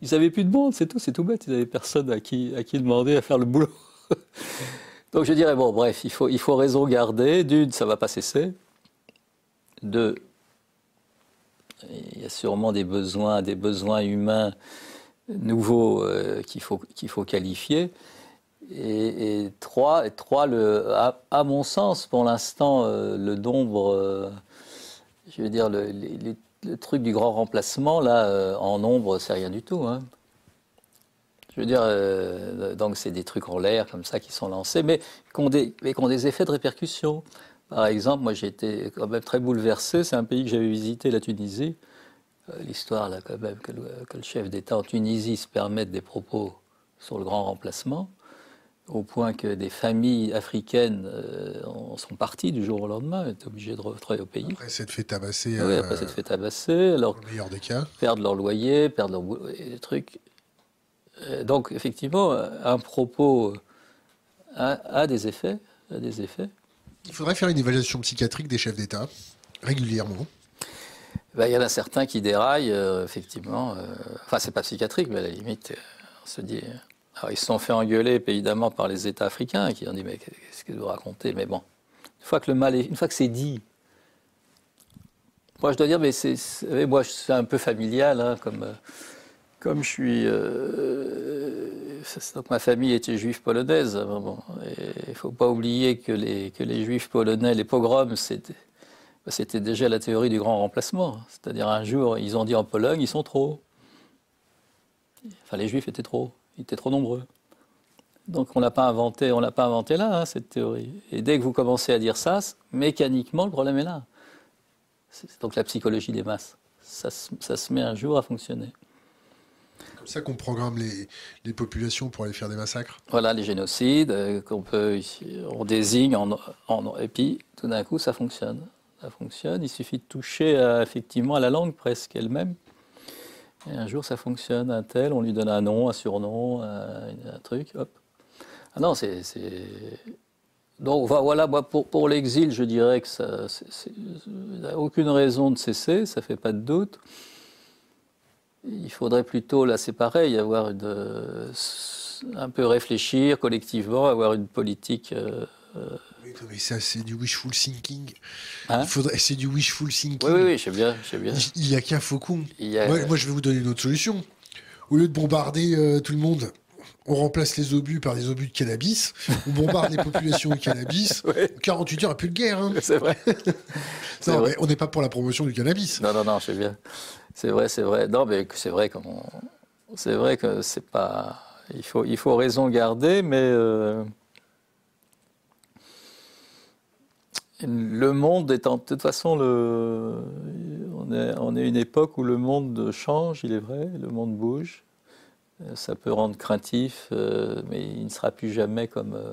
Speaker 2: Ils avaient plus de monde, c'est tout, c'est tout bête. Ils n'avaient personne à qui, à qui demander à faire le boulot. Donc je dirais, bon, bref, il faut, il faut raison garder. D'une, ça ne va pas cesser. Deux, il y a sûrement des besoins, des besoins humains nouveaux euh, qu'il faut, qu'il faut qualifier. Et, trois, et trois le, à, mon sens, pour l'instant, euh, le nombre, euh, je veux dire, le, truc du grand remplacement, là, en nombre, c'est rien du tout. Hein. Je veux dire, donc c'est des trucs en l'air comme ça qui sont lancés, mais qui ont des, effets de répercussion. Par exemple, moi j'ai été quand même très bouleversé. C'est un pays que j'avais visité, la Tunisie. Euh, l'histoire, là, quand même, que le, chef d'État en Tunisie se permette des propos sur le grand remplacement, au point que des familles africaines euh, en sont parties du jour au lendemain, étaient obligées de rentrer au pays.
Speaker 1: Après s'être fait tabasser.
Speaker 2: Oui, après s'être fait tabasser. Alors,
Speaker 1: le meilleur des cas.
Speaker 2: Perdre leur loyer, perdre leur des trucs. Donc, effectivement, un propos a, a des effets. A des effets.
Speaker 1: Il faudrait faire une évaluation psychiatrique des chefs d'État régulièrement.
Speaker 2: Ben, il y en a certains qui déraillent, euh, effectivement. Euh, enfin, c'est pas psychiatrique, mais à la limite, on se dit. Alors, ils se sont fait engueuler, évidemment, par les États africains qui ont dit Mais qu'est-ce que vous racontez? Mais bon, une fois que le mal est, une fois que c'est dit, moi je dois dire, mais c'est, moi c'est un peu familial, hein, comme, comme je suis. donc ma famille était juive polonaise. Il ne faut pas oublier que les, que les juifs polonais, les pogroms, c'était déjà la théorie du grand remplacement. C'est-à-dire un jour, ils ont dit en Pologne, ils sont trop. Enfin, les Juifs étaient trop, ils étaient trop nombreux. Donc on l'a pas inventé, on l'a pas inventé là hein, cette théorie. Et dès que vous commencez à dire ça, mécaniquement le problème est là. C'est donc la psychologie des masses. Ça, se met un jour à fonctionner.
Speaker 1: Comme ça qu'on programme les, populations pour aller faire des massacres.
Speaker 2: Voilà les génocides euh, qu'on peut, on désigne en, en, et puis tout d'un coup ça fonctionne ça fonctionne. Il suffit de toucher euh, effectivement à la langue presque elle-même. Et un jour, ça fonctionne. Un tel, on lui donne un nom, un surnom, un, truc, hop. Ah non, c'est. Donc voilà, pour, pour l'exil, je dirais que ça n'a aucune raison de cesser, ça ne fait pas de doute. Il faudrait plutôt, là c'est pareil, avoir une, un peu réfléchir collectivement, avoir une politique euh,
Speaker 1: mais ça, c'est du wishful thinking. Hein Il faudrait, c'est du wishful thinking.
Speaker 2: Oui, oui, je sais bien, je sais bien.
Speaker 1: Il n'y a qu'un faucon. Moi, je vais vous donner une autre solution. Au lieu de bombarder euh, tout le monde, on remplace les obus par des obus de cannabis, on bombarde les populations de cannabis. 48 heures, plus de guerre. Hein.
Speaker 2: C'est vrai.
Speaker 1: non, Mais on n'est pas pour la promotion du cannabis.
Speaker 2: Non, non, non, je sais bien. C'est vrai, c'est vrai. Non, mais c'est vrai, c'est vrai que c'est pas. Il faut, il faut raison garder, mais. Euh, Le monde est en, de toute façon, le, on, est, on est une époque où le monde change, il est vrai, le monde bouge. Euh, ça peut rendre craintif, euh, mais il ne sera plus jamais comme. Euh,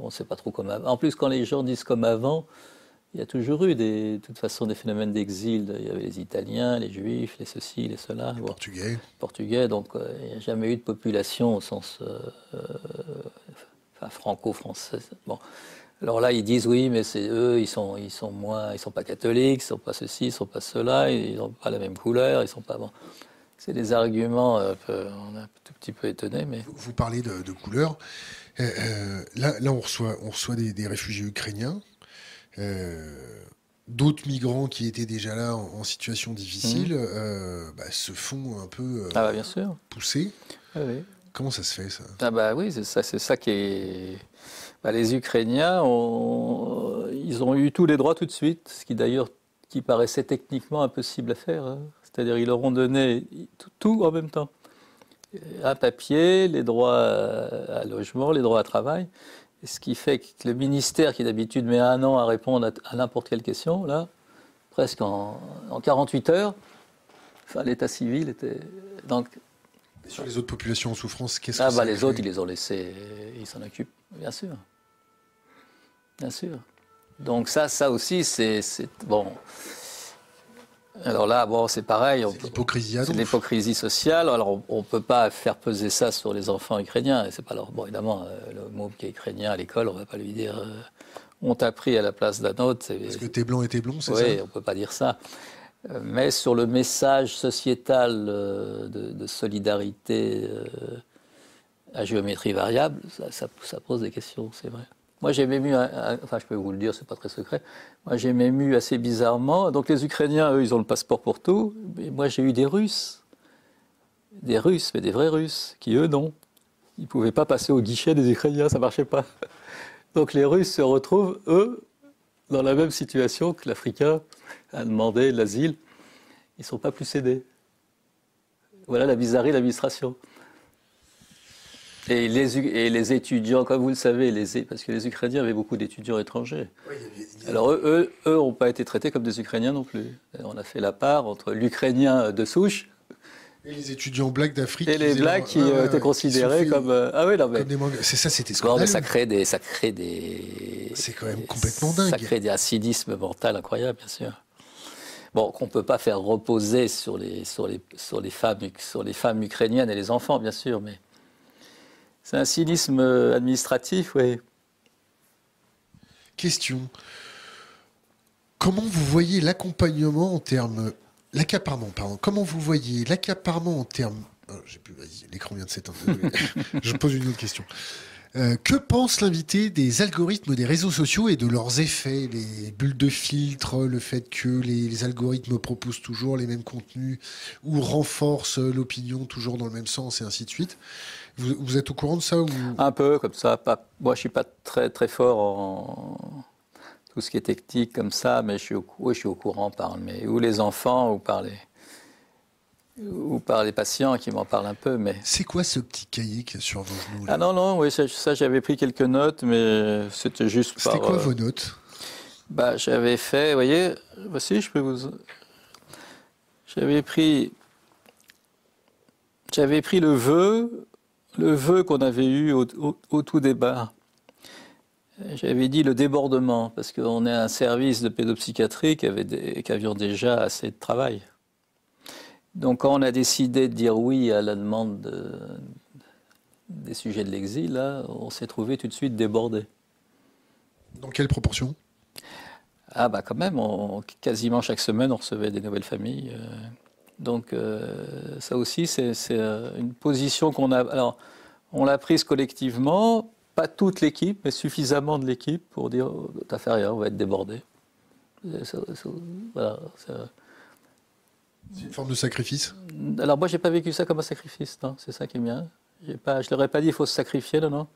Speaker 2: on ne sait pas trop comme avant. En plus, quand les gens disent comme avant, il y a toujours eu des, de toute façon des phénomènes d'exil. Il y avait les Italiens, les Juifs, les ceci, les cela.
Speaker 1: Les Portugais.
Speaker 2: Portugais, donc il n'y a jamais eu de population au sens enfin, franco-français. Bon. Alors là, ils disent oui, mais c'est eux, ils sont, ils sont moins, ils sont pas catholiques, ils sont pas ceci, ils sont pas cela, ils n'ont pas la même couleur, ils sont pas bon. C'est des arguments, euh, on est un tout petit peu étonné, mais.
Speaker 1: Vous parlez de, couleur. Euh, euh, là, là, on reçoit, on reçoit des, réfugiés ukrainiens. D'autres migrants qui étaient déjà là en, situation difficile mmh. bah, se font un peu
Speaker 2: ah bah, bien sûr.
Speaker 1: pousser.
Speaker 2: Ah oui.
Speaker 1: Comment ça se fait ça?
Speaker 2: Ah bah oui, c'est ça, c'est ça qui est bah, les Ukrainiens, ont, ils ont eu tous les droits tout de suite, ce qui d'ailleurs qui paraissait techniquement impossible à faire. Hein. C'est-à-dire ils leur ont donné tout, en même temps. Un papier, les droits à logement, les droits à travail. ce qui fait que le ministère, qui d'habitude met un an à répondre à, n'importe quelle question, là, presque en, 48 heures, enfin, l'état civil était. Donc,
Speaker 1: sur les autres populations en souffrance, qu'est-ce
Speaker 2: ah,
Speaker 1: que
Speaker 2: bah, Les autres, ils les ont laissés, ils s'en occupent, bien sûr. Bien sûr. Donc ça, ça aussi, c'est bon. Alors là, bon, c'est pareil.
Speaker 1: C'est l'hypocrisie
Speaker 2: C'est l'hypocrisie sociale. Alors on ne peut pas faire peser ça sur les enfants ukrainiens. C'est pas leur. Bon, évidemment, euh, le mot qui est ukrainien à l'école, on ne va pas lui dire. Euh, on t'a pris à la place d'un autre.
Speaker 1: Parce que t'es blanc et t'es blond, c'est
Speaker 2: ça? Oui, on ne peut pas dire ça. Euh, mais sur le message sociétal de, solidarité à géométrie variable, ça pose des questions, c'est vrai. Moi, j'ai même enfin, je peux vous le dire, c'est pas très secret. Moi, j'ai même assez bizarrement. Donc, les Ukrainiens, eux, ils ont le passeport pour tout. Mais moi, j'ai eu des Russes, des Russes, mais des vrais Russes, qui eux, non. Ils ne pouvaient pas passer au guichet des Ukrainiens, ça marchait pas. Donc, les Russes se retrouvent, eux, dans la même situation que l'Africain a demandé l'asile. Ils sont pas plus cédés. Voilà la bizarrerie de l'administration. Et les, et les, étudiants, comme vous le savez, les, parce que les Ukrainiens avaient beaucoup d'étudiants étrangers. Alors eux, eux, n'ont pas été traités comme des Ukrainiens non plus. On a fait la part entre l'Ukrainien de souche.
Speaker 1: Et les étudiants blacks d'Afrique.
Speaker 2: Et les blacks qui ah étaient considérés comme. Euh, ah oui, non, mais.
Speaker 1: C'est ça, c'était scandaleux.
Speaker 2: ça crée des. Ça crée des
Speaker 1: C'est quand même complètement dingue.
Speaker 2: Ça crée des acidismes mental incroyables, bien sûr. Bon, qu'on ne peut pas faire reposer sur les, sur, les, sur, les femmes, sur les femmes ukrainiennes et les enfants, bien sûr, mais c'est un cynisme administratif, oui.
Speaker 1: question. Comment vous voyez l'accompagnement en termes. L'accaparement, pardon. Comment vous voyez l'accaparement en termes. Oh, j'ai plus, l'écran vient de s'éteindre. Je pose une autre question. Euh, que pense l'invité des algorithmes des réseaux sociaux et de leurs effets, les bulles de filtre, le fait que les, algorithmes proposent toujours les mêmes contenus ou renforcent l'opinion toujours dans le même sens et ainsi de suite? Vous, êtes au courant de ça ou...
Speaker 2: Un peu comme ça. Pas, moi, je suis pas très très fort en tout ce qui est technique comme ça, mais je suis au, je suis au courant par mais, ou les enfants ou par les ou par les patients qui m'en parlent un peu. Mais...
Speaker 1: C'est quoi ce petit cahier qui est sur vos genoux
Speaker 2: Ah non, non, oui, ça, j'avais pris quelques notes, mais c'était juste
Speaker 1: C'était quoi euh, vos notes?
Speaker 2: bah, J'avais fait, vous voyez, voici, je peux vous... J'avais pris... J'avais pris le vœu, le vœu qu'on avait eu au, tout départ. J'avais dit le débordement, parce qu'on est un service de pédopsychiatrie qui, avait qui avions déjà assez de travail. Donc quand on a décidé de dire oui à la demande des sujets de l'exil, on s'est trouvé tout de suite débordé.
Speaker 1: Dans quelle proportion?
Speaker 2: Ah bah quand même, quasiment chaque semaine, on recevait des nouvelles familles. Euh. Donc euh, ça aussi, c'est euh, une position qu'on a... Alors, on l'a prise collectivement, pas toute l'équipe, mais suffisamment de l'équipe pour dire, t'as fait rien, on va être débordé.
Speaker 1: voilà, c'est une forme de sacrifice?
Speaker 2: Alors moi, j'ai pas vécu ça comme un sacrifice, non. C'est ça qui est bien. Pas, je leur ai pas dit il faut se sacrifier, non, non.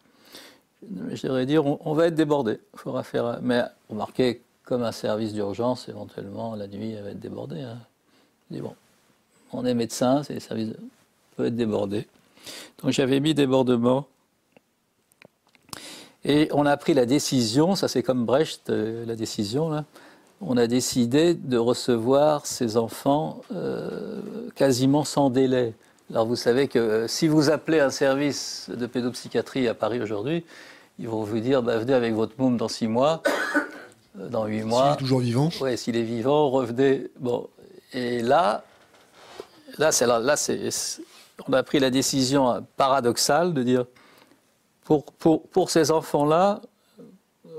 Speaker 2: Je leur ai dit on, va être débordé. Il faudra faire. Mais remarquez, comme un service d'urgence, éventuellement, la nuit, elle va être débordée. Hein. Je dis bon, on est médecin, c'est service, on peut être débordé. Donc j'avais mis débordement. Et on a pris la décision, ça c'est comme Brecht, euh, la décision, là on a décidé de recevoir ces enfants euh, quasiment sans délai. Alors vous savez que euh, si vous appelez un service de pédopsychiatrie à Paris aujourd'hui, ils vont vous dire bah, venez avec votre môme dans six mois, euh, dans huit mois.
Speaker 1: S'il est toujours vivant
Speaker 2: Oui, s'il est vivant, revenez. Bon. Et là, là, c'est, là, c'est, on a pris la décision paradoxale de dire pour, pour, pour ces enfants-là,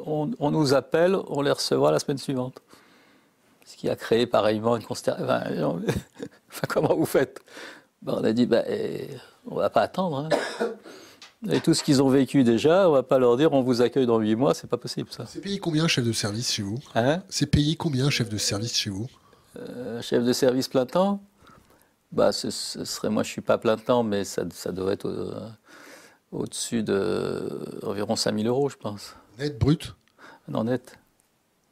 Speaker 2: on, on, nous appelle, on les recevra la semaine suivante ce qui a créé pareillement une consternation. Enfin, comment vous faites? Ben, On a dit, ben, on ne va pas attendre. Hein. Et tout ce qu'ils ont vécu déjà, on ne va pas leur dire on vous accueille dans huit mois, c'est pas possible ça.
Speaker 1: C'est payé combien chef de service chez vous? Hein? C'est payé combien chef de service chez vous?
Speaker 2: Euh, Chef de service plein temps bah, ce, serait, moi je suis pas plein temps, mais ça, ça doit être au, dessus de environ 5000 euros, je pense.
Speaker 1: Net, brut?
Speaker 2: Non, net.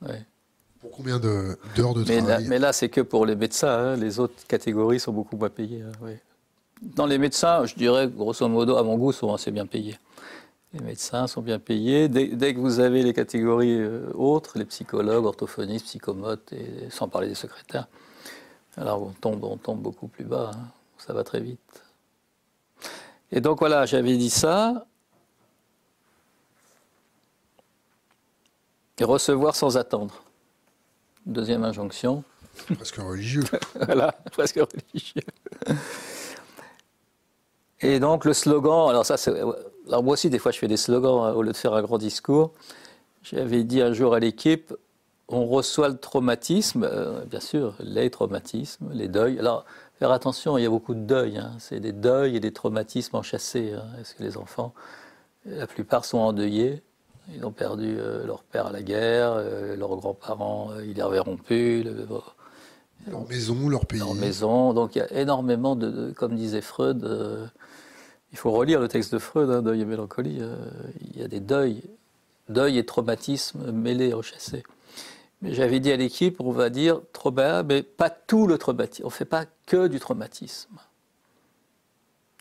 Speaker 2: Ouais.
Speaker 1: Pour combien d'heures de,
Speaker 2: travail? Mais là, c'est que pour les médecins. Hein. Les autres catégories sont beaucoup moins payées. Hein, Dans les médecins, je dirais, grosso modo, à mon goût, sont assez bien payés. Les médecins sont bien payés. Dès, que vous avez les catégories euh, autres, les psychologues, orthophonistes, psychomotes, et sans parler des secrétaires, alors on tombe, on tombe beaucoup plus bas. Hein. Ça va très vite. Et donc voilà, j'avais dit ça. Et recevoir sans attendre. Deuxième injonction.
Speaker 1: Presque religieux.
Speaker 2: voilà, presque religieux. Et donc le slogan, alors ça, c'est, alors moi aussi des fois je fais des slogans hein, au lieu de faire un grand discours. J'avais dit un jour à l'équipe, on reçoit le traumatisme, euh, bien sûr, les traumatismes, les deuils. Alors faire attention, il y a beaucoup de deuils. Hein. C'est des deuils et des traumatismes enchâssés. Hein. Est-ce que les enfants, la plupart sont endeuillés? Ils ont perdu euh, leur père à la guerre, euh, leurs grands-parents, ils les reverront plus.
Speaker 1: leur maison, leur pays.
Speaker 2: Leur maison. Donc il y a énormément de, comme disait Freud, il faut relire le texte de Freud, hein, Deuil et mélancolie. il y a des deuils, deuil et traumatisme mêlés, rechassés. Mais j'avais dit à l'équipe, on va dire trauma, mais pas tout le traumatisme. On ne fait pas que du traumatisme.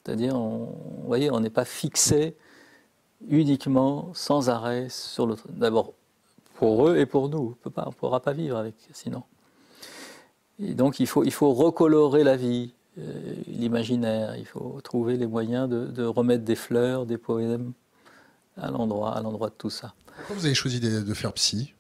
Speaker 2: C'est-à-dire, vous voyez, on n'est pas fixé uniquement, sans arrêt, sur le. D'abord, pour eux et pour nous. On ne pourra pas vivre avec, sinon. Et donc, il faut, il faut recolorer la vie, euh, l'imaginaire. Il faut trouver les moyens de, remettre des fleurs, des poèmes à l'endroit, à l'endroit de tout ça.
Speaker 1: Pourquoi vous avez choisi de faire psy?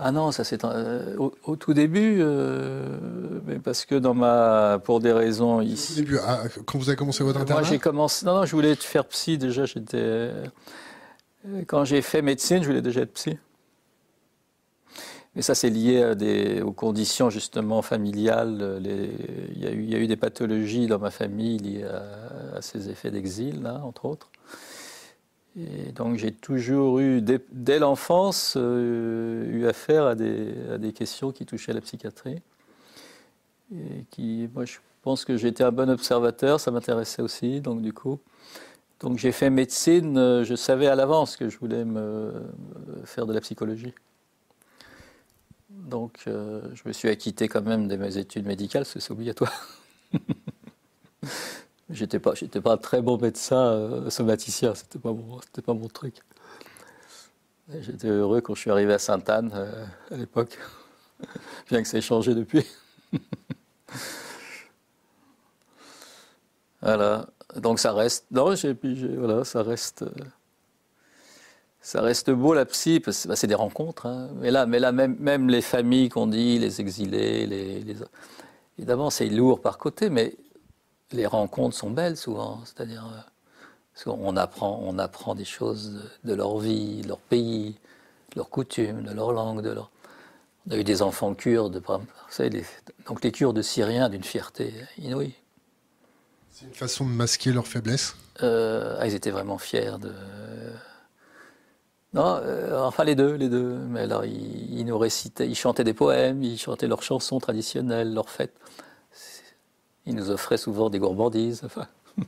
Speaker 2: Ah non, ça c'est euh, au, tout début, euh, mais parce que dans ma, pour des raisons ici.
Speaker 1: Au début, ah, quand vous avez commencé votre internat.
Speaker 2: Moi j'ai commencé, non non, je voulais faire psy déjà. J'étais, euh, quand j'ai fait médecine, je voulais déjà être psy. Mais ça, c'est lié aux conditions justement familiales. il, y a eu, des pathologies dans ma famille liées à, ces effets d'exil, là, entre autres. Et donc j'ai toujours eu, dès, l'enfance, euh, eu affaire à des, questions qui touchaient la psychiatrie. Et qui, moi, je pense que j'étais un bon observateur, ça m'intéressait aussi, donc du coup. Donc j'ai fait médecine, euh, je savais à l'avance que je voulais me, faire de la psychologie. Donc euh, je me suis acquitté quand même de mes études médicales, c'est obligatoire. j'étais pas, j'étais pas un très bon médecin euh, somaticien, c'était pas mon, c'était pas mon truc. J'étais heureux quand je suis arrivé à Sainte-Anne à l'époque, bien que ça ait changé depuis. voilà donc ça reste. Non, voilà, ça reste. Ça reste beau la psy, parce que bah, c'est des rencontres. Hein. Mais là, mais là même, même les familles qu'on dit, les exilés, les, évidemment c'est lourd par côté, mais les rencontres sont belles souvent. C'est-à-dire, euh, on apprend, on apprend des choses de, leur vie, de leur pays, de leurs coutumes, de leur langue, de leur. On a eu des enfants kurdes, par exemple. donc les Kurdes syriens d'une fierté inouïe.
Speaker 1: C'est une façon de masquer leur faiblesse
Speaker 2: euh, ah, Ils étaient vraiment fiers de. Non, euh, enfin les deux, les deux. Mais alors, ils, nous récitaient, ils chantaient des poèmes, ils chantaient leurs chansons traditionnelles, leurs fêtes. Ils nous offraient souvent des gourmandises. Enfin.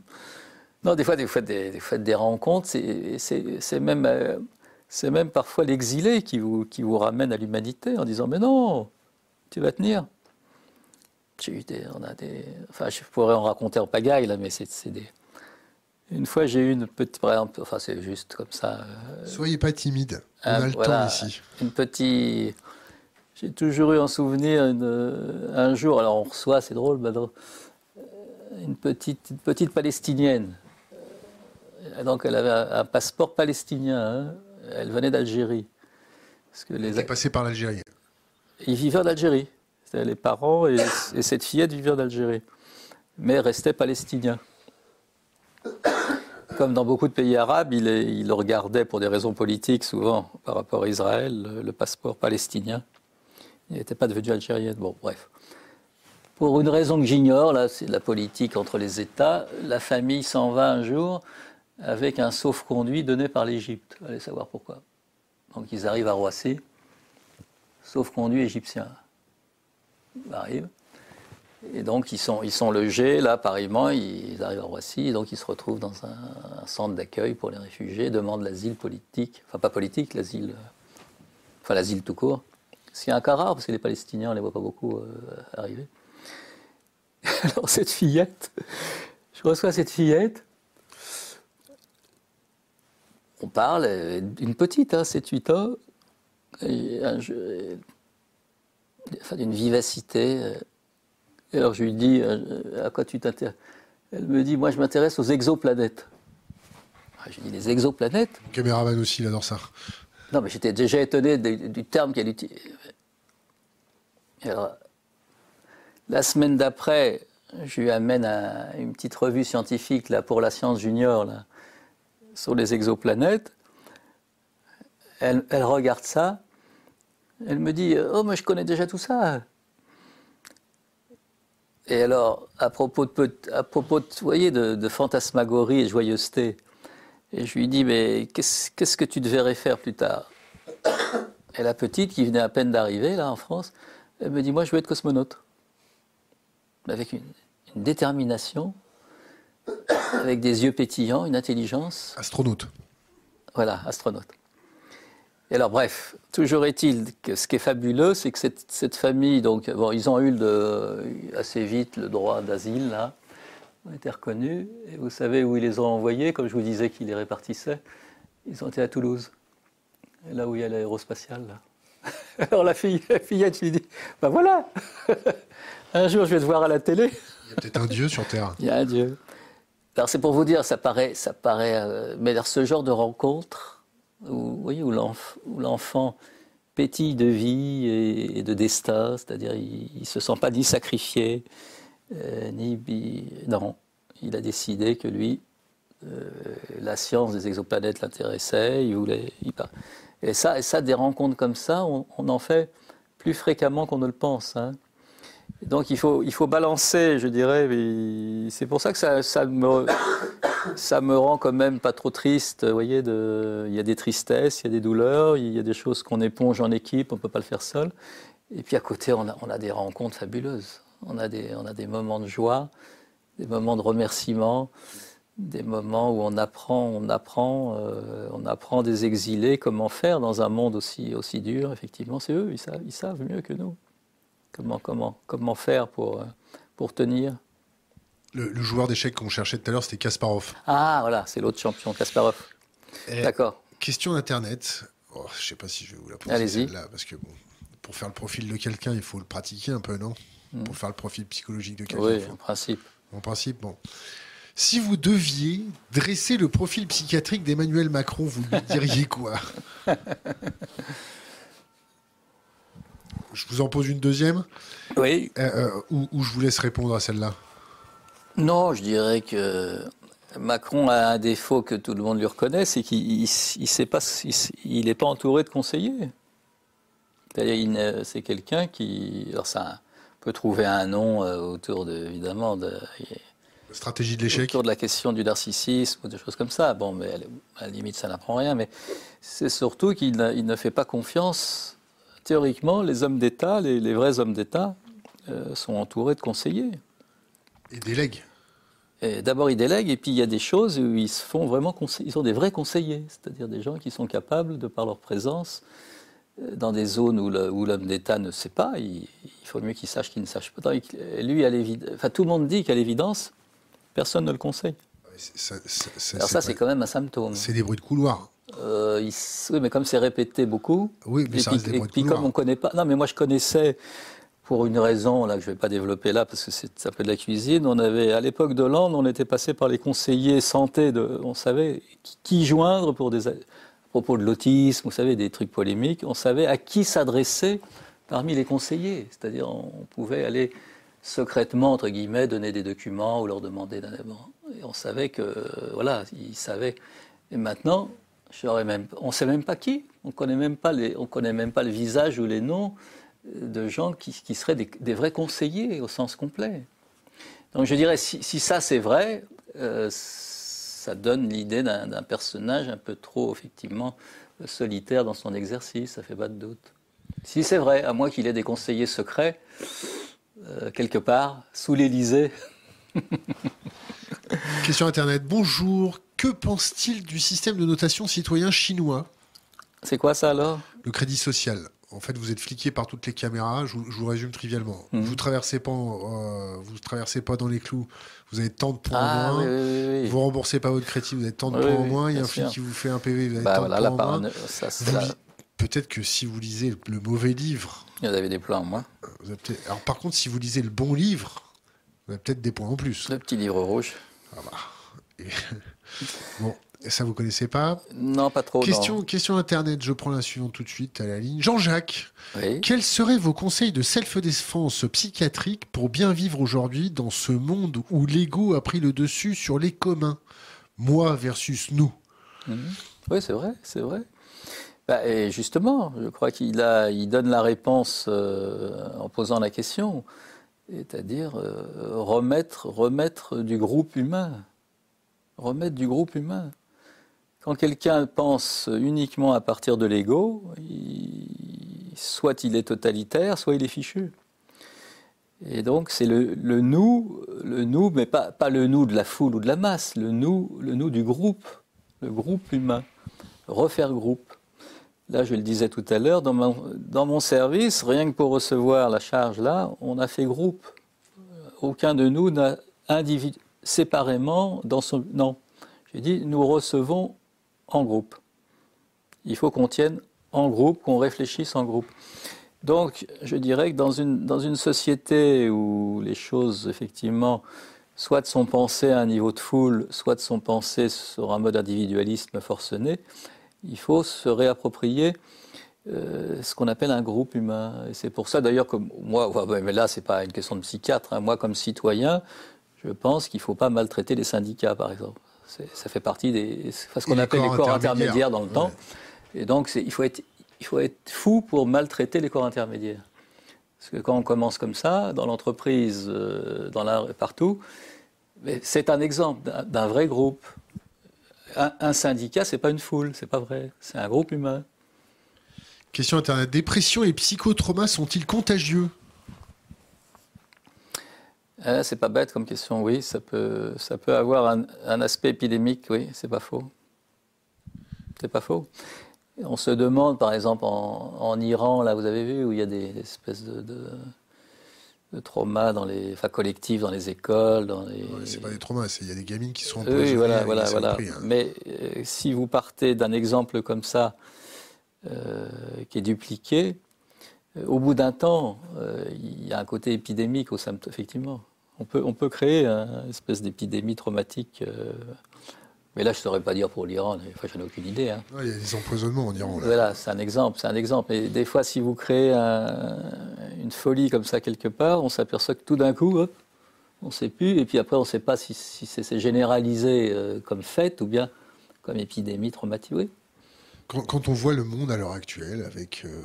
Speaker 2: non, des fois, des fois, des, des, des rencontres, c'est même, euh, c'est même parfois l'exilé qui vous, qui vous ramène à l'humanité en disant Mais non, tu vas tenir. J'ai eu des, on a des, enfin, je pourrais en raconter en pagaille là, mais c'est des. Une fois, j'ai eu une petite, enfin, c'est juste comme ça.
Speaker 1: Euh, Soyez pas timide. On a le temps ici.
Speaker 2: Une petite. J'ai toujours eu en souvenir une, un jour, alors on reçoit, c'est drôle, euh, une petite, une petite palestinienne. Donc elle avait un, passeport palestinien. Hein. Elle venait d'Algérie.
Speaker 1: Elle est passée par l'Algérie.
Speaker 2: Il vivait en Algérie les parents et, cette fillette vivaient en Algérie, mais restaient palestiniens. Comme dans beaucoup de pays arabes, il, il regardait pour des raisons politiques souvent par rapport à Israël, le, passeport palestinien. Il n'était pas devenu algérien. Bon, bref. Pour une raison que j'ignore, là, c'est la politique entre les États, la famille s'en va un jour avec un sauf-conduit donné par l'Égypte. Allez savoir pourquoi. Donc ils arrivent à Roissy, sauf-conduit égyptien arrive. Et donc, ils sont, ils sont logés, là, pareillement, ils arrivent à Roissy, et donc ils se retrouvent dans un, centre d'accueil pour les réfugiés, demandent l'asile politique, enfin pas politique, l'asile, enfin l'asile tout court. Ce qui est un cas rare, parce que les Palestiniens, on ne les voit pas beaucoup euh, arriver. Alors, cette fillette, je reçois cette fillette, on parle, d'une petite, hein, 7-8 ans, et un, d'une vivacité. Euh. Et alors je lui dis, euh, à quoi tu t'intéresses? Elle me dit, moi je m'intéresse aux exoplanètes. Ah, je lui dis, les exoplanètes?
Speaker 1: Mon caméraman aussi, il adore ça.
Speaker 2: Non, mais j'étais déjà étonné du, terme qu'elle utilise. Alors, la semaine d'après, je lui amène une petite revue scientifique là, pour la science junior là, sur les exoplanètes. Elle, regarde ça. Elle me dit Oh, moi je connais déjà tout ça. Et alors, à propos de, de, voyez, de, fantasmagorie et joyeuseté, et je lui dis Mais qu'est-ce que tu devrais faire plus tard? Et la petite, qui venait à peine d'arriver, là, en France, elle me dit Moi, je veux être cosmonaute. Avec une, une détermination, avec des yeux pétillants, une intelligence.
Speaker 1: Astronaute.
Speaker 2: Voilà, astronaute. Et alors, bref, toujours est-il que ce qui est fabuleux, c'est que cette, famille, donc, bon, ils ont eu assez vite le droit d'asile, là, ont été reconnus. Et vous savez où ils les ont envoyés, comme je vous disais qu'ils les répartissaient Ils ont été à Toulouse, là où il y a l'aérospatiale. Alors la, fille, la fillette, lui dis Ben voilà Un jour, je vais te voir à la télé.
Speaker 1: Il y a peut-être un Dieu sur Terre.
Speaker 2: Il y a un Dieu. Alors c'est pour vous dire, ça paraît, ça paraît, euh, mais ce genre de rencontre, où, où l'enfant pétille de vie et, de destin, c'est-à-dire il ne se sent pas ni sacrifié, euh, ni... Non, il a décidé que lui, euh, la science des exoplanètes l'intéressait, il voulait... et, ça, ça, des rencontres comme ça, on, en fait plus fréquemment qu'on ne le pense. Hein. Donc il faut, il faut balancer, je dirais. C'est pour ça que ça, ça, me, ça me rend quand même pas trop triste. Vous voyez, il y a des tristesses, il y a des douleurs, il y a des choses qu'on éponge en équipe, on ne peut pas le faire seul. Et puis à côté, on a, on a des rencontres fabuleuses. On a, des, on a des moments de joie, des moments de remerciement, des moments où on apprend, on apprend, euh, on apprend des exilés comment faire dans un monde aussi, aussi dur. Effectivement, c'est eux, ils savent, ils savent mieux que nous. Comment, comment, comment faire pour, euh, pour tenir
Speaker 1: le, joueur d'échecs qu'on cherchait tout à l'heure, c'était Kasparov.
Speaker 2: Ah, voilà, c'est l'autre champion, Kasparov. D'accord.
Speaker 1: Question d'Internet. Oh, je ne sais pas si je vais vous la poser celle-là, parce que bon, pour faire le profil de quelqu'un, il faut le pratiquer un peu, non? Hmm. Pour faire le profil psychologique de quelqu'un.
Speaker 2: Oui, en principe.
Speaker 1: En principe, bon. Si vous deviez dresser le profil psychiatrique d'Emmanuel Macron, vous lui diriez quoi? Je vous en pose une deuxième
Speaker 2: Oui.
Speaker 1: Euh, euh, ou, je vous laisse répondre à celle-là
Speaker 2: Non, je dirais que Macron a un défaut que tout le monde lui reconnaît, c'est qu'il n'est pas, il, pas entouré de conseillers. C'est quelqu'un qui. Alors ça peut trouver un nom euh, autour de, évidemment de.
Speaker 1: Stratégie de l'échec.
Speaker 2: Autour de la question du narcissisme ou des choses comme ça. Bon, mais à la limite, ça n'apprend rien. Mais c'est surtout qu'il ne fait pas confiance théoriquement, les hommes d'État, les, vrais hommes d'État, euh, sont entourés de conseillers.
Speaker 1: Et délèguent.
Speaker 2: D'abord, ils délèguent, et puis il y a des choses où ils se font vraiment ils sont des vrais conseillers, c'est-à-dire des gens qui sont capables, de par leur présence, euh, dans des zones où l'homme d'État ne sait pas, il, faut mieux qu'il sache qu'il ne sache pas. Lui, à enfin, tout le monde dit qu'à l'évidence, personne ne le conseille. Alors ça, c'est quand même un symptôme.
Speaker 1: C'est des bruits de couloir.
Speaker 2: Euh, oui, mais comme c'est répété beaucoup.
Speaker 1: Oui, mais
Speaker 2: et
Speaker 1: ça
Speaker 2: puis, et puis comme on connaît pas. Non, mais moi je connaissais pour une raison là que je vais pas développer là parce que ça s'appelle la cuisine. On avait à l'époque de Hollande, on était passé par les conseillers santé de, on savait qui, joindre pour des à propos de l'autisme, vous savez des trucs polémiques. On savait à qui s'adresser parmi les conseillers. C'est-à-dire on pouvait aller secrètement entre guillemets donner des documents ou leur demander d'un et on savait que voilà ils savaient. Et maintenant on ne sait même pas qui, on ne connaît même pas le visage ou les noms de gens qui, seraient des, vrais conseillers au sens complet. Donc je dirais, si, ça c'est vrai, euh, ça donne l'idée d'un personnage un peu trop, effectivement, solitaire dans son exercice, ça fait pas de doute. Si c'est vrai, à moins qu'il ait des conseillers secrets, euh, quelque part, sous l'Élysée.
Speaker 1: Question Internet. Bonjour, que pense-t-il du système de notation citoyen chinois
Speaker 2: C'est quoi ça alors?
Speaker 1: Le crédit social. En fait, vous êtes fliqué par toutes les caméras. Je vous, résume trivialement. Mhm. Vous traversez pas, euh, vous traversez pas dans les clous. Vous avez tant de points en ah, moins. Oui, Vous remboursez pas votre crédit. Vous avez tant de points en moins. Il y a un flic qui vous fait un PV. Vous avez bah, tant de points en moins. Peut-être que si vous lisez le mauvais livre,
Speaker 2: il y avait des points en moins.
Speaker 1: Alors par contre, si vous lisez le bon livre, vous avez peut-être des points en plus.
Speaker 2: Le petit livre rouge.
Speaker 1: Ah bah. Bon, ça vous connaissez pas
Speaker 2: Non, pas trop.
Speaker 1: Question, question internet, je prends la suivante tout de suite à la ligne. Jean-Jacques, quels seraient vos conseils de self-défense psychiatrique pour bien vivre aujourd'hui dans ce monde où l'ego a pris le dessus sur les communs Moi versus nous?
Speaker 2: Mhm. Oui, c'est vrai, c'est vrai. Bah, et justement, je crois qu'il a, il donne la réponse euh, en posant la question, c'est-à-dire euh, remettre, remettre du groupe humain remettre du groupe humain. Quand quelqu'un pense uniquement à partir de l'ego, soit il est totalitaire, soit il est fichu. Et donc c'est le, nous, le nous, mais pas, pas le nous de la foule ou de la masse, le nous, le nous du groupe, le groupe humain, refaire groupe. Là, je le disais tout à l'heure, dans mon, dans mon service, rien que pour recevoir la charge là, on a fait groupe. Aucun de nous n'a individu, séparément dans son... Non, j'ai dit, nous recevons en groupe. Il faut qu'on tienne en groupe, qu'on réfléchisse en groupe. Donc, je dirais que dans une, dans une société où les choses, effectivement, soit sont pensées à un niveau de foule, soit sont pensées sur un mode individualisme forcené, il faut se réapproprier euh, ce qu'on appelle un groupe humain. Et c'est pour ça d'ailleurs que moi, mais là, c'est pas une question de psychiatre, hein, moi comme citoyen, je pense qu'il ne faut pas maltraiter les syndicats, par exemple. Ça fait partie des ce qu'on appelle les corps intermédiaires, dans le temps. Et donc, il faut, être, il faut être fou pour maltraiter les corps intermédiaires. Parce que quand on commence comme ça, dans l'entreprise, dans la, partout, c'est un exemple d'un vrai groupe. Un, un syndicat, c'est pas une foule, c'est pas vrai. C'est un groupe humain.
Speaker 1: Question internet. Dépression et psychotrauma sont-ils contagieux?
Speaker 2: Euh, C'est pas bête comme question, oui. Ça peut, ça peut avoir un, aspect épidémique, oui, c'est pas faux. C'est pas faux. On se demande, par exemple, en, Iran, là, vous avez vu, où il y a des, espèces de, de, traumas dans les, enfin, collectifs dans les écoles. Dans les...
Speaker 1: c'est pas des traumas, il y a des gamines qui sont
Speaker 2: Oui, voilà, voilà, voilà. Hein. Mais euh, si vous partez d'un exemple comme ça, euh, qui est dupliqué, euh, au bout d'un temps, euh, il y a un côté épidémique au symptôme, effectivement. On peut, on peut créer une espèce d'épidémie traumatique. mais là, je ne saurais pas dire pour l'Iran, enfin, je n'ai aucune idée. Hein.
Speaker 1: il y a des empoisonnements en Iran.
Speaker 2: Voilà, c'est un exemple, c'est un exemple. Et des fois, si vous créez une folie comme ça quelque part, on s'aperçoit que tout d'un coup, on ne sait plus. Et puis après, on ne sait pas si, si c'est généralisé comme fait ou bien comme épidémie traumatique. Oui
Speaker 1: quand, on voit le monde à l'heure actuelle avec euh,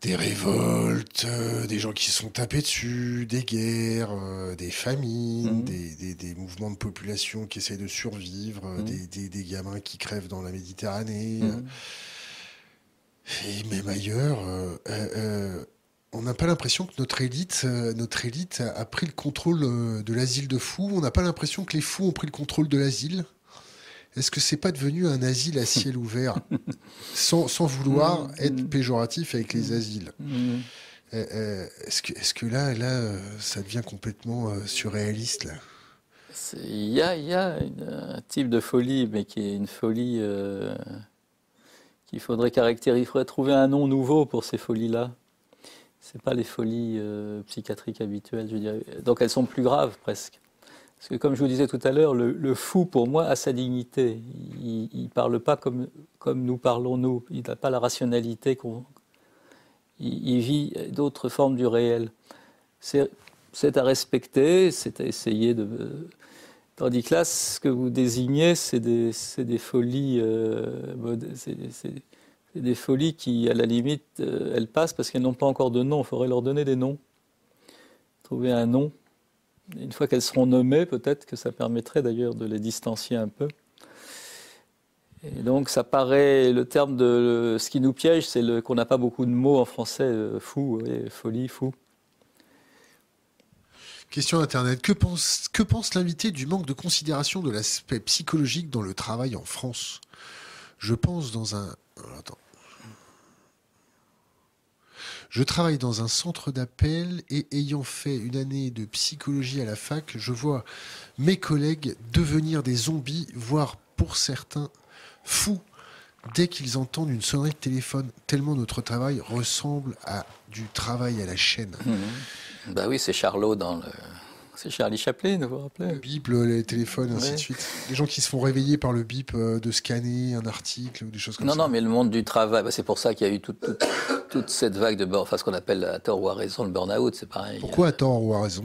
Speaker 1: des révoltes, euh, des gens qui sont tapés dessus, des guerres, euh, des famines, mmh. des, mouvements de population qui essayent de survivre, mmh. des, gamins qui crèvent dans la Méditerranée, mmh. et même ailleurs, on n'a pas l'impression que notre élite, notre élite a pris le contrôle de l'asile de fous. On n'a pas l'impression que les fous ont pris le contrôle de l'asile est-ce que c'est pas devenu un asile à ciel ouvert sans, vouloir mm, être mm. péjoratif avec les mm. asiles euh, euh, Est-ce que, est que, là, là, euh, ça devient complètement surréaliste là?
Speaker 2: Il y a, y a un type de folie, mais qui est une folie qu'il faudrait caractériser. Il faudrait trouver un nom nouveau pour ces folies-là. C'est pas les folies psychiatriques habituelles, je dirais. Donc elles sont plus graves presque. Parce que comme je vous disais tout à l'heure, le, fou, pour moi, a sa dignité. Il ne parle pas comme, nous parlons nous. Il n'a pas la rationalité qu'on... Il, vit d'autres formes du réel. C'est, à respecter, c'est à essayer de... Tandis que là, ce que vous désignez, c'est des, des, folies... Euh, c'est, des folies qui, à la limite, euh, elles passent parce qu'elles n'ont pas encore de nom. Il faudrait leur donner des noms. Trouver un nom une fois qu'elles seront nommées, peut-être que ça permettrait d'ailleurs de les distancier un peu. Et donc ça paraît, le terme de ce qui nous piège, c'est qu'on n'a pas beaucoup de mots en français, euh, fou, folie, fou.
Speaker 1: Question Internet. Que pense, que pense l'invité du manque de considération de l'aspect psychologique dans le travail en France? Je pense dans un... Attends. Je travaille dans un centre d'appel et ayant fait une année de psychologie à la fac, je vois mes collègues devenir des zombies, voire pour certains fous, dès qu'ils entendent une sonnerie de téléphone, tellement notre travail ressemble à du travail à la chaîne.
Speaker 2: Mmh. Bah oui, c'est Charlot dans le, c'est Charlie Chaplin, vous vous rappelez?
Speaker 1: Le bip, les téléphones, ainsi de suite. Les gens qui se font réveiller par le bip euh, de scanner un article ou des choses comme
Speaker 2: ça.
Speaker 1: Non,
Speaker 2: non, mais le monde du travail, bah, c'est pour ça qu'il y a eu toute, cette vague de enfin, ce qu'on appelle à tort ou à raison le burn-out, c'est pareil.
Speaker 1: Pourquoi à tort ou à raison?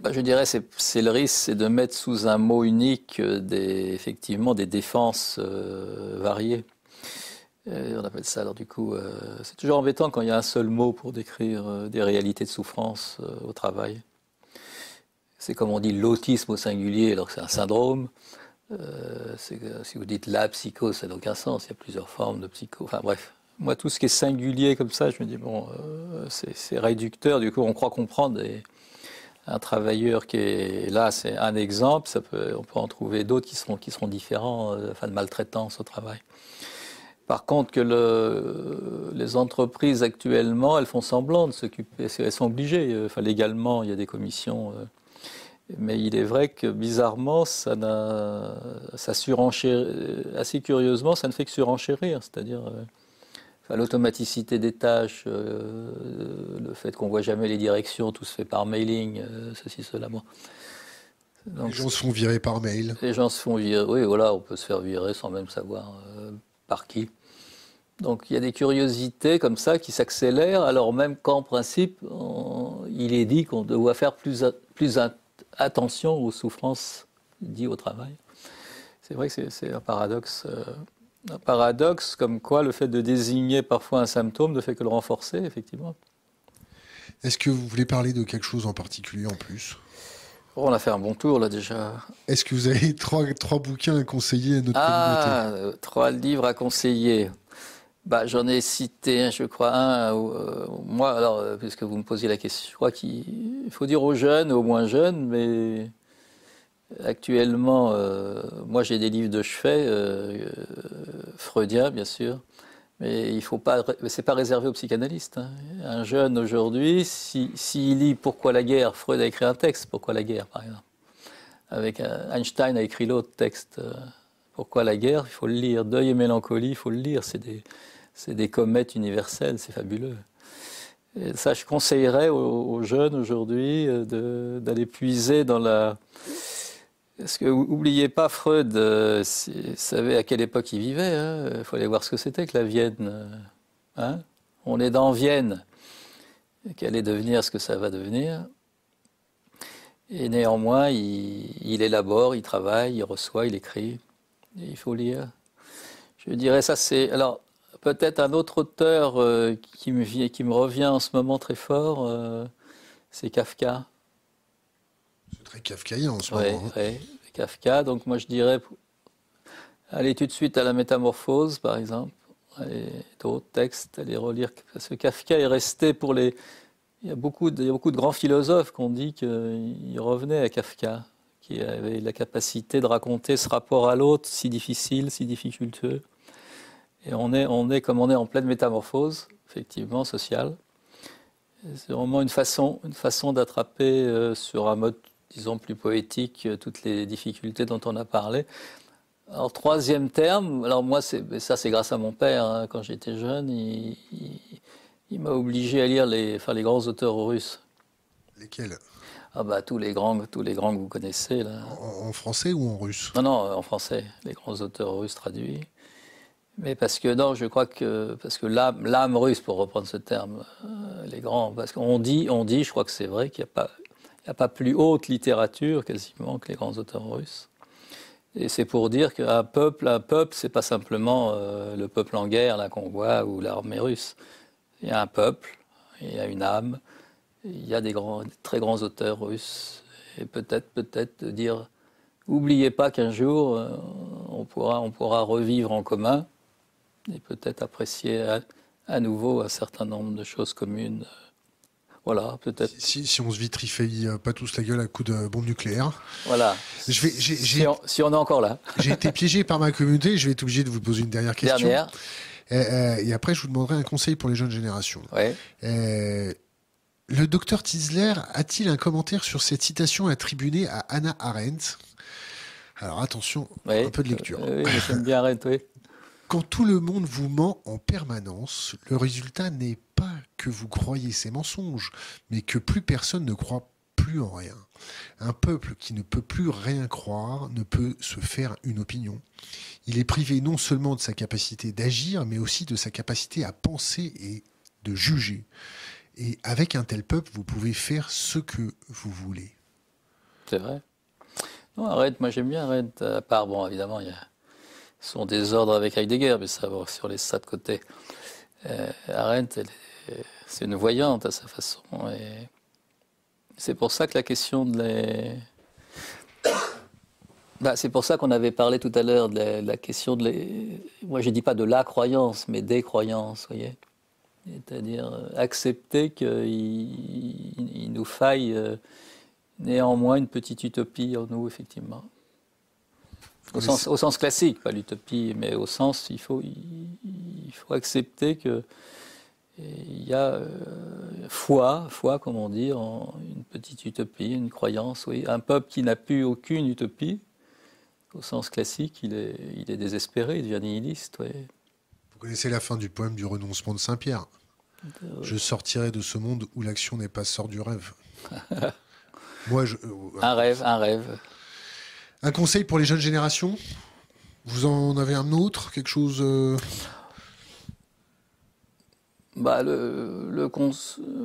Speaker 2: Bah, je dirais c'est c'est le risque, c'est de mettre sous un mot unique euh, des, effectivement des défenses euh, variées. On appelle ça alors du coup, c'est toujours embêtant quand il y a un seul mot pour décrire des réalités de souffrance au travail. C'est comme on dit l'autisme au singulier, alors que c'est un syndrome. Euh, si vous dites la psychose, ça n'a aucun sens. Il y a plusieurs formes de psycho. Enfin bref, moi tout ce qui est singulier comme ça, je me dis bon, euh, c'est réducteur. Du coup, on croit comprendre. Un travailleur qui est là, c'est un exemple. On peut en trouver d'autres qui seront qui seront différents, euh, enfin de maltraitance au travail. Par contre, que le, les entreprises actuellement, elles font semblant de s'occuper, elles sont obligées. Enfin, légalement, il y a des commissions mais il est vrai que bizarrement, ça, ça assez curieusement, ça ne fait que surenchérir. C'est-à-dire euh, l'automaticité des tâches, euh, le fait qu'on voit jamais les directions, tout se fait par mailing, euh, ceci, cela. Moi.
Speaker 1: les gens se font virer par mail.
Speaker 2: Les gens se font virer, oui, voilà, on peut se faire virer sans même savoir par qui? Donc il y a des curiosités comme ça qui s'accélèrent, alors même qu'en principe, il est dit qu'on doit faire plus, attention aux souffrances dites au travail. C'est vrai que c'est un paradoxe. Euh, un paradoxe comme quoi le fait de désigner parfois un symptôme ne fait que le renforcer, effectivement.
Speaker 1: Est-ce que vous voulez parler de quelque chose en particulier en plus?
Speaker 2: Oh, On a fait un bon tour là déjà.
Speaker 1: Est-ce que vous avez trois, trois bouquins à conseiller à notre
Speaker 2: ah, communauté Ah, trois livres à conseiller. Bah, J'en ai cité, je crois, un. Euh, moi, alors, euh, puisque vous me posiez la question, je crois qu'il faut dire aux jeunes, aux moins jeunes, mais actuellement, euh, moi j'ai des livres de chevet, freudiens bien sûr, mais il faut pas, c'est pas réservé aux psychanalystes. Hein. Un jeune aujourd'hui, s'il si, lit Pourquoi la guerre, Freud a écrit un texte, Pourquoi la guerre, par exemple. Avec Einstein a écrit l'autre texte, Pourquoi la guerre, il faut le lire. Deuil et mélancolie, il faut le lire. C'est des comètes universelles, c'est fabuleux. Ça, je conseillerais aux, jeunes aujourd'hui euh, d'aller puiser dans la. Parce que n'oubliez pas, Freud, euh, savait à quelle époque il vivait. Hein. Il faut aller voir ce que c'était que la Vienne. Euh, hein. On est dans Vienne. Qu'elle est devenir ce que ça va devenir. Et néanmoins, il, élabore, il travaille, il reçoit, il écrit. Il faut lire. Je dirais ça, c'est. Alors, Peut-être un autre auteur euh, qui, me vient, qui me revient en ce moment très fort, euh, c'est Kafka.
Speaker 1: Très kafkaïen en ce moment.
Speaker 2: Oui, hein. Kafka. Donc moi je dirais, allez tout de suite à la Métamorphose, par exemple, et d'autres textes, allez relire. Parce que Kafka est resté pour les... Il y a beaucoup de, il y a beaucoup de grands philosophes qui ont dit qu'ils revenaient à Kafka, qui avait la capacité de raconter ce rapport à l'autre si difficile, si difficultueux. Et on est, on est comme on est en pleine métamorphose, effectivement, sociale. C'est vraiment une façon, une façon d'attraper euh, sur un mode, disons, plus poétique, euh, toutes les difficultés dont on a parlé. Alors, troisième terme, alors moi, ça c'est grâce à mon père, hein, quand j'étais jeune, il, il, m'a obligé à lire les, enfin, les grands auteurs russes.
Speaker 1: Lesquels?
Speaker 2: Ah bah, tous les grands, tous les grands que vous connaissez là.
Speaker 1: En, en français ou en russe?
Speaker 2: Non, non, en français. Les grands auteurs russes traduits. Mais parce que non, je crois que parce que l'âme russe, pour reprendre ce terme, euh, les grands, parce qu'on dit, on dit, je crois que c'est vrai qu'il n'y a pas, il a pas plus haute littérature quasiment que les grands auteurs russes. Et c'est pour dire qu'un peuple, un peuple, c'est pas simplement euh, le peuple en guerre là qu'on voit ou l'armée russe. Il y a un peuple, il y a une âme, il y a des très grands auteurs russes. Et peut-être, peut-être dire, oubliez pas qu'un jour euh, on pourra revivre en commun et peut-être apprécier à, nouveau un certain nombre de choses communes. Voilà, peut-être.
Speaker 1: Si, on se vitrifie pas tous la gueule à coups de bombe nucléaire.
Speaker 2: Voilà.
Speaker 1: Je vais,
Speaker 2: si, on, si, on, est encore là.
Speaker 1: j'ai été piégé par ma communauté. Je vais être obligé de vous poser une dernière question.
Speaker 2: Dernière.
Speaker 1: Euh, et, après, je vous demanderai un conseil pour les jeunes générations.
Speaker 2: Ouais.
Speaker 1: Euh, le docteur Tisler a-t-il un commentaire sur cette citation attribuée à Anna Arendt? Alors attention, un peu de lecture.
Speaker 2: Oui, j'aime bien Arendt, oui.
Speaker 1: Quand tout le monde vous ment en permanence, le résultat n'est pas que vous croyez ces mensonges, mais que plus personne ne croit plus en rien. Un peuple qui ne peut plus rien croire ne peut se faire une opinion. Il est privé non seulement de sa capacité d'agir, mais aussi de sa capacité à penser et de juger. Et avec un tel peuple, vous pouvez faire ce que vous voulez.
Speaker 2: C'est vrai? Non, arrête, moi j'aime bien arrête. À part, bon, évidemment, il y a son désordre avec Heidegger, mais ça va sur les ça de côté. Euh, Arendt, c'est une voyante à sa façon. Et c'est pour ça que la question de les. Bah, c'est pour ça qu'on avait parlé tout à l'heure de, la, question de les. Moi, je dis pas de la croyance, mais des croyances, voyez. C'est-à-dire euh, accepter qu'il il nous faille euh, néanmoins une petite utopie en nous, effectivement. Au sens, au sens, classique, pas l'utopie, mais au sens, il faut, il, faut accepter que il y a euh, foi, foi, comme on dit, en une petite utopie, une croyance, oui. Un peuple qui n'a plus aucune utopie, au sens classique, il est, il est désespéré, il devient nihiliste, oui.
Speaker 1: Vous connaissez la fin du poème du renoncement de Saint-Pierre? Euh, Je sortirai de ce monde où l'action n'est pas sort du rêve.
Speaker 2: Moi, je, euh, un rêve, un rêve.
Speaker 1: Un conseil pour les jeunes générations? Vous en avez un autre Quelque chose euh
Speaker 2: bah, le,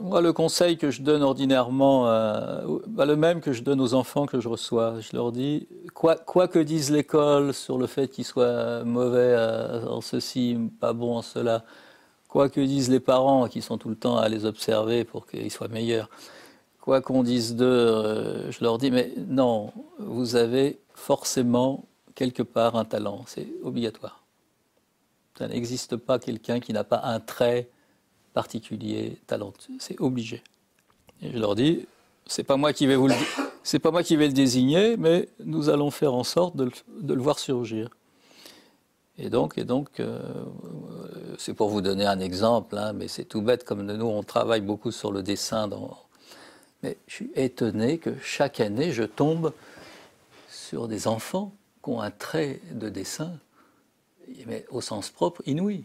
Speaker 2: moi, le conseil que je donne ordinairement, bah, le même que je donne aux enfants que je reçois, je leur dis quoi, quoi, que dise l'école sur le fait qu'il soit mauvais en ceci, pas bon en cela, quoi que disent les parents qui sont tout le temps à les observer pour qu'ils soient meilleurs, quoi qu'on dise d'eux, euh, je leur dis, mais non, vous avez forcément quelque part un talent, c'est obligatoire. Ça n'existe pas quelqu'un qui n'a pas un trait particulier, talentueux, c'est obligé. Et je leur dis, c'est pas moi qui vais vous le c'est pas moi qui vais le désigner, mais nous allons faire en sorte de le, voir surgir. Et donc, et donc euh, c'est pour vous donner un exemple, hein, mais c'est tout bête, comme nous, on travaille beaucoup sur le dessin. Dans... Mais je suis étonné que chaque année, je tombe sur des enfants qui ont un trait de dessin, mais au sens propre, inouï.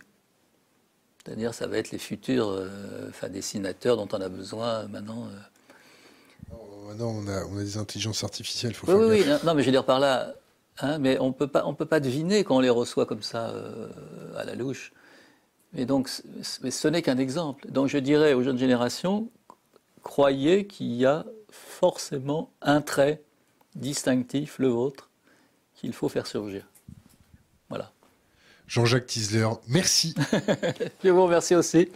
Speaker 2: C'est-à-dire, ça va être les futurs euh, dessinateurs dont on a besoin maintenant. Euh,
Speaker 1: non, on a, on a des intelligences artificielles.
Speaker 2: Faut oui, oui, non, mais je veux dire par là, hein, mais on peut pas, on peut pas deviner quand on les reçoit comme ça euh, à la louche. Mais donc, mais ce n'est qu'un exemple. Donc, je dirais aux jeunes générations, croyez qu'il y a forcément un trait distinctif, le vôtre, qu'il faut faire surgir. Voilà.
Speaker 1: Jean-Jacques Tisler, merci.
Speaker 2: je vous remercie aussi.